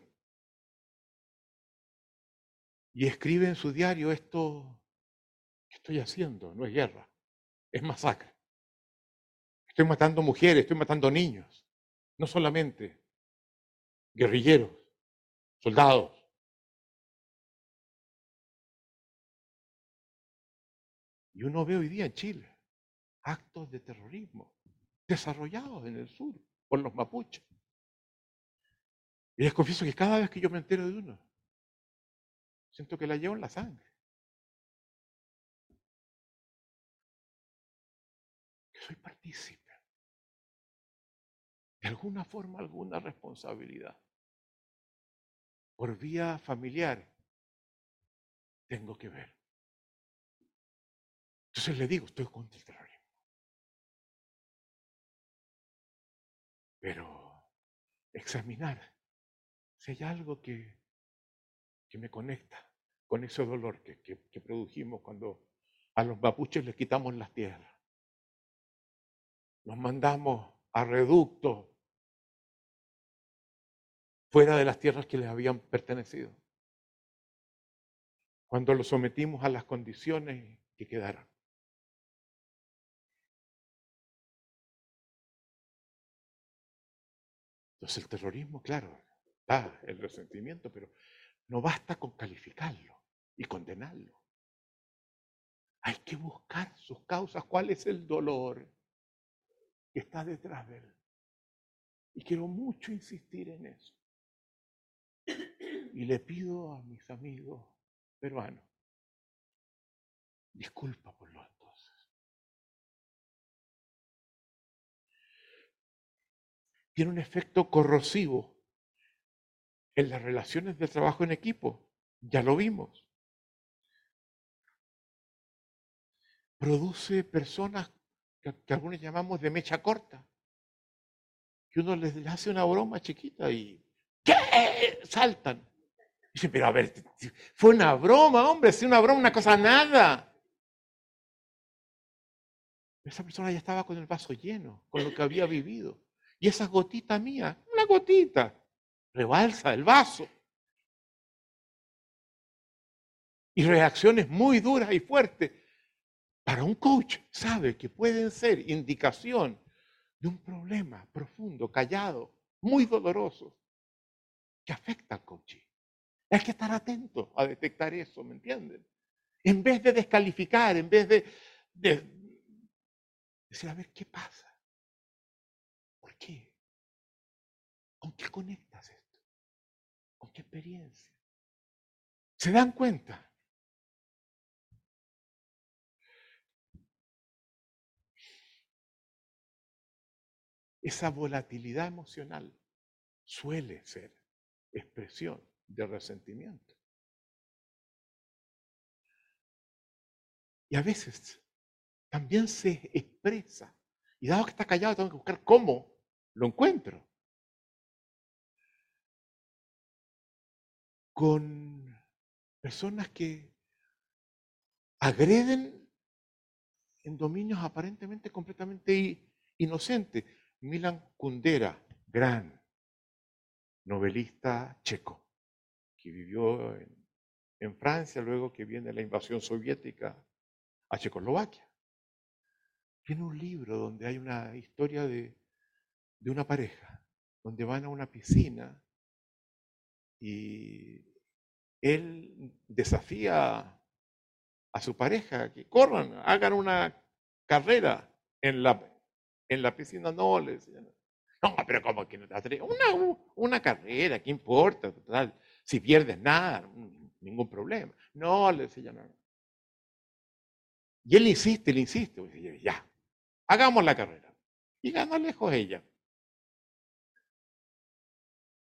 Y escribe en su diario esto, ¿qué estoy haciendo? No es guerra, es masacre. Estoy matando mujeres, estoy matando niños, no solamente guerrilleros, soldados. Y uno ve hoy día en Chile actos de terrorismo desarrollados en el sur por los mapuches. Y les confieso que cada vez que yo me entero de uno, siento que la llevo en la sangre. Que soy partícipe de alguna forma alguna responsabilidad. Por vía familiar, tengo que ver. Entonces le digo, estoy contra el terrorismo. Pero examinar si hay algo que, que me conecta con ese dolor que, que produjimos cuando a los mapuches les quitamos las tierras. Nos mandamos a reductos fuera de las tierras que les habían pertenecido. Cuando los sometimos a las condiciones que quedaron. Entonces el terrorismo, claro, da el resentimiento, pero no basta con calificarlo y condenarlo. Hay que buscar sus causas, cuál es el dolor que está detrás de él. Y quiero mucho insistir en eso. Y le pido a mis amigos peruanos, disculpa por lo Tiene un efecto corrosivo en las relaciones de trabajo en equipo. Ya lo vimos. Produce personas que, algunos llamamos de mecha corta. Que uno les hace una broma chiquita y ¿qué? Saltan. Dicen, pero a ver, fue una broma, hombre, si una broma, una cosa nada. Esa persona ya estaba con el vaso lleno, con lo que había vivido. Y esa gotita mía, una gotita, rebalsa el vaso. Y reacciones muy duras y fuertes. Para un coach sabe que pueden ser indicación de un problema profundo, callado, muy doloroso, que afecta al coaching. Hay que estar atento a detectar eso, ¿me entienden? En vez de descalificar, en vez de, decir, a ver, ¿qué pasa? ¿Por qué? ¿Con qué conectas esto? ¿Con qué experiencia? ¿Se dan cuenta? Esa volatilidad emocional suele ser expresión de resentimiento. Y a veces también se expresa. Y dado que está callado, tengo que buscar cómo lo encuentro. Con personas que agreden en dominios aparentemente completamente inocentes. Milan Kundera, gran novelista checo que vivió en, Francia luego que viene la invasión soviética a Checoslovaquia. Tiene un libro donde hay una historia de, de una pareja, donde van a una piscina y él desafía a su pareja que corran, hagan una carrera en la, en la piscina. No, le decían, no, pero como que no te? Una, una carrera, ¿qué importa? Si pierdes nada, ningún problema. No, le decía, no. Y él insiste, le insiste, ya, hagamos la carrera. Y gana lejos ella.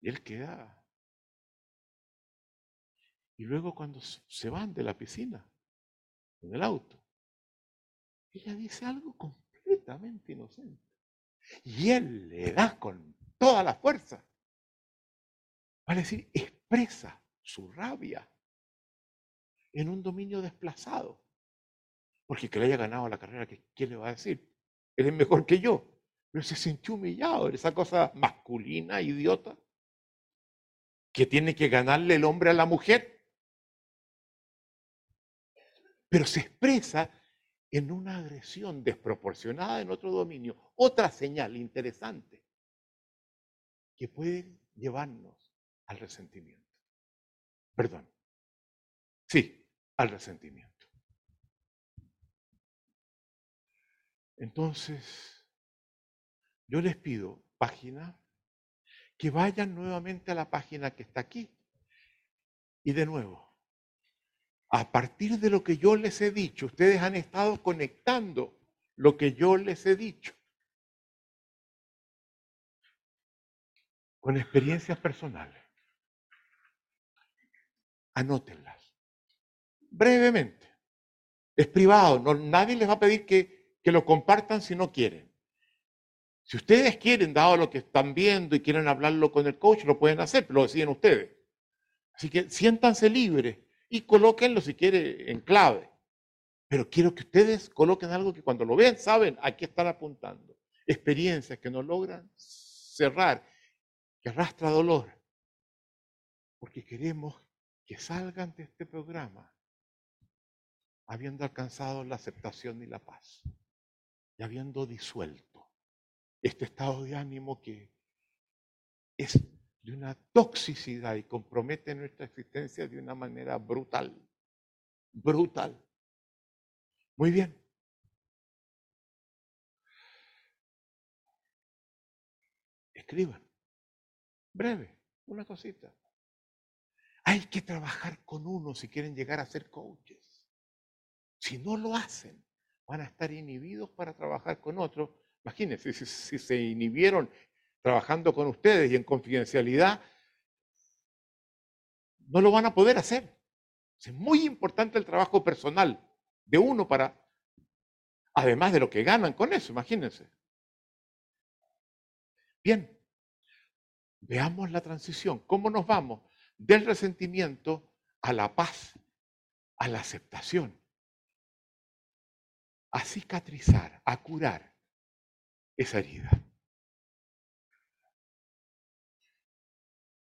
Y él queda. Y luego cuando se van de la piscina, en el auto, ella dice algo completamente inocente. Y él le da con toda la fuerza. Vale decir, expresa su rabia en un dominio desplazado. Porque que le haya ganado la carrera, ¿quién le va a decir? Él es mejor que yo. Pero se sintió humillado, esa cosa masculina, idiota, que tiene que ganarle el hombre a la mujer. Pero se expresa en una agresión desproporcionada en otro dominio. Otra señal interesante que puede llevarnos al resentimiento. Perdón. Sí, al resentimiento. Entonces, yo les pido, página, que vayan nuevamente a la página que está aquí. Y de nuevo, a partir de lo que yo les he dicho, ustedes han estado conectando lo que yo les he dicho con experiencias personales. Anótenlas. Brevemente. Es privado, nadie les va a pedir que, que lo compartan si no quieren. Si ustedes quieren, dado lo que están viendo y quieren hablarlo con el coach, lo pueden hacer, pero lo deciden ustedes. Así que siéntanse libres y colóquenlo si quiere en clave. Pero quiero que ustedes coloquen algo que cuando lo vean saben a qué están apuntando. Experiencias que no logran cerrar, que arrastra dolor. Porque queremos que salgan de este programa habiendo alcanzado la aceptación y la paz y habiendo disuelto este estado de ánimo que es de una toxicidad y compromete nuestra existencia de una manera brutal. Brutal. Muy bien. Escriban. Breve, una cosita. Hay que trabajar con uno si quieren llegar a ser coaches. Si no lo hacen, van a estar inhibidos para trabajar con otros. Imagínense, si, se inhibieron trabajando con ustedes y en confidencialidad, no lo van a poder hacer. Es muy importante el trabajo personal de uno para, además de lo que ganan con eso, imagínense. Bien, veamos la transición. ¿Cómo nos vamos del resentimiento a la paz, a la aceptación? A cicatrizar, a curar esa herida.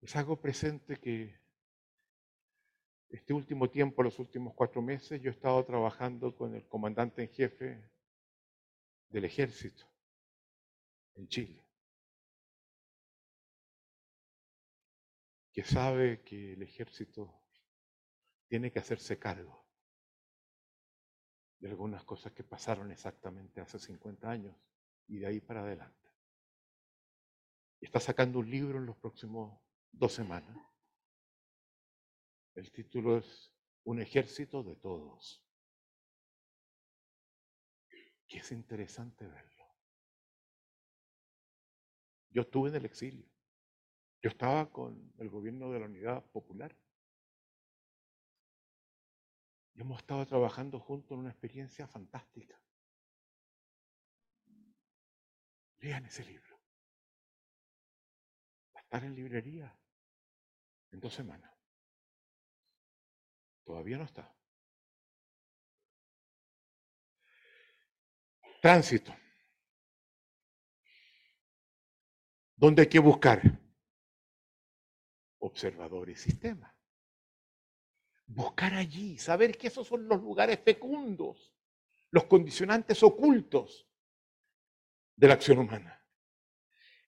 Les hago presente que este último tiempo, los últimos cuatro meses, yo he estado trabajando con el comandante en jefe del ejército en Chile, que sabe que el ejército tiene que hacerse cargo de algunas cosas que pasaron exactamente hace 50 años y de ahí para adelante. Está sacando un libro en los próximos dos semanas. El título es Un ejército de todos. Que es interesante verlo. Yo estuve en el exilio. Yo estaba con el gobierno de la Unidad Popular. Y hemos estado trabajando juntos en una experiencia fantástica. Lean ese libro. Va a estar en librería en dos semanas. Todavía no está. Tránsito. ¿Dónde hay que buscar? Observador y sistema. Buscar allí, saber que esos son los lugares fecundos, los condicionantes ocultos de la acción humana.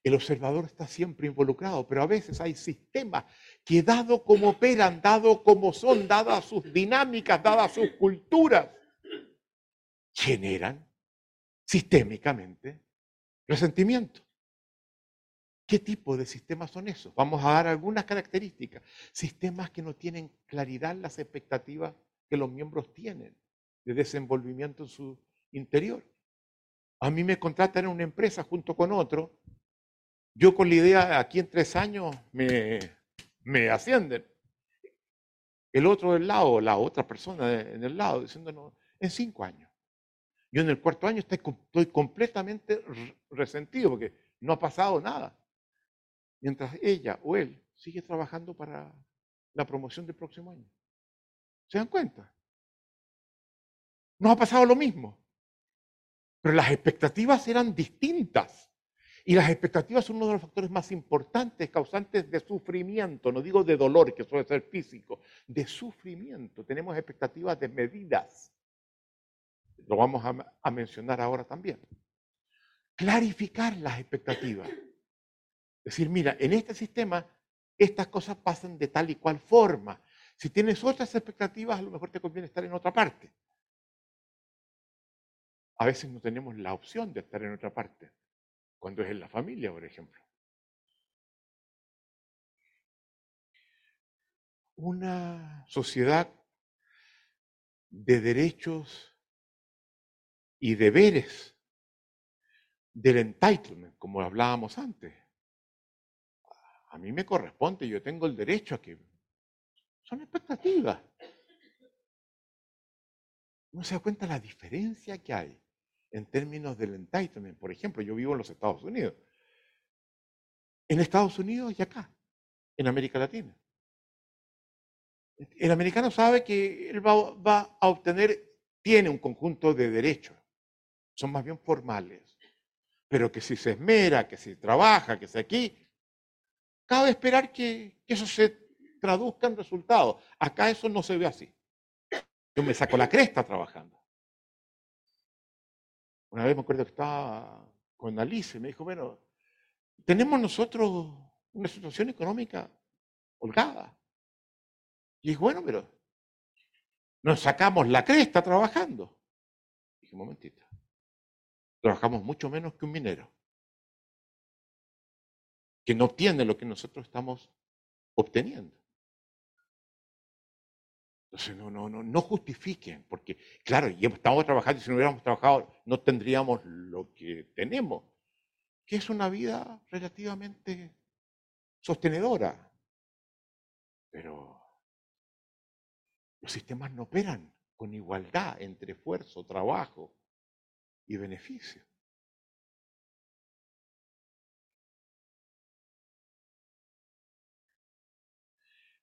El observador está siempre involucrado, pero a veces hay sistemas que dado como operan, dado como son, dadas sus dinámicas, dadas sus culturas, generan sistémicamente resentimiento. ¿Qué tipo de sistemas son esos? Vamos a dar algunas características. Sistemas que no tienen claridad las expectativas que los miembros tienen de desenvolvimiento en su interior. A mí me contratan en una empresa junto con otro yo con la idea, aquí en tres años me, me ascienden. El otro del lado, la otra persona en el lado, diciéndonos, en cinco años. Yo en el cuarto año estoy, completamente resentido porque no ha pasado nada. Mientras ella o él sigue trabajando para la promoción del próximo año. ¿Se dan cuenta? Nos ha pasado lo mismo. Pero las expectativas eran distintas. Y las expectativas son uno de los factores más importantes causantes de sufrimiento, no digo de dolor, que suele ser físico, de sufrimiento. Tenemos expectativas desmedidas. Lo vamos a, mencionar ahora también. Clarificar las expectativas. Decir, mira, en este sistema estas cosas pasan de tal y cual forma. Si tienes otras expectativas, a lo mejor te conviene estar en otra parte. A veces no tenemos la opción de estar en otra parte, cuando es en la familia, por ejemplo. Una sociedad de derechos y deberes del entitlement, como hablábamos antes. A mí me corresponde, yo tengo el derecho a que... Son expectativas. No se da cuenta la diferencia que hay en términos del entitlement. Por ejemplo, yo vivo en los Estados Unidos. En Estados Unidos y acá, en América Latina. El americano sabe que él va, a obtener, tiene un conjunto de derechos, son más bien formales, pero que si se esmera, que si trabaja, que si aquí, cabe esperar que, que eso se traduzca en resultados. Acá eso no se ve así. Yo me saco la cresta trabajando. Una vez me acuerdo que estaba con Alice y me dijo, bueno, tenemos nosotros una situación económica holgada. Y dije, bueno, pero nos sacamos la cresta trabajando. Dije, un momentito, trabajamos mucho menos que un minero, que no obtiene lo que nosotros estamos obteniendo. Entonces, no, no, no, no justifiquen, porque, claro, estamos trabajando y si no hubiéramos trabajado no tendríamos lo que tenemos, que es una vida relativamente sostenedora. Pero los sistemas no operan con igualdad entre esfuerzo, trabajo y beneficio.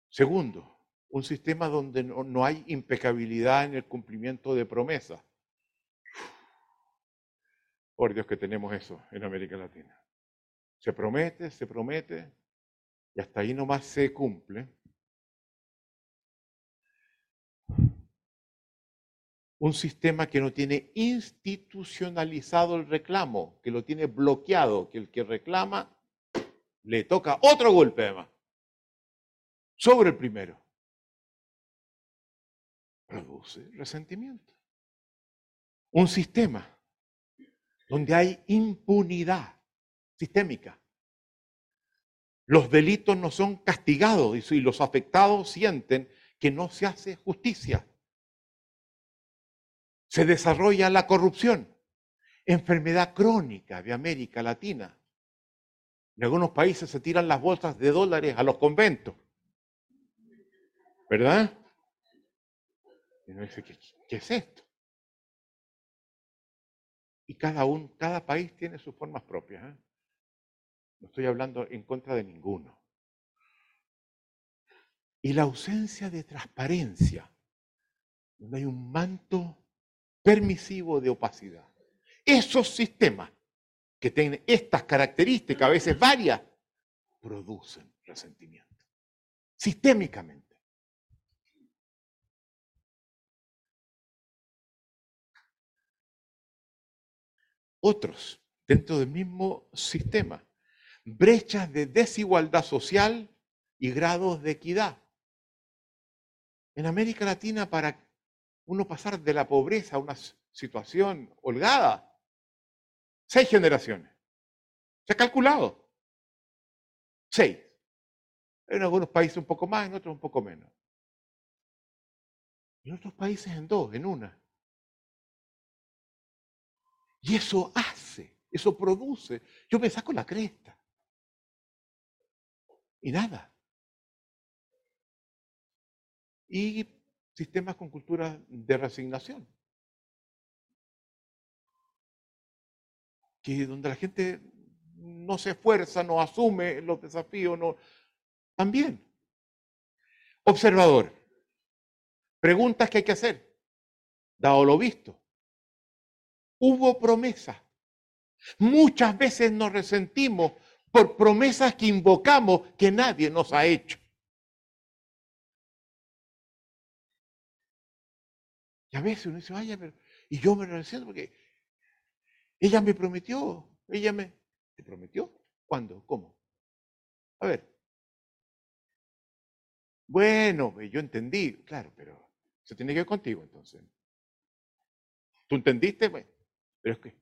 Segundo, un sistema donde no, hay impecabilidad en el cumplimiento de promesas. Por Dios que tenemos eso en América Latina. Se promete, se promete, y hasta ahí nomás se cumple. Un sistema que no tiene institucionalizado el reclamo, que lo tiene bloqueado, que el que reclama le toca otro golpe además, sobre el primero produce resentimiento. Un sistema donde hay impunidad sistémica. Los delitos no son castigados y los afectados sienten que no se hace justicia. Se desarrolla la corrupción, enfermedad crónica de América Latina. En algunos países se tiran las bolsas de dólares a los conventos. ¿Verdad? Y uno dice, ¿qué, es esto? Y cada, un, cada país tiene sus formas propias. ¿eh? No estoy hablando en contra de ninguno. Y la ausencia de transparencia, donde hay un manto permisivo de opacidad. Esos sistemas que tienen estas características, a veces varias, producen resentimiento. Sistémicamente. Otros dentro del mismo sistema. Brechas de desigualdad social y grados de equidad. En América Latina, para uno pasar de la pobreza a una situación holgada, seis generaciones. Se ha calculado. Seis. En algunos países un poco más, en otros un poco menos. En otros países en dos, en una. Y eso hace, eso produce. Yo me saco la cresta. Y nada. Y sistemas con cultura de resignación. que donde la gente no se esfuerza, no asume los desafíos, no. También. Observador. Preguntas que hay que hacer. Dado lo visto. Hubo promesas. Muchas veces nos resentimos por promesas que invocamos que nadie nos ha hecho. Y a veces uno dice, vaya, pero... Y yo me resiento porque ella me prometió, ella me... ¿Te prometió? ¿Cuándo? ¿Cómo? A ver. Bueno, yo entendí, claro, pero se tiene que ver contigo entonces. ¿Tú entendiste? Bueno, pero es que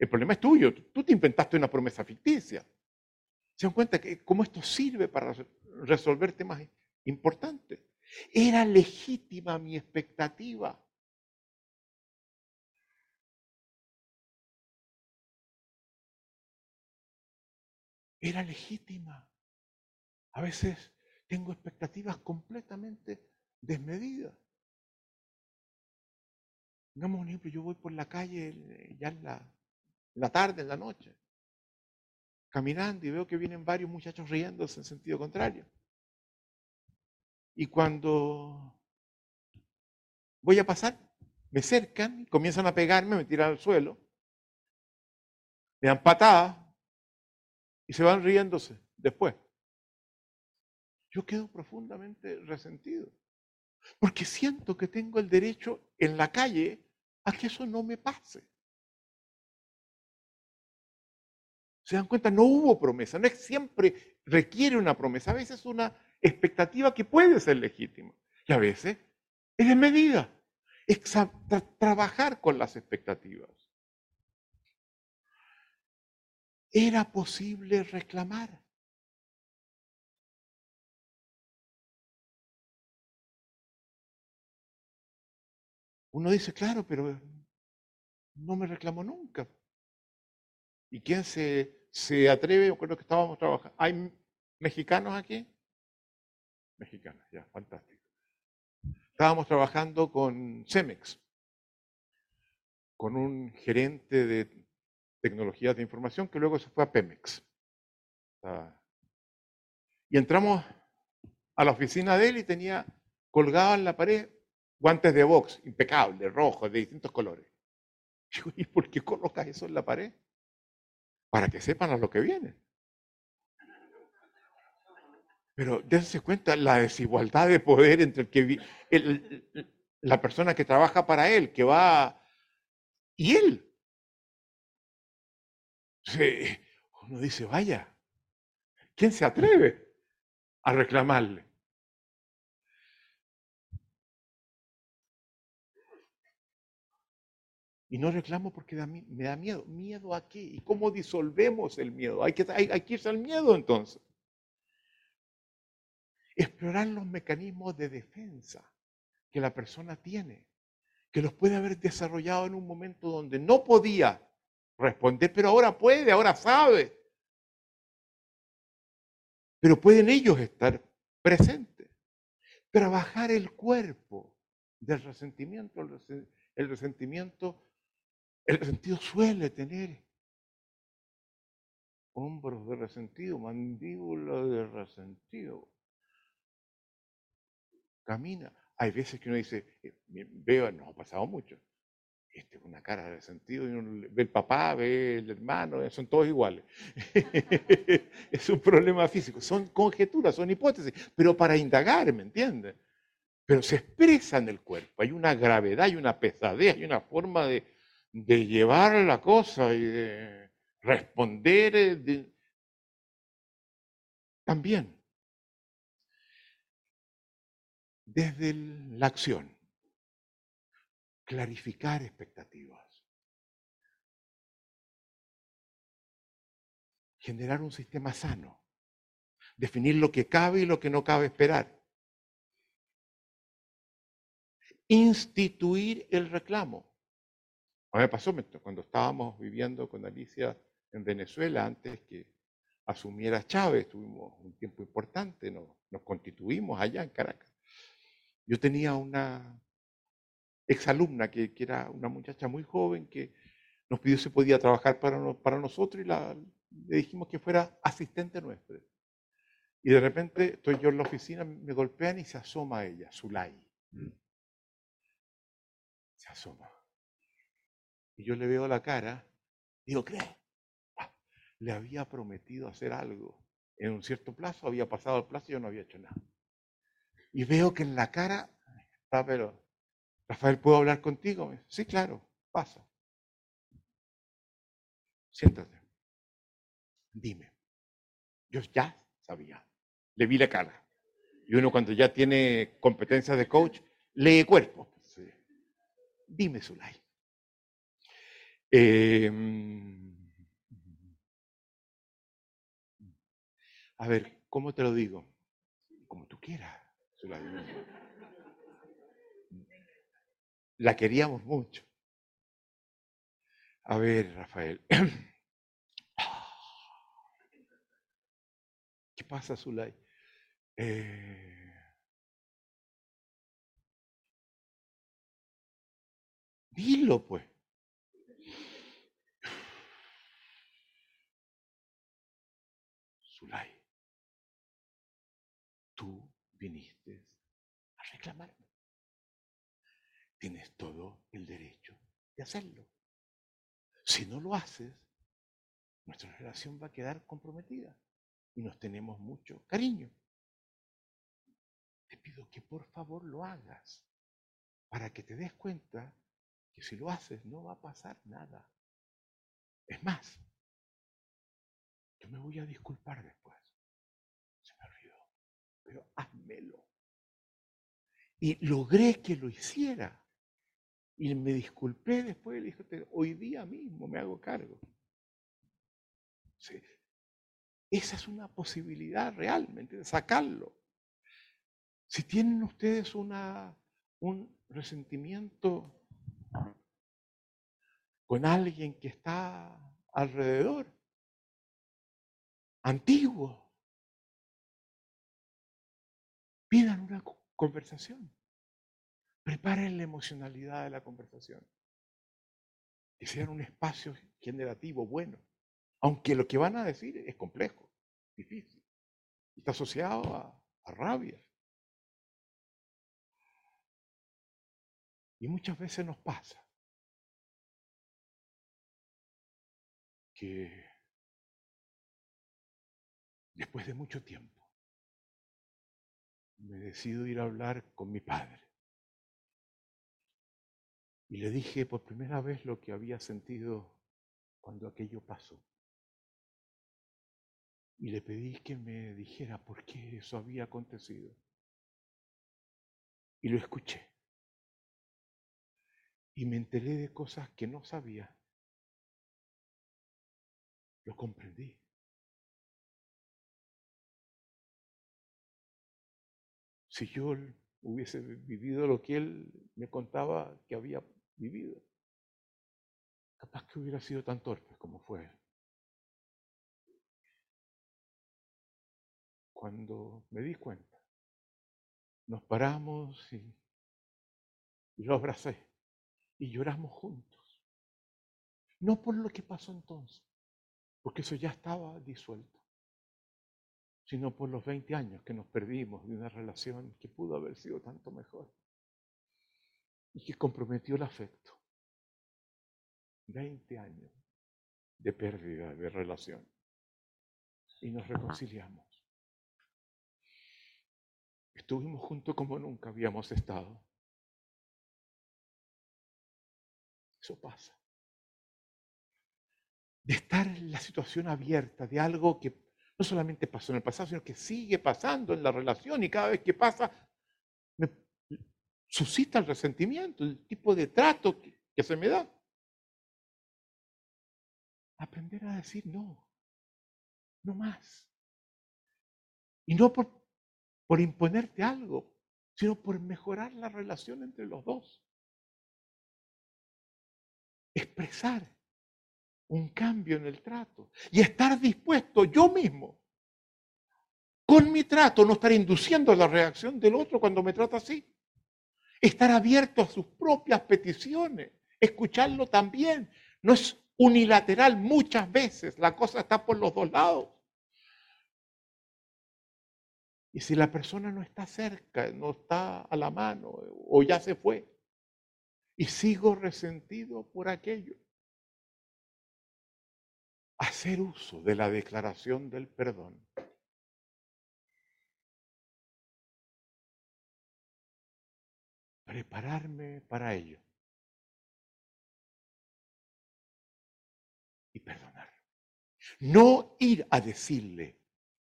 el problema es tuyo. Tú te inventaste una promesa ficticia. ¿Se dan cuenta que cómo esto sirve para resolver temas importantes? Era legítima mi expectativa. Era legítima. A veces tengo expectativas completamente desmedidas. Digamos un ejemplo, yo voy por la calle ya en la, la tarde, en la noche, caminando y veo que vienen varios muchachos riéndose en sentido contrario. Y cuando voy a pasar, me cercan, comienzan a pegarme, me tiran al suelo, me dan patadas y se van riéndose después. Yo quedo profundamente resentido, porque siento que tengo el derecho en la calle a que eso no me pase. ¿Se dan cuenta? No hubo promesa, no es siempre requiere una promesa, a veces una expectativa que puede ser legítima y a veces es de medida, es trabajar con las expectativas. Era posible reclamar. Uno dice, claro, pero no me reclamó nunca. ¿Y quién se, se atreve? Con lo que estábamos trabajando. ¿Hay mexicanos aquí? Mexicanos, ya, fantástico. Estábamos trabajando con Cemex, con un gerente de tecnologías de información que luego se fue a Pemex. Y entramos a la oficina de él y tenía colgado en la pared guantes de box, impecables, rojos, de distintos colores. (laughs) ¿y por qué colocas eso en la pared? Para que sepan a lo que viene. Pero dense cuenta la desigualdad de poder entre el que la persona que trabaja para él, que va y él. Uno dice, vaya, ¿quién se atreve a reclamarle? Y no reclamo porque me da miedo. ¿Miedo a qué? ¿Y cómo disolvemos el miedo? Hay que, hay, hay que irse al miedo entonces. Explorar los mecanismos de defensa que la persona tiene, que los puede haber desarrollado en un momento donde no podía responder, pero ahora puede, ahora sabe. Pero pueden ellos estar presentes. Trabajar el cuerpo del resentimiento. El resentimiento el resentido suele tener hombros de resentido, mandíbula de resentido. Camina. Hay veces que uno dice, eh, veo, nos ha pasado mucho. Este, una cara de resentido, ve el papá, ve el hermano, son todos iguales. (laughs) es un problema físico. Son conjeturas, son hipótesis, pero para indagar, ¿me entiendes? Pero se expresa en el cuerpo. Hay una gravedad, hay una pesadez, hay una forma de, de llevar la cosa y de responder eh, también. Desde la acción, clarificar expectativas, generar un sistema sano, definir lo que cabe y lo que no cabe esperar, instituir el reclamo. A mí me pasó cuando estábamos viviendo con Alicia en Venezuela, antes que asumiera Chávez, tuvimos un tiempo importante, nos, constituimos allá en Caracas. Yo tenía una exalumna que, que era una muchacha muy joven que nos pidió si podía trabajar para, para nosotros y le dijimos que fuera asistente nuestro. Y de repente estoy yo en la oficina, me golpean y se asoma ella, Zulay. Se asoma. Y yo le veo la cara, digo, ¿qué? Ah, le había prometido hacer algo. En un cierto plazo, había pasado el plazo y yo no había hecho nada. Y veo que en la cara está, pero, Rafael, ¿puedo hablar contigo? Sí, claro, pasa. Siéntate. Dime. Yo ya sabía. Le vi la cara. Y uno cuando ya tiene competencias de coach, lee cuerpo. Dime, Zulay. Em, a ver, ¿cómo te lo digo? Como tú quieras. La queríamos mucho. A ver, Rafael. (clears throat) ¿Qué pasa, Zulay? Eh, dilo, pues. Viniste a reclamarme. Tienes todo el derecho de hacerlo. Si no lo haces, nuestra relación va a quedar comprometida y nos tenemos mucho cariño. Te pido que por favor lo hagas para que te des cuenta que si lo haces no va a pasar nada. Es más, yo me voy a disculpar después. Pero házmelo. Y logré que lo hiciera. Y me disculpé después le dije, hoy día mismo me hago cargo. Esa es una posibilidad realmente de sacarlo. Si tienen ustedes una, un resentimiento con alguien que está alrededor, antiguo, pidan una conversación. Preparen la emocionalidad de la conversación. Que sea un espacio generativo bueno. Aunque lo que van a decir es complejo, difícil. Está asociado a, a rabia. Y muchas veces nos pasa que después de mucho tiempo me decido ir a hablar con mi padre. Y le dije por primera vez lo que había sentido cuando aquello pasó. Y le pedí que me dijera por qué eso había acontecido. Y lo escuché. Y me enteré de cosas que no sabía. Lo comprendí. Si yo hubiese vivido lo que él me contaba que había vivido. Capaz que hubiera sido tan torpe como fue. Cuando me di cuenta, nos paramos y, y lo abracé y lloramos juntos. No por lo que pasó entonces, porque eso ya estaba disuelto, sino por los 20 años que nos perdimos de una relación que pudo haber sido tanto mejor y que comprometió el afecto. 20 años de pérdida de relación. Y nos reconciliamos. Estuvimos juntos como nunca habíamos estado. Eso pasa. De estar en la situación abierta de algo que no solamente pasó en el pasado, sino que sigue pasando en la relación y cada vez que pasa me suscita el resentimiento, el tipo de trato que, se me da. Aprender a decir no, no más. Y no por, por imponerte algo, sino por mejorar la relación entre los dos. Expresar un cambio en el trato y estar dispuesto yo mismo con mi trato, no estar induciendo la reacción del otro cuando me trata así. Estar abierto a sus propias peticiones, escucharlo también. No es unilateral muchas veces. La cosa está por los dos lados. Y si la persona no está cerca, no está a la mano o ya se fue, y sigo resentido por aquello, hacer uso de la declaración del perdón. Prepararme para ello. Y perdonar. No ir a decirle,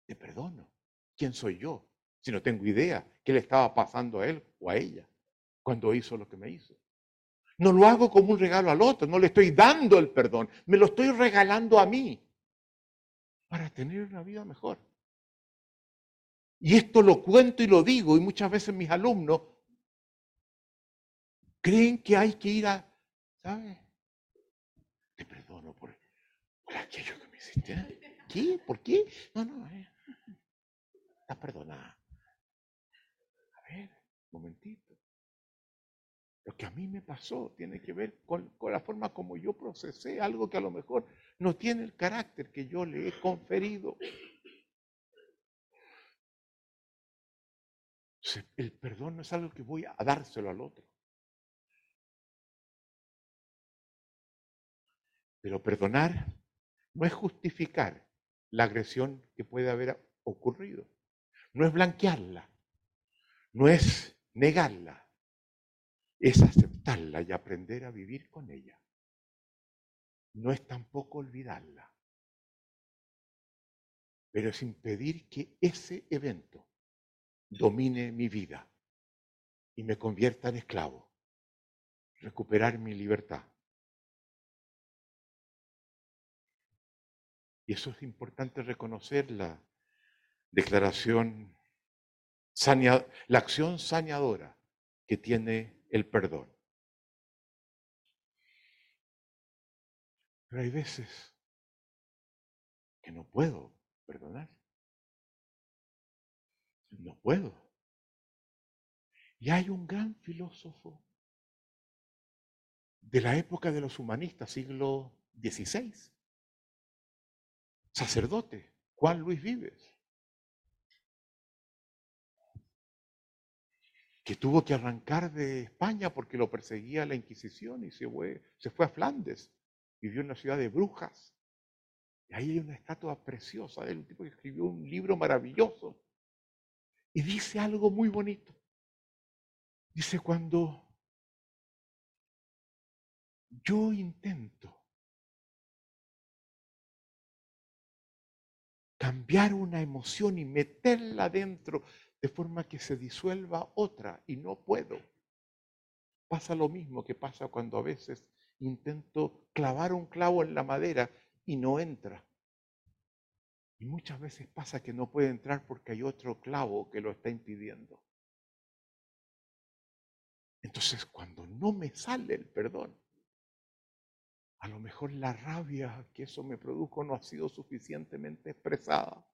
te perdono. ¿Quién soy yo? Si no tengo idea qué le estaba pasando a él o a ella cuando hizo lo que me hizo. No lo hago como un regalo al otro, no le estoy dando el perdón, me lo estoy regalando a mí para tener una vida mejor. Y esto lo cuento y lo digo, y muchas veces mis alumnos creen que hay que ir a, ¿sabes? Te perdono por, aquello que me hiciste. ¿eh? ¿Qué? ¿Por qué? No, no, eh. estás perdonada. A ver, un momentito. Lo que a mí me pasó tiene que ver con, la forma como yo procesé algo que a lo mejor no tiene el carácter que yo le he conferido. El perdón no es algo que voy a dárselo al otro. Pero perdonar no es justificar la agresión que puede haber ocurrido. No es blanquearla. No es negarla es aceptarla y aprender a vivir con ella. No es tampoco olvidarla, pero es impedir que ese evento domine mi vida y me convierta en esclavo, recuperar mi libertad. Y eso es importante reconocer la declaración, la acción saneadora que tiene el perdón. Pero hay veces que no puedo perdonar. No puedo. Y hay un gran filósofo de la época de los humanistas, siglo XVI, sacerdote, Juan Luis Vives, que tuvo que arrancar de España porque lo perseguía la Inquisición y se fue, se fue a Flandes, vivió en la ciudad de Brujas. Y ahí hay una estatua preciosa de él, un tipo que escribió un libro maravilloso. Y dice algo muy bonito. Dice, cuando yo intento cambiar una emoción y meterla dentro de forma que se disuelva otra y no puedo. Pasa lo mismo que pasa cuando a veces intento clavar un clavo en la madera y no entra. Y muchas veces pasa que no puede entrar porque hay otro clavo que lo está impidiendo. Entonces, cuando no me sale el perdón, a lo mejor la rabia que eso me produjo no ha sido suficientemente expresada.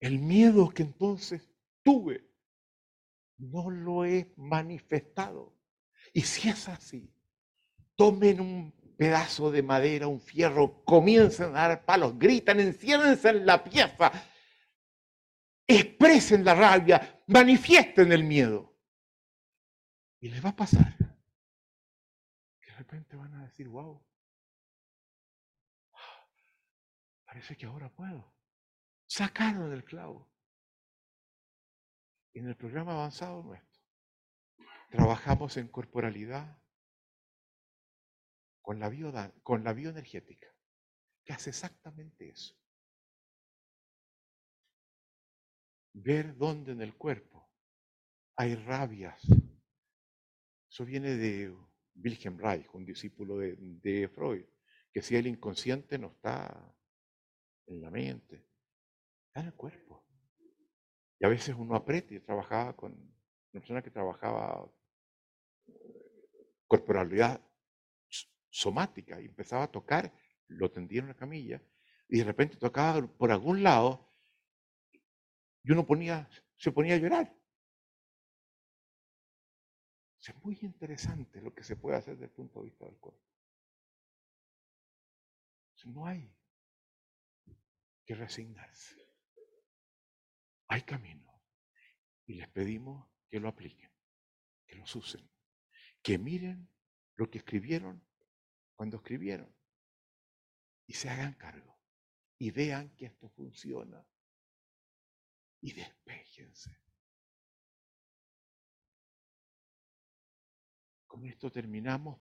El miedo que entonces tuve no lo he manifestado. Y si es así, tomen un pedazo de madera, un fierro, comiencen a dar palos, gritan, enciérdense en la pieza, expresen la rabia, manifiesten el miedo. Y les va a pasar que de repente van a decir, wow, parece que ahora puedo sacaron el clavo. En el programa avanzado nuestro, trabajamos en corporalidad con la, con la bioenergética, que hace exactamente eso. Ver dónde en el cuerpo hay rabias. Eso viene de Wilhelm Reich, un discípulo de, de Freud, que si el inconsciente no está en la mente, en el cuerpo. Y a veces uno aprieta. y trabajaba con una persona que trabajaba eh, corporalidad somática y empezaba a tocar, lo tendía en una camilla y de repente tocaba por algún lado y uno ponía, se ponía a llorar. Es muy interesante lo que se puede hacer desde el punto de vista del cuerpo. No hay que resignarse. Hay camino. Y les pedimos que lo apliquen, que los usen, que miren lo que escribieron cuando escribieron y se hagan cargo y vean que esto funciona y despejense. Con esto terminamos.